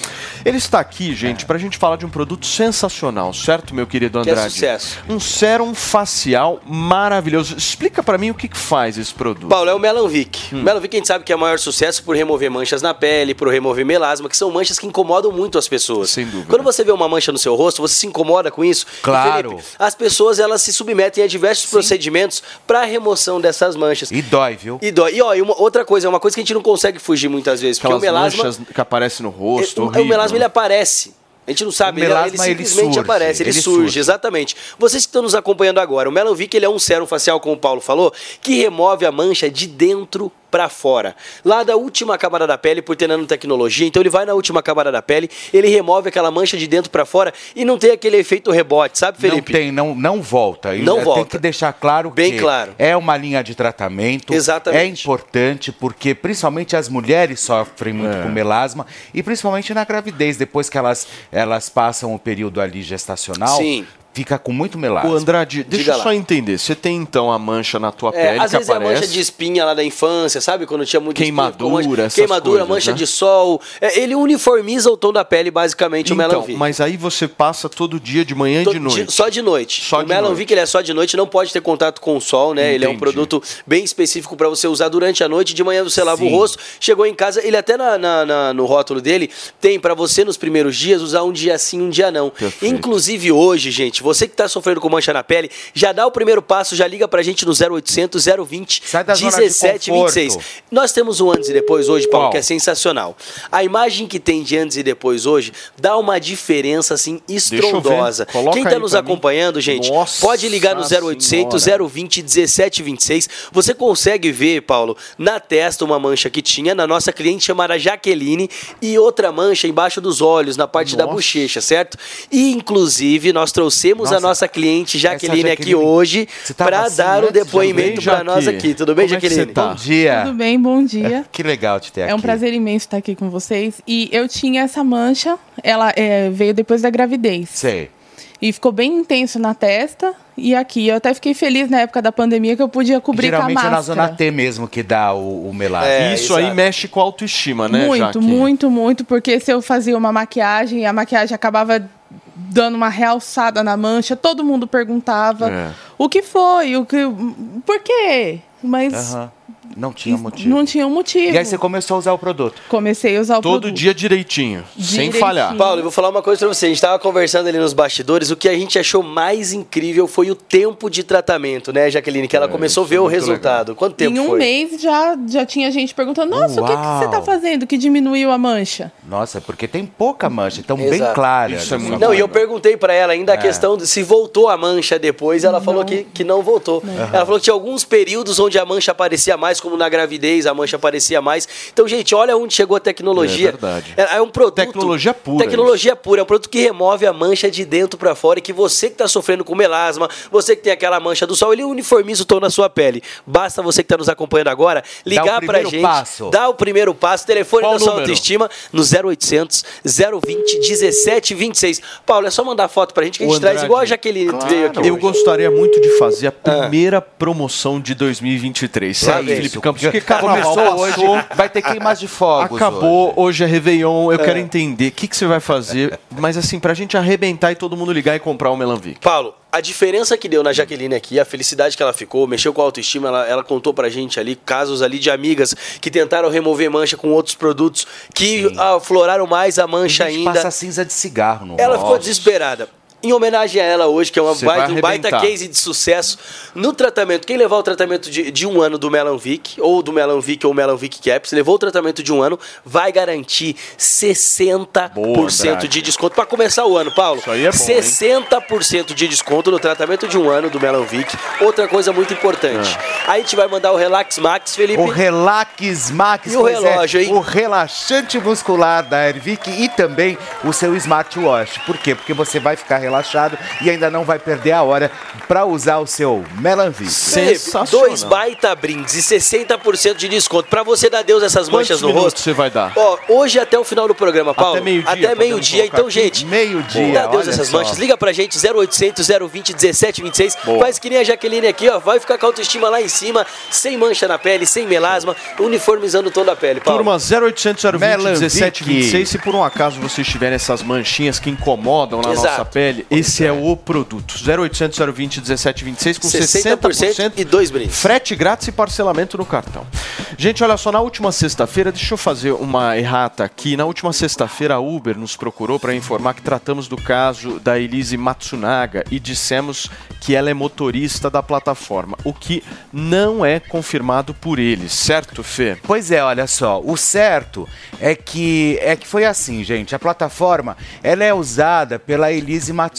Ele está aqui, gente, pra gente falar de um produto sensacional, certo, meu querido Que é Andrade? sucesso. Um sérum facial maravilhoso. Explica pra mim o que, que faz esse produto. Paulo, é o Melanvic. O Melanvic a gente sabe que é o maior sucesso por remover manchas na pele, por remover melasma, que são manchas que incomodam muito as pessoas. Sem dúvida. Quando você vê uma mancha no seu rosto, você se incomoda com isso? Claro. Felipe, as pessoas elas se submetem a diversos procedimentos para remoção dessas manchas. E dói, viu? E dói. E ó, e uma, outra coisa, é uma coisa que a gente não consegue fugir muitas vezes, porque Aquelas o melasma manchas que aparecem no rosto, horrível. o melasma ele aparece. A gente não sabe, ele, melasma, ele ele simplesmente surge, aparece, ele, ele surge, surge. exatamente. Vocês que estão nos acompanhando agora, o Melanvic ele é um sérum facial, como o Paulo falou, que remove a mancha de dentro para fora. Lá da última camada da pele, por ter nanotecnologia, então ele vai na última camada da pele, ele remove aquela mancha de dentro para fora e não tem aquele efeito rebote, sabe, Felipe? Não tem, não, não volta. E Não Tem volta. que deixar claro Bem que claro. é uma linha de tratamento. Exatamente. É importante porque principalmente as mulheres sofrem muito É. com melasma e principalmente na gravidez, depois que elas, elas passam o período ali gestacional, Sim. Fica com muito melasma. Ô, Andrade, deixa eu só entender. Você tem então a mancha na tua É, pele às que vezes é a aparece. mancha de espinha lá da infância, sabe? Quando tinha muito espinha, Queimadura, mancha- essas Queimadura, coisas, mancha né? de sol. É, ele uniformiza o tom da pele, basicamente, o Então, Melanvic. mas aí você passa todo dia, de manhã e de noite. só de noite. Só o de Melanvic ele é só de noite, não pode ter contato com o sol, né? Ele é um Entendi. produto bem específico para você usar durante a noite. De manhã você lava o Sim. rosto, chegou em casa, ele até na, na- na- no rótulo dele tem para você nos primeiros dias usar um dia sim, um dia não. Inclusive hoje, gente, você que tá sofrendo com mancha na pele, já dá o primeiro passo, já liga pra gente no 0800 020 da zona de 1726. conforto. Nós temos um antes e depois hoje, Paulo, Qual? que é sensacional. A imagem que tem de antes e depois hoje dá uma diferença assim estrondosa. Quem aí tá nos pra mim. acompanhando, gente, Nossa pode ligar no 0800 Senhora. 020 1726. Você consegue ver, Paulo, na testa uma mancha que tinha na nossa cliente chamada Jaqueline e outra mancha embaixo dos olhos, na parte da Nossa. bochecha, certo? E inclusive nós trouxemos a Nossa, nossa cliente Jaqueline, essa aqui Jaqueline, hoje para assim dar o antes, depoimento já para bem, nós aqui. Tudo bem, Como é que Jaqueline? você tá? Bom dia. Tudo bem, bom dia. Que legal te ter aqui. É um prazer imenso estar aqui com vocês. E eu tinha essa mancha, ela é, veio depois da gravidez. Sei. E ficou bem intenso na testa e aqui. Eu até fiquei feliz na época da pandemia que eu podia cobrir com a Geralmente é máscara. na zona T mesmo que dá o, o melasma. É, Isso aí mexe com a autoestima, né, muito, Jaque? muito, muito, porque se eu fazia uma maquiagem e a maquiagem acabava dando uma realçada na mancha, todo mundo perguntava É. o que foi, o que, por quê? Mas. Não tinha motivo. não tinha um motivo. E aí você começou a usar o produto? Comecei a usar o Todo produto. dia direitinho, sem falhar. Paulo, eu vou falar uma coisa pra você. A gente tava conversando ali nos bastidores. O que a gente achou mais incrível foi o tempo de tratamento, né, Jaqueline? Que ela começou a ver o resultado. Quanto tempo em um foi? mês já, já tinha gente perguntando: Nossa, o que, que você Uau. tá fazendo que diminuiu a mancha? Nossa, porque tem pouca mancha, então bem Exato. clara. Isso é muito Não, e eu perguntei pra ela ainda a É. questão de se voltou a mancha depois. Ela falou que, que não voltou. Ela falou que tinha alguns períodos onde a mancha aparecia mais, como na gravidez, a mancha aparecia mais. Então, gente, olha onde chegou a tecnologia. É verdade. É, é um produto. Tecnologia pura, Tecnologia pura. É um produto que remove a mancha de dentro pra fora e que você que tá sofrendo com melasma, você que tem aquela mancha do sol, ele uniformiza o tom na sua pele. Basta você que tá nos acompanhando agora ligar pra primeiro gente. passo. Dá o primeiro passo. Telefone Qual da sua número? autoestima no 0800 020 1726. Paulo, é só mandar foto pra gente que a gente O traz Andrade, igual a Jaqueline veio aqui. Eu hoje. gostaria muito de fazer a primeira promoção de 2023. Lá Vem Felipe Campos? porque carnaval começou passou, hoje, vai ter queimas de fogos Acabou, hoje. é Réveillon. Eu É. quero entender o que, que você vai fazer, mas assim, pra gente arrebentar e todo mundo ligar e comprar o Melanvic. Paulo, a diferença que deu na Jaqueline aqui, a felicidade que ela ficou, mexeu com a autoestima, ela, ela contou pra gente ali casos ali de amigas que tentaram remover mancha com outros produtos que afloraram mais a mancha A gente ainda. passa cinza de cigarro no Ela ficou desesperada. Em homenagem a ela hoje, que é uma baita, um baita case de sucesso no tratamento. Quem levar o tratamento de, de um ano do Melanvic, ou do Melanvic ou Melanvic Caps, levou o tratamento de um ano, vai garantir 60% Andrade. de desconto. Para começar o ano, Paulo. Isso aí é bom, hein? 60% de desconto no tratamento de um ano do Melanvic. Outra coisa muito importante. Ah. Aí a gente vai mandar o Relax Max, Felipe. O Relax Max, E o é, relógio, hein? o relaxante muscular da Ervic e também o seu smartwatch. Por quê? Porque você vai ficar relaxado e ainda não vai perder a hora para usar o seu Melanvic. Felipe, dois baita brindes e 60% de desconto. Pra você dar Deus essas Quantos manchas no minutos rosto. você vai dar? Ó, hoje até o final do programa, Paulo. Até meio-dia, Até meio-dia. Então, gente, Meio-dia, dá Deus essas só. manchas. Liga pra gente, 0800 020 1726. Faz que nem a Jaqueline aqui, ó. Vai ficar com a autoestima lá em cima, sem mancha na pele, sem melasma, uniformizando o tom da pele, Paulo. Turma, 0800 020 Melanvic. 1726. Se por um acaso vocês tiverem essas manchinhas que incomodam na Exato. nossa pele, esse é o produto. 0800 020 1726 com 60% 60%, e dois brindes. Frete grátis e parcelamento no cartão. Gente, olha só, na última sexta-feira, deixa eu fazer uma errata aqui. Na última sexta-feira, a Uber nos procurou para informar que tratamos do caso da Elise Matsunaga e dissemos que ela é motorista da plataforma, o que não é confirmado por eles, certo, Fê? Pois é, olha só, o certo é que é que foi assim, gente. A plataforma ela é usada pela Elise Matsunaga.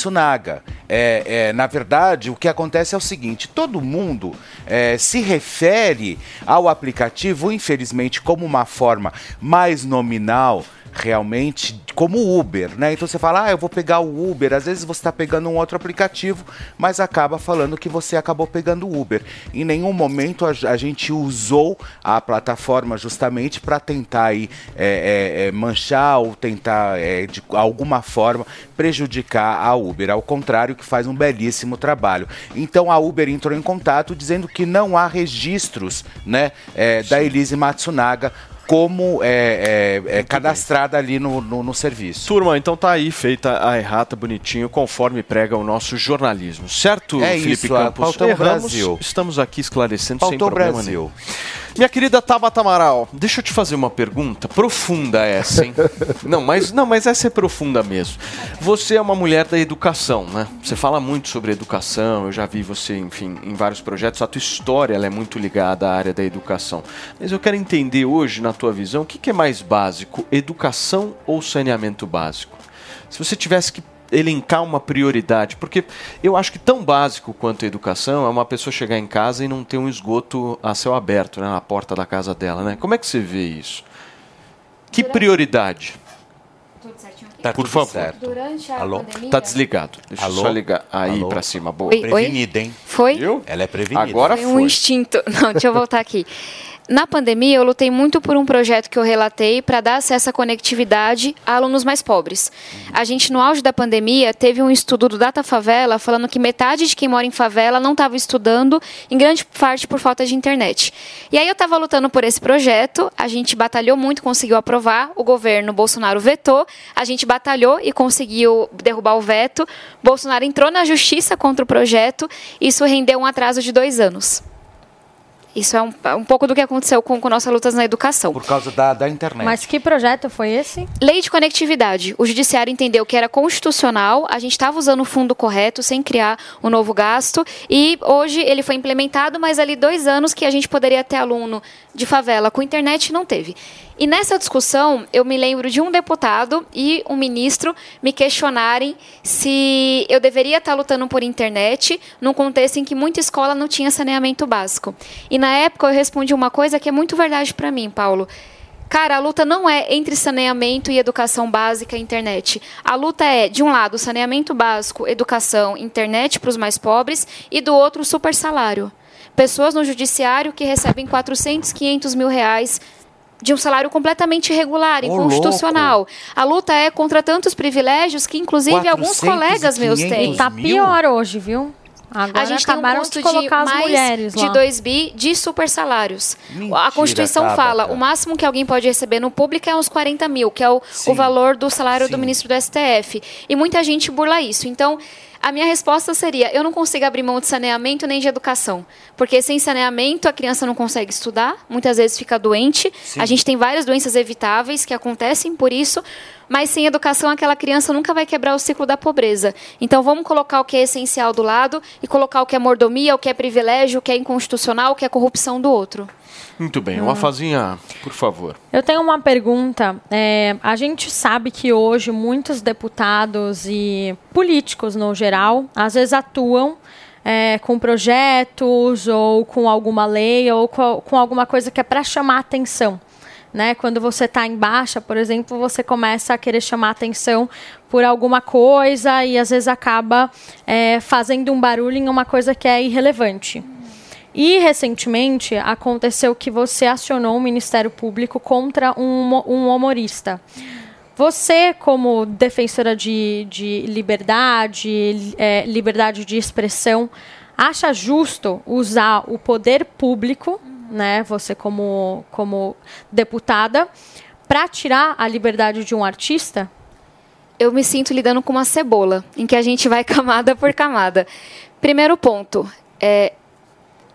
É, é, na verdade, o que acontece é o seguinte: todo mundo é, se refere ao aplicativo, infelizmente, como uma forma mais nominal realmente como Uber, né? Então você fala, ah, eu vou pegar o Uber. Às vezes você está pegando um outro aplicativo, mas acaba falando que você acabou pegando o Uber. Em nenhum momento a, a gente usou a plataforma justamente para tentar aí, é, é, é, manchar ou tentar é, de alguma forma prejudicar a Uber. Ao contrário, que faz um belíssimo trabalho. Então a Uber entrou em contato dizendo que não há registros, né, é, da Elise Matsunaga como é, é, é cadastrada ali no, no, no serviço. Turma, então tá aí feita a errata bonitinho, conforme prega o nosso jornalismo. Certo, É Felipe isso, Campos? é Erramos, Brasil. Estamos aqui esclarecendo sem Pautou o problema Brasil. nenhum. Minha querida Tabata Amaral, deixa eu te fazer uma pergunta profunda essa, hein? não, mas não, mas essa é profunda mesmo. Você é uma mulher da educação, né? Você fala muito sobre educação, eu já vi você, enfim, em vários projetos. A tua história é muito ligada à área da educação. Mas eu quero entender hoje, na tua visão, o que, que é mais básico, educação ou saneamento básico? Se você tivesse que elencar uma prioridade, porque eu acho que tão básico quanto a educação é uma pessoa chegar em casa e não ter um esgoto a céu aberto né, na porta da casa dela, né? Como é que você vê isso? Que prioridade? Tudo certinho aqui? Tá Por favor. Durante a Alô? pandemia... Tá desligado. Deixa Alô? eu só ligar aí pra cima. Boa. Oi. Prevenida, hein? Foi? Ela é prevenida. Agora foi um instinto. Não, deixa eu voltar aqui. Na pandemia, eu lutei muito por um projeto que eu relatei para dar acesso à conectividade a alunos mais pobres. A gente, no auge da pandemia, teve um estudo do Data Favela falando que metade de quem mora em favela não estava estudando, em grande parte por falta de internet. E aí eu estava lutando por esse projeto, a gente batalhou muito, conseguiu aprovar, o governo Bolsonaro vetou, a gente batalhou e conseguiu derrubar o veto. Bolsonaro entrou na justiça contra o projeto, isso rendeu um atraso de dois anos. Isso é um, um pouco do que aconteceu com, com nossas lutas na educação. Por causa da, da internet. Mas que projeto foi esse? Lei de conectividade. O judiciário entendeu que era constitucional, a gente estava usando o fundo correto, sem criar um novo gasto, e hoje ele foi implementado, mas ali dois anos que a gente poderia ter aluno de favela com internet não teve. E nessa discussão, eu me lembro de um deputado e um ministro me questionarem se eu deveria estar lutando por internet num contexto em que muita escola não tinha saneamento básico. E na época eu respondi uma coisa que é muito verdade para mim, Paulo. Cara, a luta não é entre saneamento e educação básica e internet. A luta é, de um lado, saneamento básico, educação, internet para os mais pobres, e do outro, super salário. Pessoas no judiciário que recebem 400, 500 mil reais de um salário completamente irregular, Ô, inconstitucional. A luta é contra tantos privilégios que, inclusive, alguns 400 colegas meus 500 têm. Tá pior hoje, viu? Agora a gente tem um acabaram custo de de, colocar as mais mulheres de lá. 2 bi de super salários. Mentira, a Constituição Tabata. fala, o máximo que alguém pode receber no público é uns 40 mil, que é o, o valor do salário do ministro do STF. E muita gente burla isso. Então, a minha resposta seria, eu não consigo abrir mão de saneamento nem de educação. Porque sem saneamento, a criança não consegue estudar, muitas vezes fica doente. Sim. A gente tem várias doenças evitáveis que acontecem por isso, mas sem educação aquela criança nunca vai quebrar o ciclo da pobreza. Então vamos colocar o que é essencial do lado e colocar o que é mordomia, o que é privilégio, o que é inconstitucional, o que é corrupção do outro. Muito bem, uma fazinha, por favor. Eu tenho uma pergunta. É, a gente sabe que hoje muitos deputados e políticos, no geral, às vezes atuam é, com projetos ou com alguma lei ou com, com alguma coisa que é para chamar atenção. Né? Quando você está em baixa, por exemplo, você começa a querer chamar atenção por alguma coisa e às vezes acaba é, fazendo um barulho em uma coisa que é irrelevante. E recentemente aconteceu que você acionou o Ministério Público contra um, um humorista. Você, como defensora de, de liberdade, é, liberdade de expressão, acha justo usar o poder público, né, você como, como deputada, para tirar a liberdade de um artista? eu me sinto lidando com uma cebola, em que a gente vai camada por camada. Primeiro ponto, é,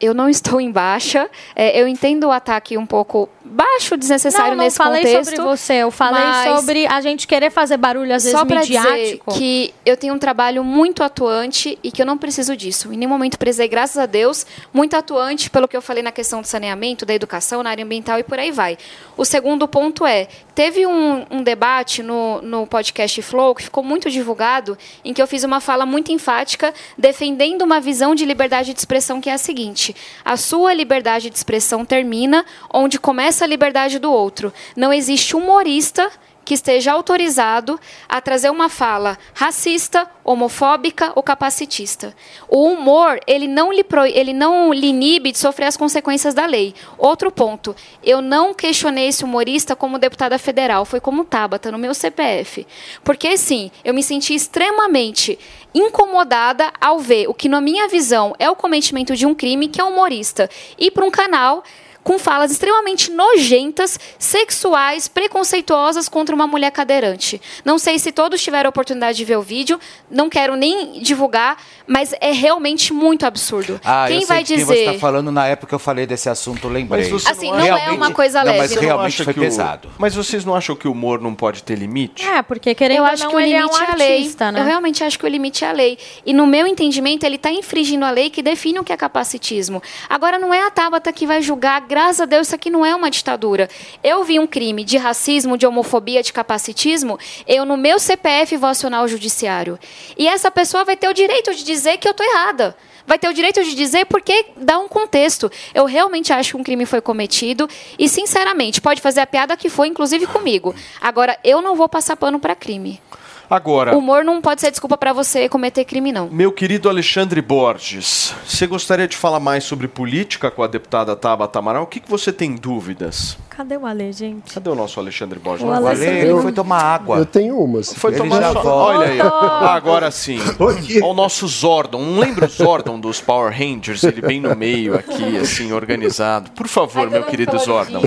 eu não estou em baixa. É, eu entendo o ataque um pouco baixo, desnecessário não, não nesse falei contexto. sobre você, eu falei sobre a gente querer fazer barulho às vezes Só pra dizer midiático. que eu tenho um trabalho muito atuante e que eu não preciso disso. Em nenhum momento precisei, graças a Deus, muito atuante pelo que eu falei na questão do saneamento, da educação, na área ambiental e por aí vai. O segundo ponto é, teve um, um debate no, no podcast Flow que ficou muito divulgado, em que eu fiz uma fala muito enfática defendendo uma visão de liberdade de expressão que é a seguinte: a sua liberdade de expressão termina onde começa a liberdade do outro. Não existe humorista que esteja autorizado a trazer uma fala racista, homofóbica ou capacitista. O humor, ele não lhe, pro- ele não lhe inibe de sofrer as consequências da lei. Outro ponto, eu não questionei esse humorista como deputada federal, foi como Tabata, no meu CPF. Porque, sim, eu me senti extremamente incomodada ao ver o que, na minha visão, é o cometimento de um crime, que é um humorista, ir para um canal com falas extremamente nojentas, sexuais, preconceituosas contra uma mulher cadeirante. Não sei se todos tiveram a oportunidade de ver o vídeo, não quero nem divulgar, mas é realmente muito absurdo. Ah, quem eu sei vai de quem dizer você está falando na época que eu falei desse assunto, eu lembrei. Mas Assim, não é uma coisa não, leve. Mas Você não realmente foi que o- pesado. Mas vocês não acham que o humor não pode ter limite? É, porque querendo eu ou acho não, que o ele é um limite é a lei. artista, né? Eu realmente acho que o limite é a lei. E no meu entendimento, ele está infringindo a lei que define o que é capacitismo. Agora, não é a Tabata que vai julgar, graças a Deus, isso aqui não é uma ditadura. Eu vi um crime de racismo, de homofobia, de capacitismo, eu no meu CPF vou acionar o judiciário. E essa pessoa vai ter o direito de dizer que eu estou errada. Vai ter o direito de dizer porque dá um contexto. Eu realmente acho que um crime foi cometido e, sinceramente, pode fazer a piada que foi, inclusive comigo. Agora, eu não vou passar pano para crime. Agora, O humor não pode ser desculpa pra você cometer crime, não. meu querido Alexandre Borges, você gostaria de falar mais sobre política com a deputada Tabata Amaral? O que, que você tem dúvidas? Cadê o Ale, gente? Cadê o nosso Alexandre Borges? O Não Alexandre- foi? ele foi tomar água. Eu tenho umas. Foi Ele tomar volta. Olha aí. Ah, agora sim. Olha o nosso Zordon. Não lembra o Zordon dos Power Rangers? Ele bem no meio aqui, assim, organizado. Por favor, meu querido Zordon.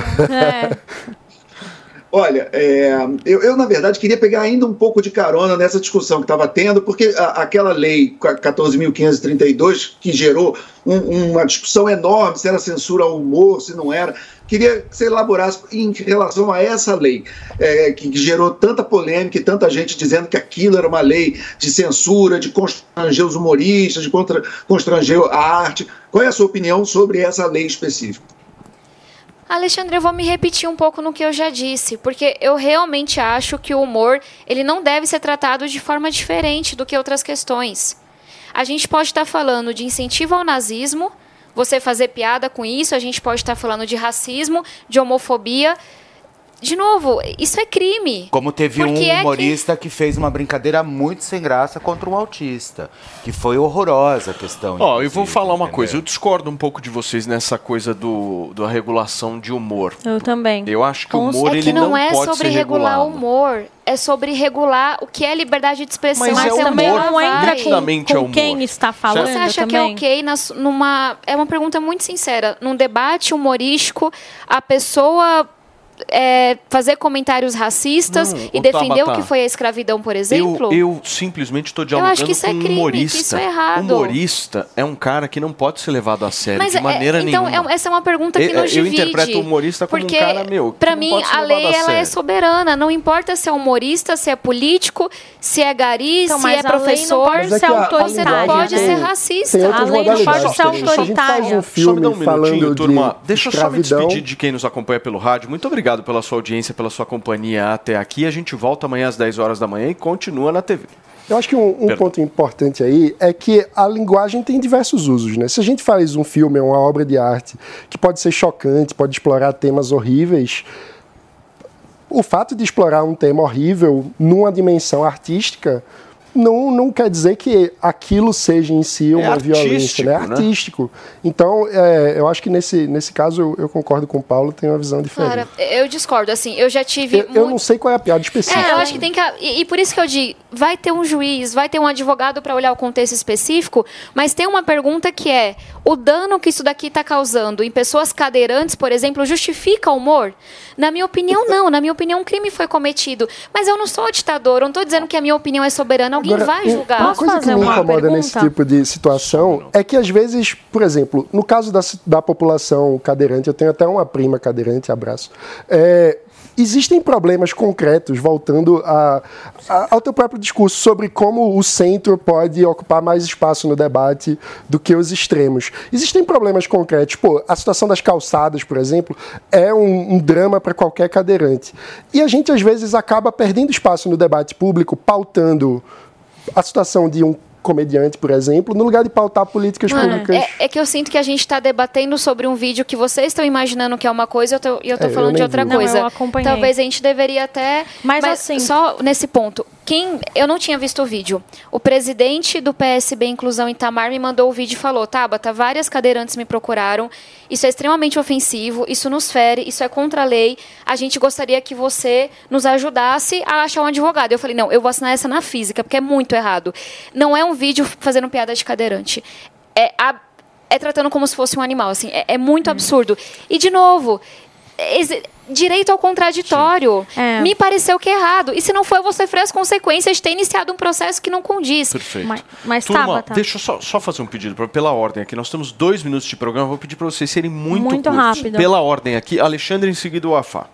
Olha, é, eu, eu, na verdade queria pegar ainda um pouco de carona nessa discussão que estava tendo, porque a- aquela lei 14.532 que gerou um- uma discussão enorme se era censura ao humor, se não era. Queria que você elaborasse em relação a essa lei, é, que, gerou tanta polêmica e tanta gente dizendo que aquilo era uma lei de censura, de constranger os humoristas, de contra, constranger a arte. Qual é a sua opinião sobre essa lei específica? Alexandre, eu vou me repetir um pouco no que eu já disse, porque eu realmente acho que o humor ele não deve ser tratado de forma diferente do que outras questões. A gente pode estar falando de incentivo ao nazismo, você fazer piada com isso, a gente pode estar falando de racismo, de homofobia. De novo, isso é crime. Como teve Porque um é que- humorista que... fez uma brincadeira muito sem graça contra um autista, que foi horrorosa a questão. Ó, eu vou falar uma coisa. Eu discordo um pouco de vocês nessa coisa do, da regulação de humor. Eu também. Eu acho que o Com- humor é ele que não, não é pode sobre ser regular o regulado. humor, é sobre regular o que é liberdade de expressão. Mas é Mas também humor. não entra com, Nitidamente é com humor. quem está falando Você acha que é também. ok nas- numa. É uma pergunta muito sincera. Num debate humorístico, a pessoa. É, fazer comentários racistas Não, e ô, defender o que foi a escravidão, por exemplo? Eu, eu simplesmente estou Eu dialogando acho que isso com é um crime, que humorista. isso é errado. Humorista é um cara que não pode ser levado a sério Mas de é- maneira então, nenhuma. é- essa é uma pergunta que Eu- nos eu divide. interpreto o humorista como um cara, meu, que Pra não mim, a lei a ela é soberana. Não importa se é humorista, se é político, se é gari, Então, se é professor. pode Mas é ser que a- a Você não linguagem pode ser racista. A lei não pode ser Se autoritária. Só me dá um minutinho, turma. de Deixa eu só me despedir de quem nos acompanha pelo rádio. Muito obrigado pela sua audiência, pela sua companhia até aqui. A gente volta amanhã às 10 horas da manhã e continua na TV. Eu acho que um, um ponto importante aí é que a linguagem tem diversos usos, né? Se a gente faz um filme, uma obra de arte que pode ser chocante, pode explorar temas horríveis, o fato de explorar um tema horrível numa dimensão artística não, não quer dizer que aquilo seja em si uma violência, né? É artístico, né? artístico. Então, é, eu acho que nesse, nesse caso eu, eu concordo com o Paulo, tem uma visão diferente. Cara, eu discordo. Assim, eu já tive. eu, eu não sei qual é a piada específica. É, eu acho que tem que. E, e por isso que eu digo, vai ter um juiz, vai ter um advogado para olhar o contexto específico, mas tem uma pergunta que é: o dano que isso daqui está causando em pessoas cadeirantes, por exemplo, justifica o humor? Na minha opinião, não. Na minha opinião, um crime foi cometido. Mas eu não sou ditador, eu não estou dizendo que a minha opinião é soberana. Alguém Agora, vai julgar. Uma coisa que me incomoda nesse tipo de situação é que, às vezes, por exemplo, no caso da, da população cadeirante, eu tenho até uma prima cadeirante, abraço. é, Existem problemas concretos, voltando a- a- ao teu próprio discurso, sobre como o centro pode ocupar mais espaço no debate do que os extremos. Existem problemas concretos. Pô, a situação das calçadas, por exemplo, é um, um drama para qualquer cadeirante. E a gente, às vezes, acaba perdendo espaço no debate público, pautando a situação de um comediante, por exemplo, no lugar de pautar políticas públicas. É, é que eu sinto que a gente está debatendo sobre um vídeo que vocês estão imaginando que é uma coisa e eu tô, e eu tô É, eu falando de nem outra vi. Não, coisa. eu acompanhei. Talvez a gente deveria até. Mas assim- Só nesse ponto. Quem. Eu não tinha visto o vídeo. O presidente do PSB Inclusão Itamar me mandou o vídeo e falou: Tabata, várias cadeirantes me procuraram. Isso é extremamente ofensivo, isso nos fere, isso é contra a lei. A gente gostaria que você nos ajudasse a achar um advogado. Eu falei: não, eu vou assinar essa na física, porque é muito errado. Não é um vídeo fazendo piada de cadeirante. É, a- é tratando como se fosse um animal, assim. É, é muito absurdo. E, de novo, direito ao contraditório. Me pareceu que é errado. E se não for, eu vou sofrer as consequências de ter iniciado um processo que não condiz. Perfeito. Mas, mas Turma, Tabata, deixa eu só, só fazer um pedido pra- pela ordem aqui. Nós temos dois minutos de programa. Vou pedir para vocês serem muito, Muito curtos. rápido. Pela ordem aqui, Alexandre em seguida o Afá.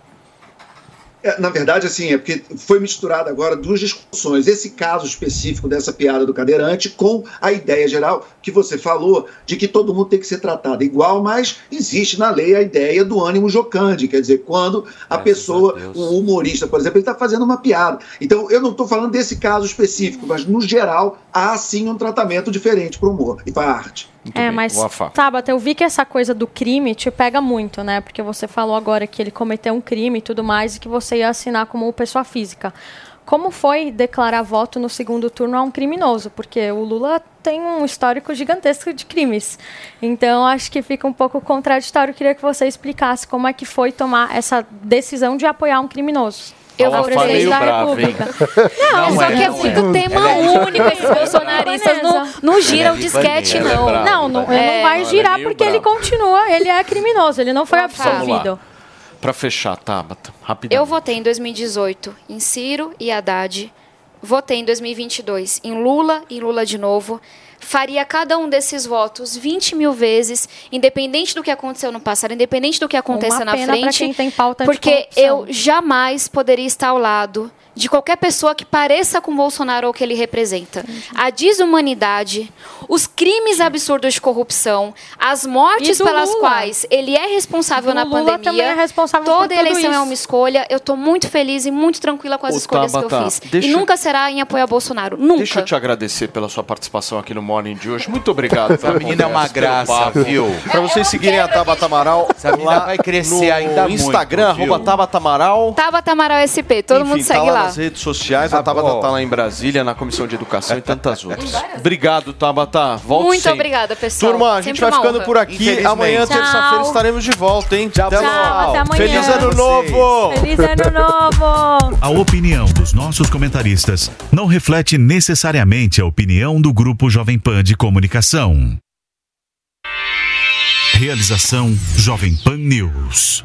É, na verdade, assim, é porque foi misturado agora duas discussões. Esse caso específico dessa piada do cadeirante com a ideia geral que você falou de que todo mundo tem que ser tratado igual, mas existe na lei a ideia do ânimo jocante, quer dizer, quando a pessoa, o humorista, por exemplo, ele está fazendo uma piada. Então, eu não estou falando desse caso específico, mas no geral há sim um tratamento diferente para o humor e para a arte. É, mas o Afá. Tabata, eu vi que essa coisa do crime te pega muito, né? Porque você falou agora que ele cometeu um crime e tudo mais e que você ia assinar como pessoa física. como foi declarar voto no segundo turno a um criminoso, porque o Lula tem um histórico gigantesco de crimes. Então, acho que fica um pouco contraditório. Queria que você explicasse como é que foi tomar essa decisão de apoiar um criminoso. Eu vou presidente da brava? República. Não, Não só é, que é muito é. tema Ela é único. Esses bolsonaristas não, não giram o disquete, é não. brava, Não, não, ele não vai girar porque ele continua, ele é criminoso, ele não foi absolvido. Pra fechar, Tabata, rapidão. Eu votei em 2018 em Ciro e Haddad. Votei em 2022 em Lula e Lula de novo. Faria cada um desses votos 20 mil vezes, independente do que aconteceu no passado, independente do que aconteça Uma na pra frente. quem tem pauta porque eu jamais poderia estar ao lado de qualquer pessoa que pareça com Bolsonaro ou que ele representa. A desumanidade, os crimes absurdos de corrupção, as mortes pelas Lula. quais ele é responsável Do na Lula pandemia. também é responsável por Toda tudo eleição é isso. uma escolha. Eu estou muito feliz e muito tranquila com as Ô, escolhas que Tabata, eu fiz. deixa- E nunca será em apoio a Bolsonaro. Nunca. Deixa eu te agradecer pela sua participação aqui no Morning de hoje. Muito obrigado. Essa menina é uma graça, viu? Pra vocês seguirem a Tabata Amaral Essa lá vai crescer no ainda muito, Instagram, viu? arroba Tabata Amaral. Tabata Amaral SP, todo Enfim, mundo segue tá lá, lá. Nas redes sociais. a Tabata tá lá em Brasília, na Comissão de Educação e tantas outras. Obrigado, Tabata. Volte Muito sempre. obrigada, pessoal. Turma, a gente Sempre vai uma ficando honra. por aqui. Amanhã, Tchau. terça-feira, estaremos de volta, hein? Tchau, Tchau, até amanhã. Feliz ano novo! Feliz ano novo! A opinião dos nossos comentaristas não reflete necessariamente a opinião do Grupo Jovem Pan de Comunicação. Realização Jovem Pan News.